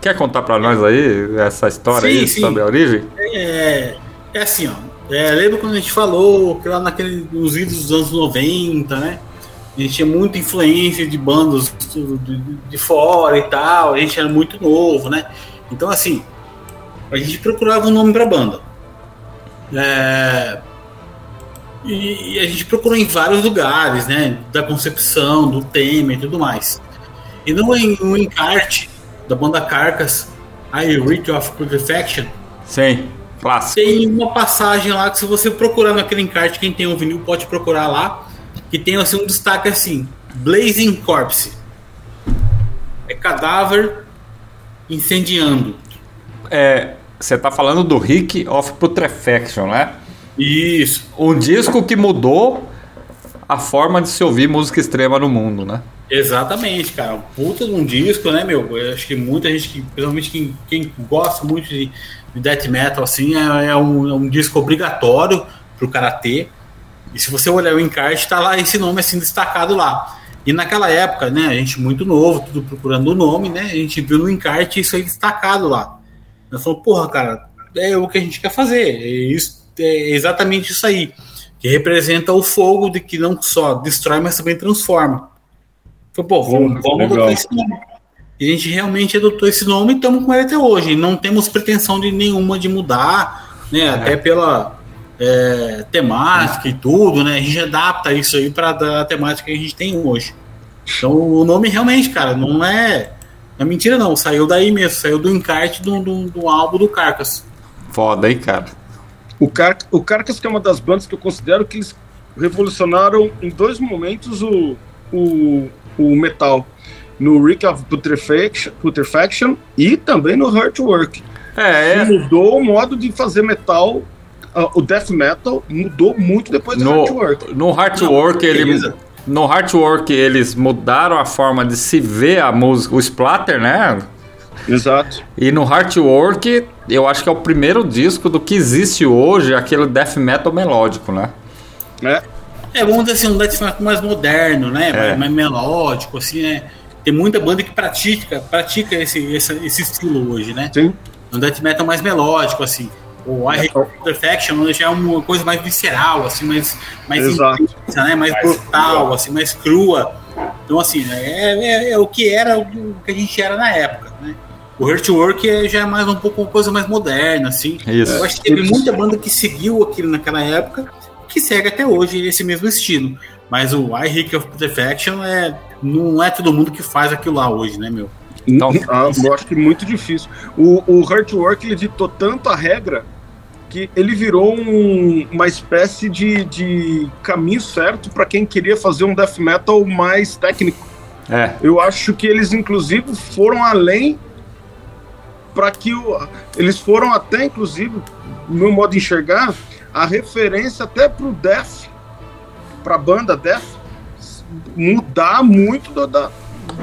Quer contar pra nós aí essa história Sim, aí sim. sobre a origem? É, é assim, ó. É, lembra quando a gente falou que lá naquele, nos idos dos anos 90, né? A gente tinha muita influência de bandas de, de- fora e tal. A gente era muito novo, né? Então, assim, a gente procurava um nome pra banda. É, e, e a gente procurou em vários lugares, né? Da concepção, do tema e tudo mais. E no, en- no encarte da banda Carcas, I Rite of Putrefaction, Sim, clássico. tem uma passagem lá que se você procurar naquele encarte, quem tem um vinil pode procurar lá, que tem assim um destaque assim, Blazing Corpse. É cadáver incendiando. É, você tá falando do Rick of Putrefaction, né? Isso. Um disco que mudou a forma de se ouvir música extrema no mundo, né? Exatamente, cara. Puta de um disco, né, meu? Eu acho que muita gente, que, principalmente quem, quem gosta muito de, de death metal, assim, é, é um, é um disco obrigatório pro cara ter. E se você olhar o encarte, tá lá esse nome assim destacado lá. E naquela época, né, a gente muito novo, tudo procurando o nome, né? A gente viu no encarte isso aí destacado lá. Nós falamos, porra, cara, é o que a gente quer fazer. É, isso, é exatamente isso aí. Que representa o fogo de que não só destrói, mas também transforma. Falei, pô, vamos, vamos legal. adotar esse nome. E a gente realmente adotou esse nome e estamos com ele até hoje. E não temos pretensão de nenhuma de mudar, né? Até pela é, temática e tudo, né? A gente adapta isso aí para a temática que a gente tem hoje. Então o nome realmente, cara, não é. Não é mentira, não. Saiu daí mesmo, saiu do encarte do, do, do álbum do Carcas. Foda, hein, cara? O, Car o Carcass, que é uma das bandas que eu considero que eles revolucionaram em dois momentos o, o, o metal. No Rick of Putrefaction, Putrefaction e também no Hurtwork. É, é. Mudou o modo de fazer metal. ah, o death metal mudou muito depois do No, Hurtwork. no Heartwork, ele, beleza. no Heartwork eles mudaram a forma de se ver a música, o splatter, né? Exato. E no Heartwork, eu acho que é o primeiro disco do que existe hoje, aquele death metal melódico, né? É. É, vamos dizer assim, um death metal mais moderno, né? É. Mais, mais melódico, assim, né? Tem muita banda que pratica, pratica esse, esse, esse estilo hoje, né? Sim. Um death metal mais melódico, assim. O I Hate Perfection já é uma coisa mais visceral, assim, mais, mais Exato. intensa, né? Mais brutal, assim, mais crua. Então, assim, é, é, é o que era o que a gente era na época, né? O Hurtwork é, já é mais um pouco uma coisa mais moderna, assim. Isso. Eu acho que teve muita banda que seguiu aquilo naquela época, que segue até hoje esse mesmo estilo. Mas o I of Perfection é, não é todo mundo que faz aquilo lá hoje, né, meu? Então- Ah, eu acho que é muito difícil. O, o Hurtwork ele ditou tanto a regra que ele virou um- uma espécie de, de caminho certo para quem queria fazer um death metal mais técnico. É. Eu acho que eles, inclusive, foram além para que o, eles foram até, inclusive, no meu modo de enxergar, a referência até pro Death, pra banda Death, mudar muito do, da-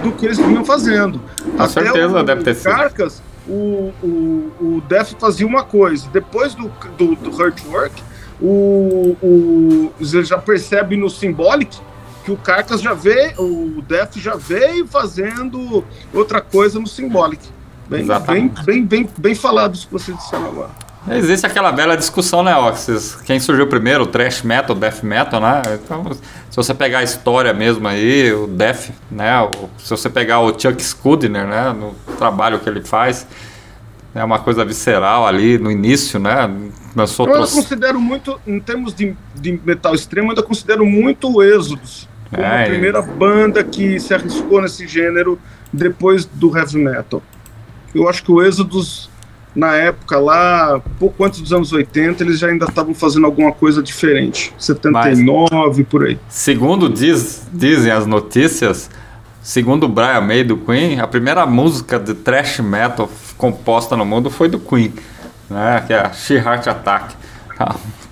do que eles vinham fazendo. Com certeza o, deve ter sido. Carcas, o, o, o Death fazia uma coisa, depois do, do, do Hurtwork, o, o, você já percebe no Symbolic que o Carcas já veio, o Def já veio fazendo outra coisa no Symbolic. Bem, bem, bem, bem, bem falado isso que você disseram agora. Existe aquela bela discussão, né, Oxys? Quem surgiu primeiro, o thrash metal, o death metal, né? Então, se você pegar a história mesmo aí, o death, né? o- se você pegar o Chuck Schuldiner, né? No trabalho que ele faz, é uma coisa visceral ali no início, né? Lançou Eu considero muito, em termos de, de metal extremo, eu ainda considero muito o Êxodos como É, a primeira banda que se arriscou nesse gênero depois do heavy metal. Eu acho que o Êxodos, na época lá, pouco antes dos anos 80, eles já ainda estavam fazendo alguma coisa diferente. 79, por aí. Segundo diz, dizem as notícias, segundo o Brian May do Queen, a primeira música de thrash metal composta no mundo foi do Queen, né? Que é a She Heart Attack. Então, [LAUGHS]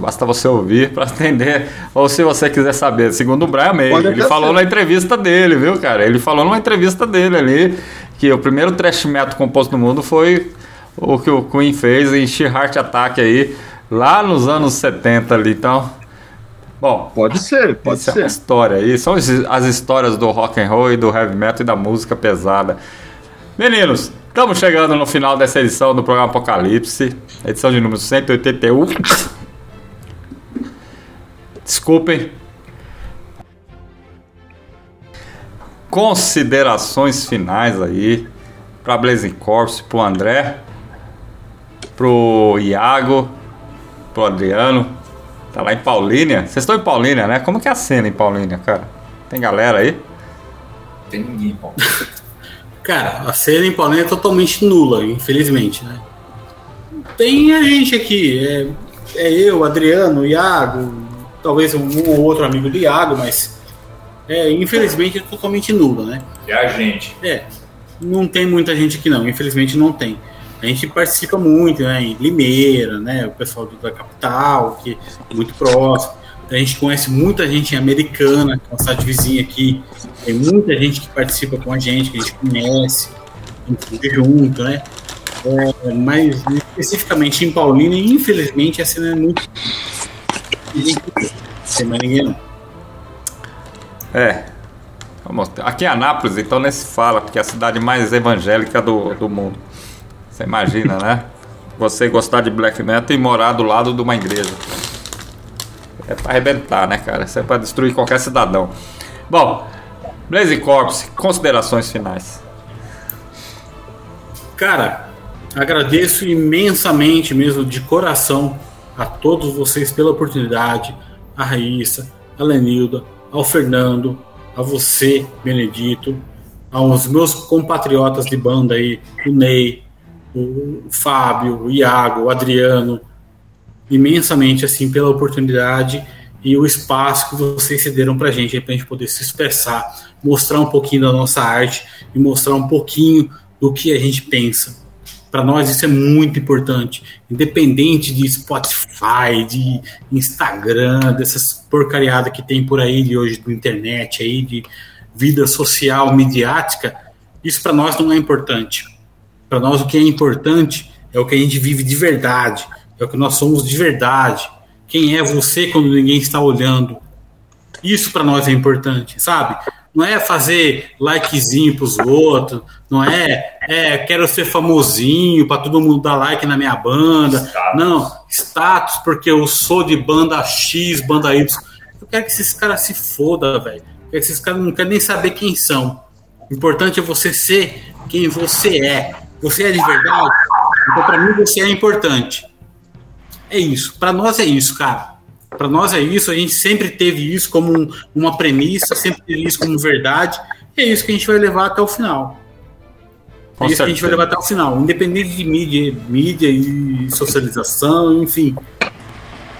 Basta você ouvir para entender, ou se você quiser saber, segundo o Brian May, Pode ele falou ser. na entrevista dele, viu, cara? Ele falou numa entrevista dele ali que o primeiro thrash metal composto no mundo foi o que o Queen fez em She Heart Attack aí, lá nos anos 70 ali. Então, bom, Pode ser, pode isso é ser. uma história aí. São as as histórias do rock and roll e do heavy metal e da música pesada. Meninos, estamos chegando no final dessa edição do programa Apocalipse, edição de número 181. Desculpem. Considerações finais aí para Blazing Corpse, pro André, pro Iago, pro Adriano. Tá lá em Paulínia. Vocês estão em Paulínia, né? Como que é a cena em Paulínia, cara? Tem galera aí? Tem ninguém, pô. [LAUGHS] Cara, a cena em Paulínia é totalmente nula, infelizmente, né? Tem a gente aqui, é, é eu, Adriano, Iago, talvez um, um ou outro amigo do Iago, mas é, infelizmente é totalmente nula, né? E a gente? É, não tem muita gente aqui não, infelizmente não tem. A gente participa muito, né, em Limeira, né, o pessoal da capital, que é muito próximo. A gente conhece muita gente Americana, que é uma cidade vizinha aqui. Tem muita gente que participa com a gente, que a gente conhece, a gente junto, né? É, mas especificamente em Paulínia, infelizmente, a cena é muito. Tem mais ninguém não. É. Aqui em Anápolis, então, nem se fala, porque é a cidade mais evangélica do, do mundo. Você imagina, né? Você gostar de black metal e morar do lado de uma igreja. É pra arrebentar, né, cara? Isso é pra destruir qualquer cidadão. Bom, Blaze Corpse, considerações finais. Cara, agradeço imensamente mesmo, de coração, a todos vocês pela oportunidade, a Raíssa, a Lenilda, ao Fernando, a você, Benedito, aos meus compatriotas de banda aí, o Ney, o Fábio, o Iago, o Adriano, imensamente assim pela oportunidade e o espaço que vocês cederam pra gente, para a gente poder se expressar, mostrar um pouquinho da nossa arte e mostrar um pouquinho do que a gente pensa. Para nós isso é muito importante, independente de Spotify, de Instagram, dessas porcariadas que tem por aí de hoje, do internet aí, de vida social, midiática, isso para nós não é importante. Para nós o que é importante é o que a gente vive de verdade, é o que nós somos de verdade. Quem é você quando ninguém está olhando? Isso para nós é importante, sabe? Não é fazer likezinho pros outros, não é, é quero ser famosinho para todo mundo dar like na minha banda. Não, status porque eu sou de banda X, banda Y. Eu quero que esses caras se foda, velho. Eu quero que Esses caras não querem nem saber quem são. O importante é você ser quem você é. Você é de verdade? Então, para mim, você é importante. É isso. Para nós é isso, cara. Para nós é isso. A gente sempre teve isso como um- uma premissa, sempre teve isso como verdade. E é isso que a gente vai levar até o final. É Com isso que a gente vai levar até o final. Independente de mídia, mídia e socialização, enfim.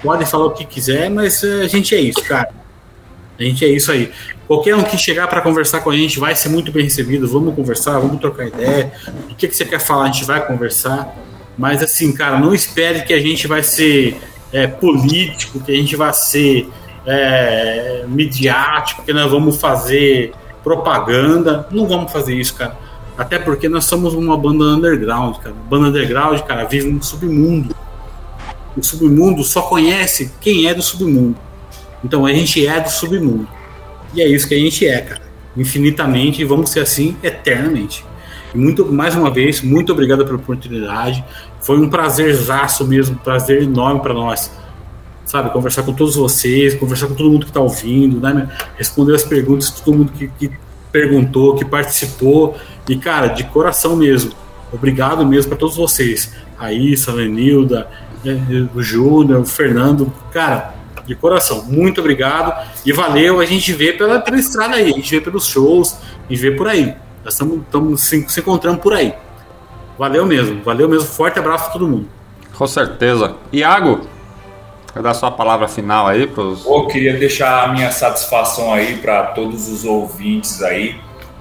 Podem falar o que quiser, mas eh, a gente é isso, cara. A gente é isso aí. Qualquer um que chegar para conversar com a gente vai ser muito bem recebido. Vamos conversar, vamos trocar ideia. O que, que você quer falar, a gente vai conversar. Mas assim, cara, não espere que a gente vai ser é, político, que a gente vai ser é, midiático, que nós vamos fazer propaganda. Não vamos fazer isso, cara. Até porque nós somos uma banda underground, cara. Banda underground, cara, vive no submundo. o submundo só conhece quem é do submundo. Então a gente é do submundo. E é isso que a gente é, cara. Infinitamente, e vamos ser assim eternamente. E muito, mais uma vez, muito obrigado pela oportunidade. Foi um prazerzaço mesmo, prazer enorme para nós. Sabe, conversar com todos vocês, conversar com todo mundo que está ouvindo, né? Responder as perguntas de todo mundo que, que perguntou, que participou. E, cara, de coração mesmo. Obrigado mesmo para todos vocês. Raíssa, Lenilda, né, o Júnior, o Fernando. Cara, de coração, muito obrigado. E valeu, a gente vê pela, pela estrada aí, a gente vê pelos shows, a gente vê por aí. Nós estamos se, se encontrando por aí. Valeu mesmo, valeu mesmo. Forte abraço a todo mundo. Com certeza. Iago, quer dar sua palavra final aí para os. Eu queria deixar a minha satisfação aí para todos os ouvintes aí,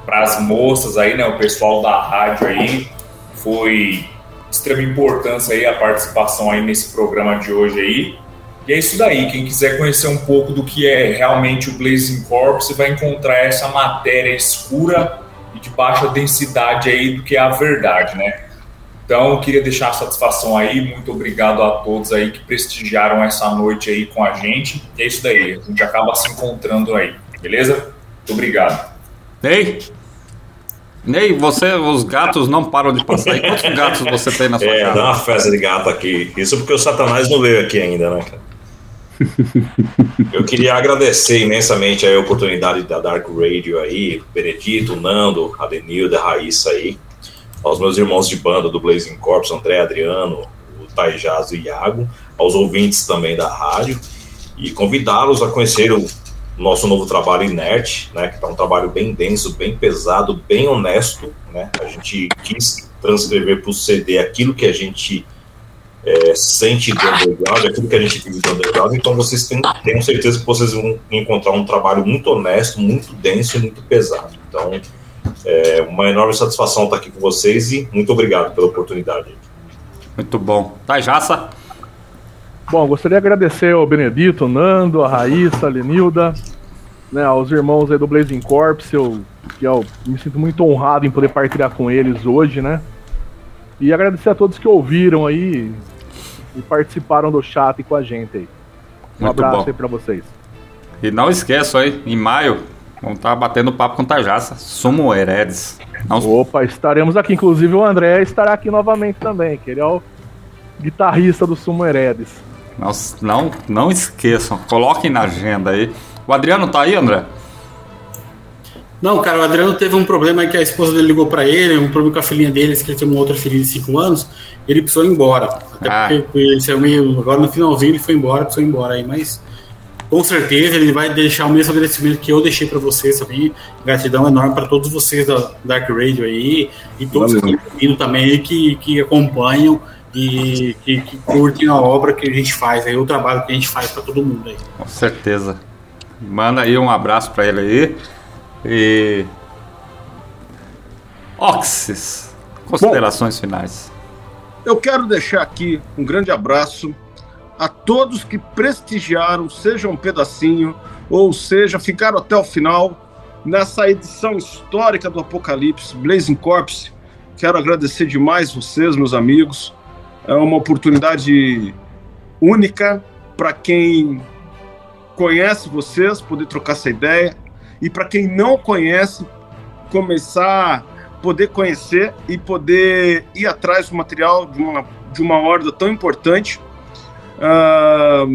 para as moças aí, né, o pessoal da rádio aí. Foi extrema importância aí a participação aí nesse programa de hoje aí. E é isso daí, quem quiser conhecer um pouco do que é realmente o Blazing Corps, você vai encontrar essa matéria escura e de baixa densidade aí do que é a verdade, né? Então, eu queria deixar a satisfação aí, muito obrigado a todos aí que prestigiaram essa noite aí com a gente. E é isso daí, a gente acaba se encontrando aí, beleza? Muito obrigado. Ney? Ney, você, os gatos não param de passar. E quantos gatos você tem na sua É, casa? dá uma festa de gato aqui. Isso porque o Satanás não veio aqui ainda, né, cara? Eu queria agradecer imensamente a oportunidade da Dark Radio aí, Benedito, Nando, a Denilda, a Raíssa aí, aos meus irmãos de banda do Blazing Corps, André, Adriano, o Taijaz e Iago, aos ouvintes também da rádio, e convidá-los a conhecer o nosso novo trabalho Inerte, né, que é um trabalho bem denso, bem pesado, bem honesto, né, a gente quis transcrever para o CD aquilo que a gente é, sente do underground, aquilo que a gente vive do underground, então vocês têm, tenham certeza que vocês vão encontrar um trabalho muito honesto, muito denso e muito pesado. Então, é uma enorme satisfação estar aqui com vocês e muito obrigado pela oportunidade. Muito bom. Tajaça? Bom, gostaria de agradecer ao Benedito, ao Nando, a Raíssa, a Lenilda, né, aos irmãos aí do Blazing Corps, eu, que eu me sinto muito honrado em poder partilhar com eles hoje, né? E agradecer a todos que ouviram aí e participaram do chat com a gente aí. Um Muito abraço bom. aí pra vocês. E não esqueçam aí, em maio, vamos estar batendo papo com Tajaça. Sumo Heredes. Não, Opa, estaremos aqui. Inclusive o André estará aqui novamente também, que ele é o guitarrista do Sumo Heredes. não, não, não esqueçam, coloquem na agenda aí. O Adriano tá aí, André? Não, cara, o Adriano teve um problema aí que a esposa dele ligou pra ele, um problema com a filhinha dele, que ele tem uma outra filhinha de 5 anos, ele precisou ir embora. Até Ah. porque ele saiu meio. Agora no finalzinho ele foi embora, precisou ir embora aí, mas com certeza ele vai deixar o mesmo agradecimento que eu deixei pra vocês também. Gratidão enorme pra todos vocês da Dark Radio aí e todos Valeu. que estão ouvindo também que, que acompanham e que, que curtem a obra que a gente faz aí, o trabalho que a gente faz pra todo mundo aí. Com certeza. Manda aí um abraço pra ele aí. E. Oxys, considerações finais. Eu quero deixar aqui um grande abraço a todos que prestigiaram, seja um pedacinho, ou seja, ficaram até o final nessa edição histórica do Apocalipse, Blazing Corps. Quero agradecer demais vocês, meus amigos. É uma oportunidade única para quem conhece vocês, poder trocar essa ideia, e para quem não conhece, começar poder conhecer e poder ir atrás do material de uma, de uma horda tão importante, ah,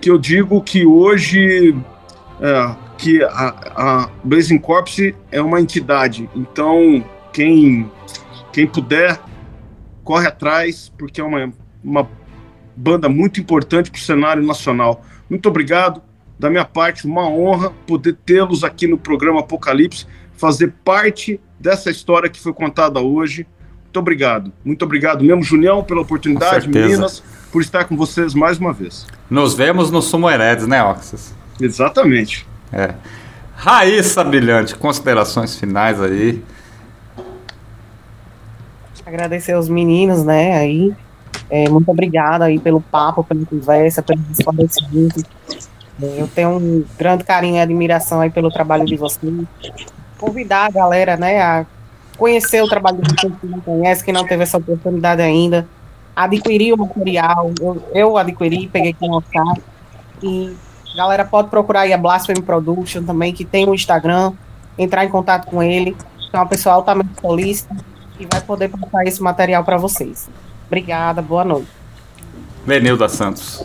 que eu digo que hoje ah, que a, a Blazing Corps é uma entidade. Então, quem, quem puder, corre atrás, porque é uma, uma banda muito importante para o cenário nacional. Muito obrigado. Da minha parte, uma honra poder tê-los aqui no programa Apocalipse, fazer parte dessa história que foi contada hoje. Muito obrigado. Muito obrigado mesmo, Junião, pela oportunidade, meninas, por estar com vocês mais uma vez. Nos vemos no Sumo Heredes, né, Oxys? Exatamente. É. Raíssa Brilhante, considerações finais aí. Agradecer aos meninos, né, aí. É, muito obrigada aí pelo papo, pela conversa, pelo esclarecimento. Eu tenho um grande carinho e admiração aí pelo trabalho de vocês. Convidar a galera, né, a conhecer o trabalho de vocês que não conhece, que não teve essa oportunidade ainda. adquirir o material. Eu, eu adquiri, peguei com o. E galera pode procurar aí a Blasphemy Production também, que tem o Instagram, entrar em contato com ele. É uma pessoa altamente solícita e vai poder passar esse material para vocês. Obrigada, boa noite. Lenilda Santos.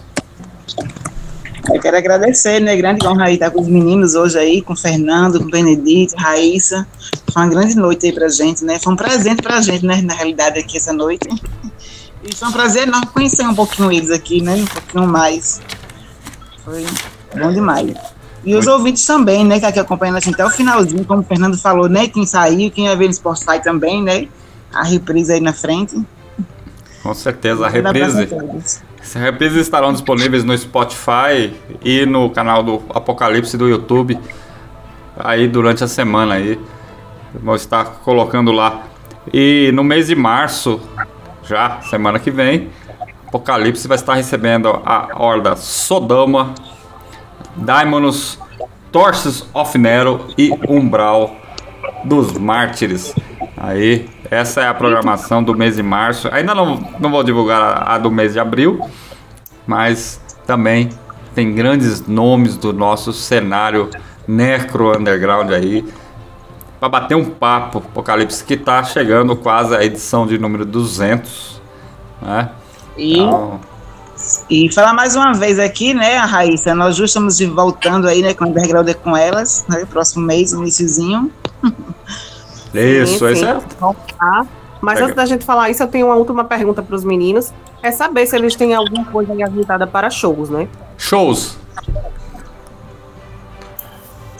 Eu quero agradecer, né? Grande honra aí estar com os meninos hoje aí, com o Fernando, com o Benedito, Raíssa. Foi uma grande noite aí pra gente, né? Foi um presente pra gente, né? Na realidade, aqui essa noite. E foi um prazer enorme conhecer um pouquinho eles aqui, né? Um pouquinho mais. Foi bom demais. E os ouvintes também, né? Que aqui acompanhando a gente até o finalzinho, como o Fernando falou, né? Quem saiu, quem vai ver no Spotify também, né? A reprise aí na frente. Com certeza, a reprise. As reprises estarão disponíveis no Spotify e no canal do Apocalipse do YouTube aí durante a semana aí. Vou estar colocando lá. E no mês de março, já semana que vem, Apocalipse vai estar recebendo a Horda Sodoma, Daimonos, Torces of Nero e Umbral dos Mártires. Aí, essa é a programação do mês de março. Ainda não, não vou divulgar a, a do mês de abril, mas também tem grandes nomes do nosso cenário necro underground aí para bater um papo Apocalipse que está chegando quase a edição de número 200, né? E, então... e falar mais uma vez aqui, né, Raíssa, nós já estamos voltando aí, né, com o Underground com elas, né, próximo mês, iníciozinho. [LAUGHS] Isso, sim, sim. é. Mas antes da gente falar isso, eu tenho uma última pergunta para os meninos. É saber se eles têm alguma coisa agitada para shows, né? Shows.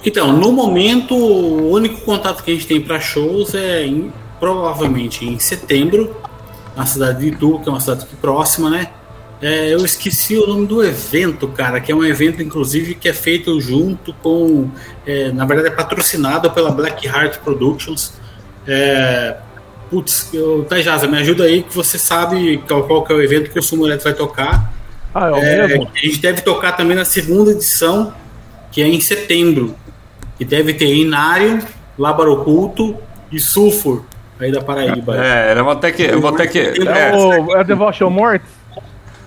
Então, no momento, o único contato que a gente tem para shows é em, provavelmente em setembro, na cidade de Itu, que é uma cidade aqui próxima, né? É, eu esqueci o nome do evento, cara, que é um evento, inclusive, que é feito junto com. É, na verdade, é patrocinado pela Black Heart Productions. É, putz, eu, Tajaza, me ajuda aí, que você sabe qual, qual que é o evento que o Sumo vai tocar. Ah, é o é, mesmo? A gente deve tocar também na segunda edição, que é em setembro. E deve ter Inário, Lábaro Oculto e Sulfur, aí da Paraíba. É, eu vou ter que. Eu vou ter que é, o, é Devotion Mortis?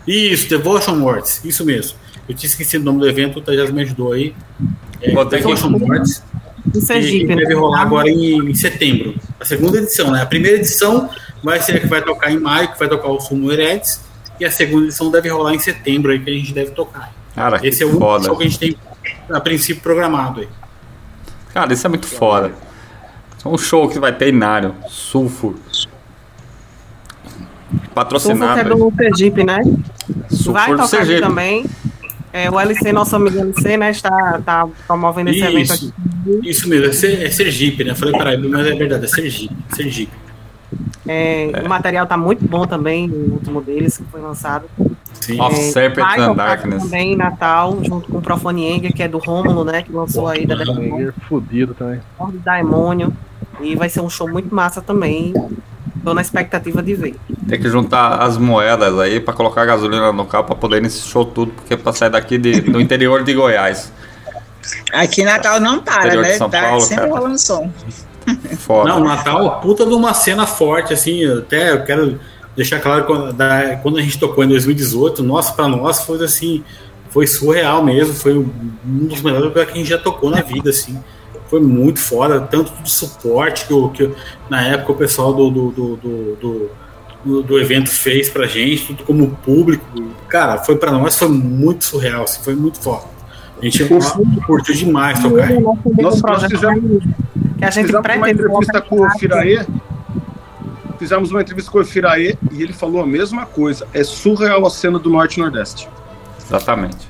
Isso, Devotion Mortis, isso mesmo. Eu tinha esquecido o nome do evento, o Tajas me ajudou aí. É, Devotion que... Mortis. Em Sergipe, que né? deve rolar agora em, em, setembro. A segunda edição, né? A primeira edição vai ser a que vai tocar em maio, que vai tocar o Sumo Heredes. E a segunda edição deve rolar em setembro, aí que a gente deve tocar. Cara, Esse é o único show que a gente tem a princípio programado aí. Cara, isso é muito foda. É um show que vai ter Inário, Sulfur. Patrocinado. Sulfur que é do Sergipe, né? Sulfur vai do tocar também. É, o LC, nosso amigo LC, né, está, tá promovendo esse evento Isso, aqui. isso mesmo, é, é Sergipe, né? Falei Paraíba, mas é verdade, é Sergipe. Sergipe. É, O material tá muito bom também, o último deles, que foi lançado. Sim. Of É, Serpent and Darkness. também em Natal, junto com o Profonienga, que é do Rômulo, né, que lançou aí da Meio fudido também. Ordem. E vai ser um show muito massa também. Tô na expectativa de ver. Tem que juntar as moedas aí pra colocar gasolina no carro pra poder ir nesse show tudo, porque pra sair daqui de- do interior de Goiás. Aqui Natal não para, né? São Tá Paulo, sempre cara. rolando som. Foda. Não, Natal, puta de uma cena forte, assim, até eu quero deixar claro quando, a gente tocou em 2018, nossa, pra nós foi assim, foi surreal mesmo, foi um dos melhores lugares que a gente já tocou na vida, assim. Foi muito foda, tanto do suporte que, o- que na época o pessoal do, do, do, do, do- evento fez pra gente, tudo como público. Cara, foi pra nós, foi muito surreal, assim, foi muito foda. A gente curtiu demais tocar. Nós, nós fizemos, que a gente fizemos uma entrevista com o Firaê. Fizemos uma entrevista com o Firaê e ele falou a mesma coisa. É surreal a cena do Norte e Nordeste. Exatamente.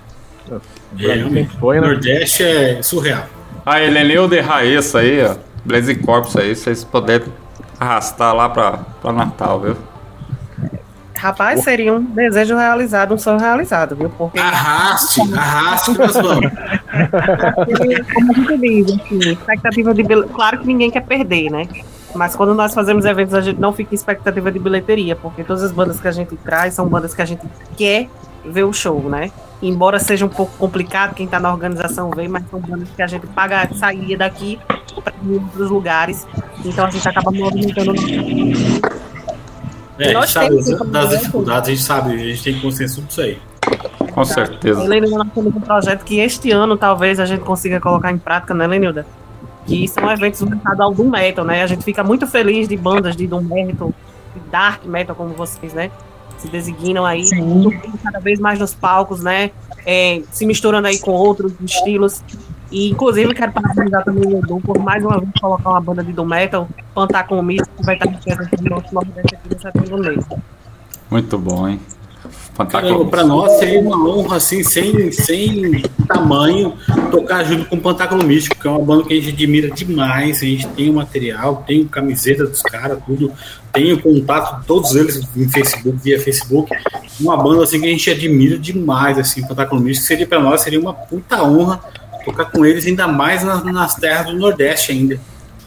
Realmente. Foi, né? Nordeste é surreal. A Helenilda e Raíssa aí, ó. Blaze Corpus aí, vocês puderem arrastar lá pra, pra Natal, viu? Rapaz, seria um desejo realizado, um sonho realizado, viu? Porque, Arraste, arraste diz, assim, expectativa de bil- Claro que ninguém quer perder, né? Mas quando nós fazemos eventos, a gente não fica em expectativa de bilheteria, porque todas as bandas que a gente traz são bandas que a gente quer ver o show, né? Embora seja um pouco complicado, quem tá na organização vê, mas são bandas que a gente paga sair daqui para outros lugares. Então a gente acaba movimentando. É, a gente Nós sabe temos das, dificuldades, a gente sabe, a gente tem consciência disso aí. Com certeza. Lenilda, nós temos um projeto que este ano talvez a gente consiga colocar em prática, né, Lenilda? Que são eventos voltados ao Doom Metal, né? A gente fica muito feliz de bandas de Doom Metal, de Dark Metal, como vocês, né? Se designam aí, cada vez mais nos palcos, né? É, se misturando aí com outros estilos. E, inclusive, quero parabenizar também o Edu por mais uma vez colocar uma banda de Doom Metal, Pantar com o Místico, que vai estar no festa do nosso Nordeste aqui no setembro mês. Muito bom, hein? Pra nós seria uma honra, assim, sem, sem tamanho, tocar junto com o Pantáculo Místico, que é uma banda que a gente admira demais. A gente tem o material, tem camiseta dos caras, tudo. Tem o contato de todos eles em Facebook, via Facebook. Uma banda, assim, que a gente admira demais, assim, o Pantáculo Místico. Seria pra nós, seria uma puta honra tocar com eles, ainda mais nas, nas terras do Nordeste ainda.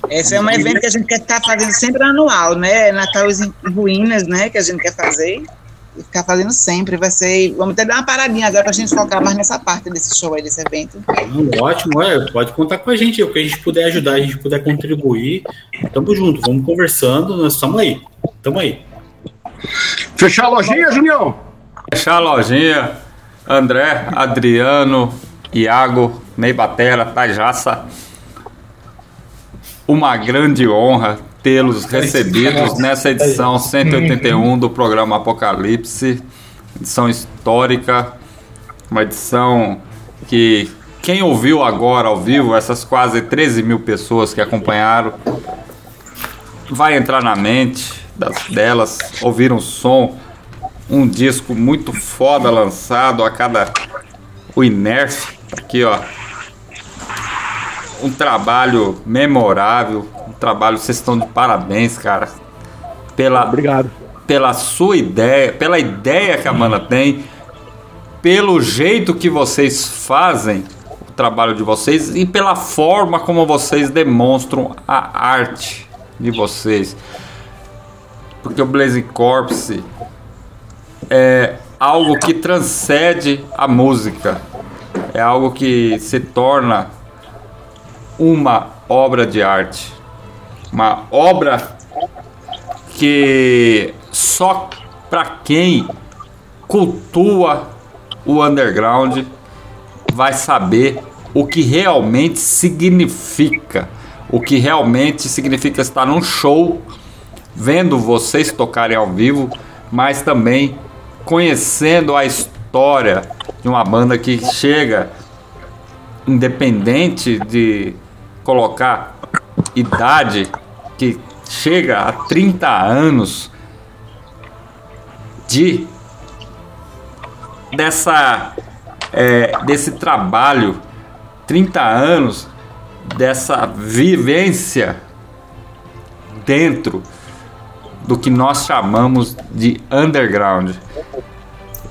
Esse é um evento que a gente quer estar fazendo sempre anual, né? Natal em Ruínas, né? Que a gente quer fazer. E ficar fazendo sempre. Vai ser. Vamos até dar uma paradinha agora pra gente focar mais nessa parte desse show aí, desse evento. Ótimo, é, pode contar com a gente. O que a gente puder ajudar, a gente puder contribuir, tamo junto, vamos conversando, nós estamos aí. Tamo aí. Fechar a lojinha, Junião? Fechar a lojinha. André, Adriano, Iago, Ney Batera, Tajaça. Uma grande honra tê-los recebidos nessa edição 181 do programa Apocalipse. Edição histórica. Uma edição que quem ouviu agora ao vivo, essas quase 13 mil pessoas que acompanharam, vai entrar na mente das, delas, ouvir um som, um disco muito foda lançado a cada. O Inerf, aqui ó. Um trabalho memorável, trabalho, vocês estão de parabéns, cara. Pela, Obrigado. pela sua ideia, pela ideia que a banda tem, pelo jeito que vocês fazem o trabalho de vocês e pela forma como vocês demonstram a arte de vocês. Porque o Blazing Corpse é algo que transcende a música. É algo que se torna uma obra de arte. Uma obra que só para quem cultua o underground vai saber o que realmente significa, o que realmente significa estar num show, vendo vocês tocarem ao vivo, mas também conhecendo a história de uma banda que chega independente de colocar idade que chega a 30 anos de dessa é, desse trabalho 30 anos dessa vivência dentro do que nós chamamos de underground.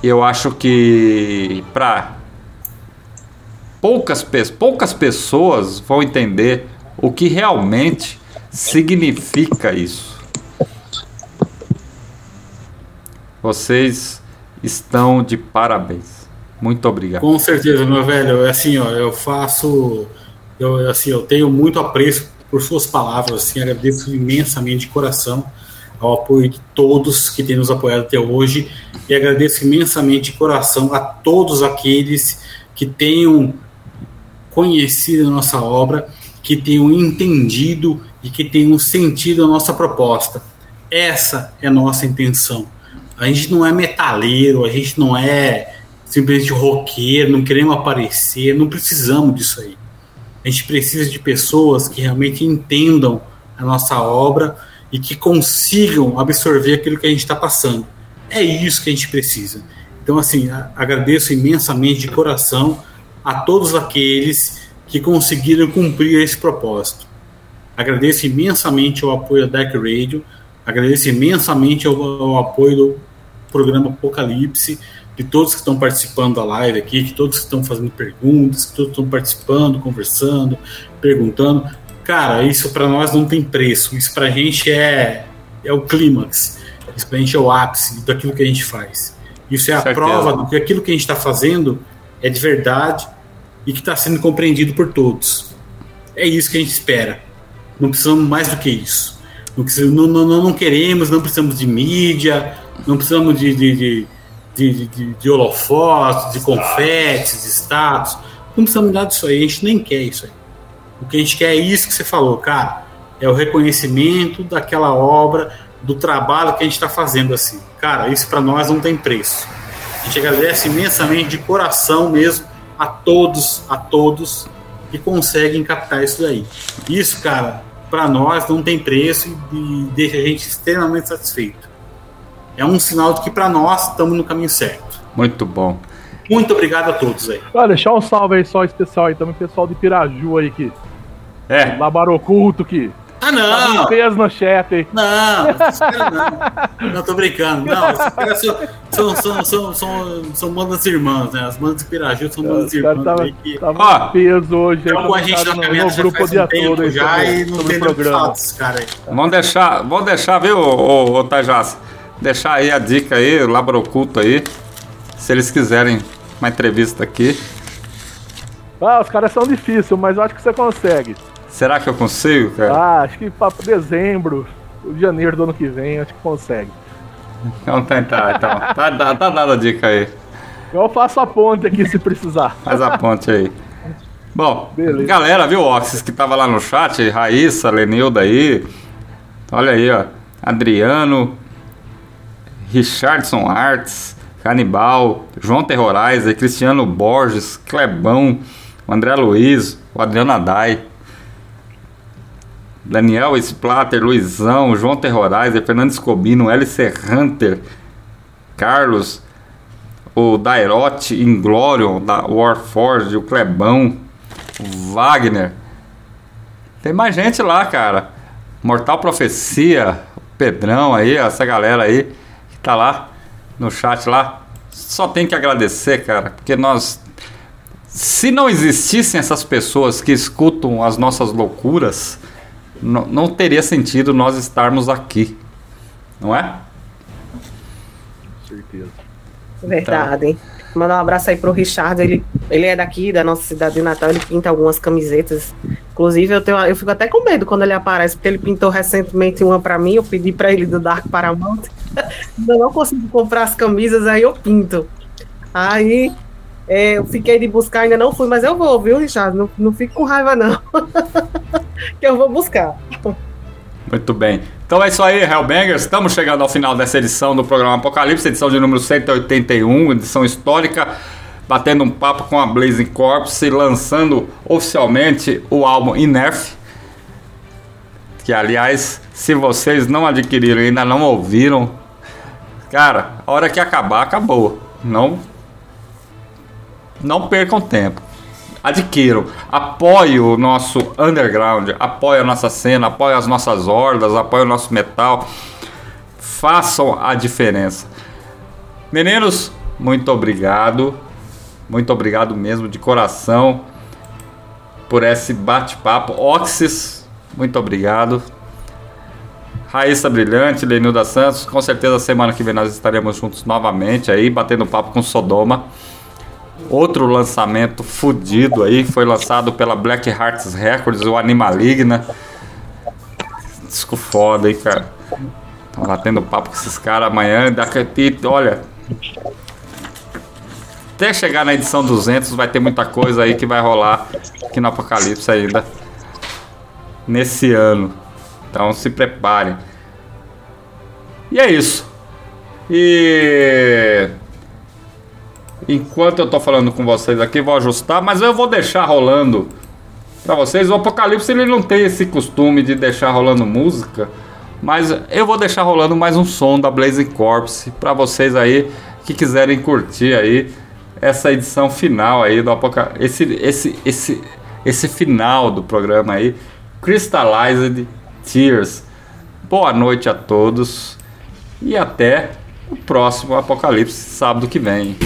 Eu acho que para poucas, poucas pessoas vão entender o que realmente significa isso. Vocês estão de parabéns. Muito obrigado. Com certeza, meu velho. É Assim, ó, eu faço. Eu, assim, eu tenho muito apreço por suas palavras. Assim, agradeço imensamente de coração ao apoio de todos que têm nos apoiado até hoje e agradeço imensamente de coração a todos aqueles que tenham conhecido a nossa obra, que tenham entendido e que tenham sentido a nossa proposta. Essa é a nossa intenção. A gente não é metaleiro, a gente não é simplesmente roqueiro, não queremos aparecer, não precisamos disso aí. A gente precisa de pessoas que realmente entendam a nossa obra e que consigam absorver aquilo que a gente está passando. É isso que a gente precisa. Então, assim, agradeço imensamente de coração a todos aqueles que conseguiram cumprir esse propósito. Agradeço imensamente o apoio da Dark Radio, agradeço imensamente o, o apoio do programa Apocalipse, de todos que estão participando da live aqui, de todos que estão fazendo perguntas, que todos estão participando, conversando, perguntando. Cara, isso para nós não tem preço. Isso para a gente é, é o clímax. Isso para a gente é o ápice daquilo que a gente faz. Isso é a Certeza. prova do que aquilo que a gente está fazendo é de verdade e que está sendo compreendido por todos. É isso que a gente espera. Não precisamos mais do que isso. Não, precisa- não, não, não- não queremos, não precisamos de mídia, não precisamos de, de, de, de, de, de holofotes, de confetes, de status. Não precisamos nada disso aí, a gente nem quer isso aí. O que a gente quer é isso que você falou, cara. É o reconhecimento daquela obra, do trabalho que a gente está fazendo assim. Cara, isso para nós não tem preço. A gente agradece imensamente de coração mesmo a todos, a todos que conseguem captar isso daí. Isso, cara, para nós não tem preço e, e deixa a gente extremamente satisfeito. É um sinal de que para nós estamos no caminho certo. Muito bom. Muito obrigado a todos aí. Vai deixar um salve aí só especial aí também, pessoal de Piraju aí que. É. Labaroculto que. Ah, não! Tá peso no chat aí. Não, esses caras não. Não, tô brincando. Não, esses caras são, são, são, são, são, são bandas irmãs, né? As bandas de Piraju são bandas irmãs. tava, aí que- tava Ó, peso hoje. Então, com a gente comentado na no, caminhada no já grupo um todo aí já e não tem programa. aí. Vamos deixar, vamos deixar, viu, ô, ô, Tajás? Deixar aí a dica aí, o Labra Oculto aí. Se eles quiserem uma entrevista aqui. Ah, os caras são difíceis, mas eu acho que você consegue. Será que eu consigo, cara? Ah, acho que pra dezembro, janeiro do ano que vem, acho que consegue. Vamos tentar, então. Tá, tá, tá dada a dica aí. Eu faço a ponte aqui se precisar. Faz a ponte aí. Bom, Beleza. galera, viu, Oxys, que tava lá no chat, Raíssa, Lenilda aí. Olha aí, ó. Adriano, Richardson Arts, Canibal, João Terrorizer, Cristiano Borges, Clebão, o André Luiz, o Adriano Adai. Daniel Splatter, Luizão, João Terrorizer, Fernando Escobino, LC Hunter, Carlos, o Dairote Inglorion, da Warforged, o Clebão, o Wagner. Tem mais gente lá, cara. Mortal Profecia, o Pedrão aí, essa galera aí que tá lá no chat lá. Só tem que agradecer, cara, porque nós. Se não existissem essas pessoas que escutam as nossas loucuras, não, não teria sentido nós estarmos aqui. Não é? certeza. Verdade. hein? Mandar um abraço aí pro Richard. Ele, ele é daqui, da nossa cidade de Natal. Ele pinta algumas camisetas. Inclusive, eu, tenho, eu fico até com medo quando ele aparece, porque ele pintou recentemente uma pra mim. Eu pedi pra ele do Dark Paramount. [LAUGHS] Ainda não consigo comprar as camisas, aí eu pinto. Aí é, eu fiquei de buscar, ainda não fui, mas eu vou, viu, Richard? Não, não fique com raiva, não. [LAUGHS] que eu vou buscar. Muito bem. Então é isso aí, Hellbangers. Estamos chegando ao final dessa edição do programa Apocalipse, edição de número 181, edição histórica, batendo um papo com a Blazing Corpse lançando oficialmente o álbum Inerf. Que, aliás, se vocês não adquiriram e ainda não ouviram, cara, a hora que acabar, acabou. Não, não percam tempo adquiram, apoie o nosso underground, apoie a nossa cena, apoie as nossas hordas, apoie o nosso metal. Façam a diferença. Meninos, muito obrigado. Muito obrigado mesmo de coração por esse bate-papo. Oxys, muito obrigado. Raíssa Brilhante, Lenilda Santos, com certeza semana que vem nós estaremos juntos novamente aí, batendo papo com Sodoma. Outro lançamento fudido aí, foi lançado pela Black Hearts Records, o Animaligna. Disco foda, cara. Tava lá tendo papo com esses caras amanhã. Daqui, olha, até chegar na edição 200 vai ter muita coisa aí que vai rolar aqui no Apocalipse ainda. Nesse ano. Então se preparem. E é isso. E enquanto eu tô falando com vocês aqui, vou ajustar, mas eu vou deixar rolando para vocês. O Apocalipse ele não tem esse costume de deixar rolando música, mas eu vou deixar rolando mais um som da Blazing Corpse para vocês aí que quiserem curtir aí essa edição final aí do Apocalipse, esse esse esse esse final do programa aí, Crystallized Tears. Boa noite a todos e até o próximo Apocalipse sábado que vem.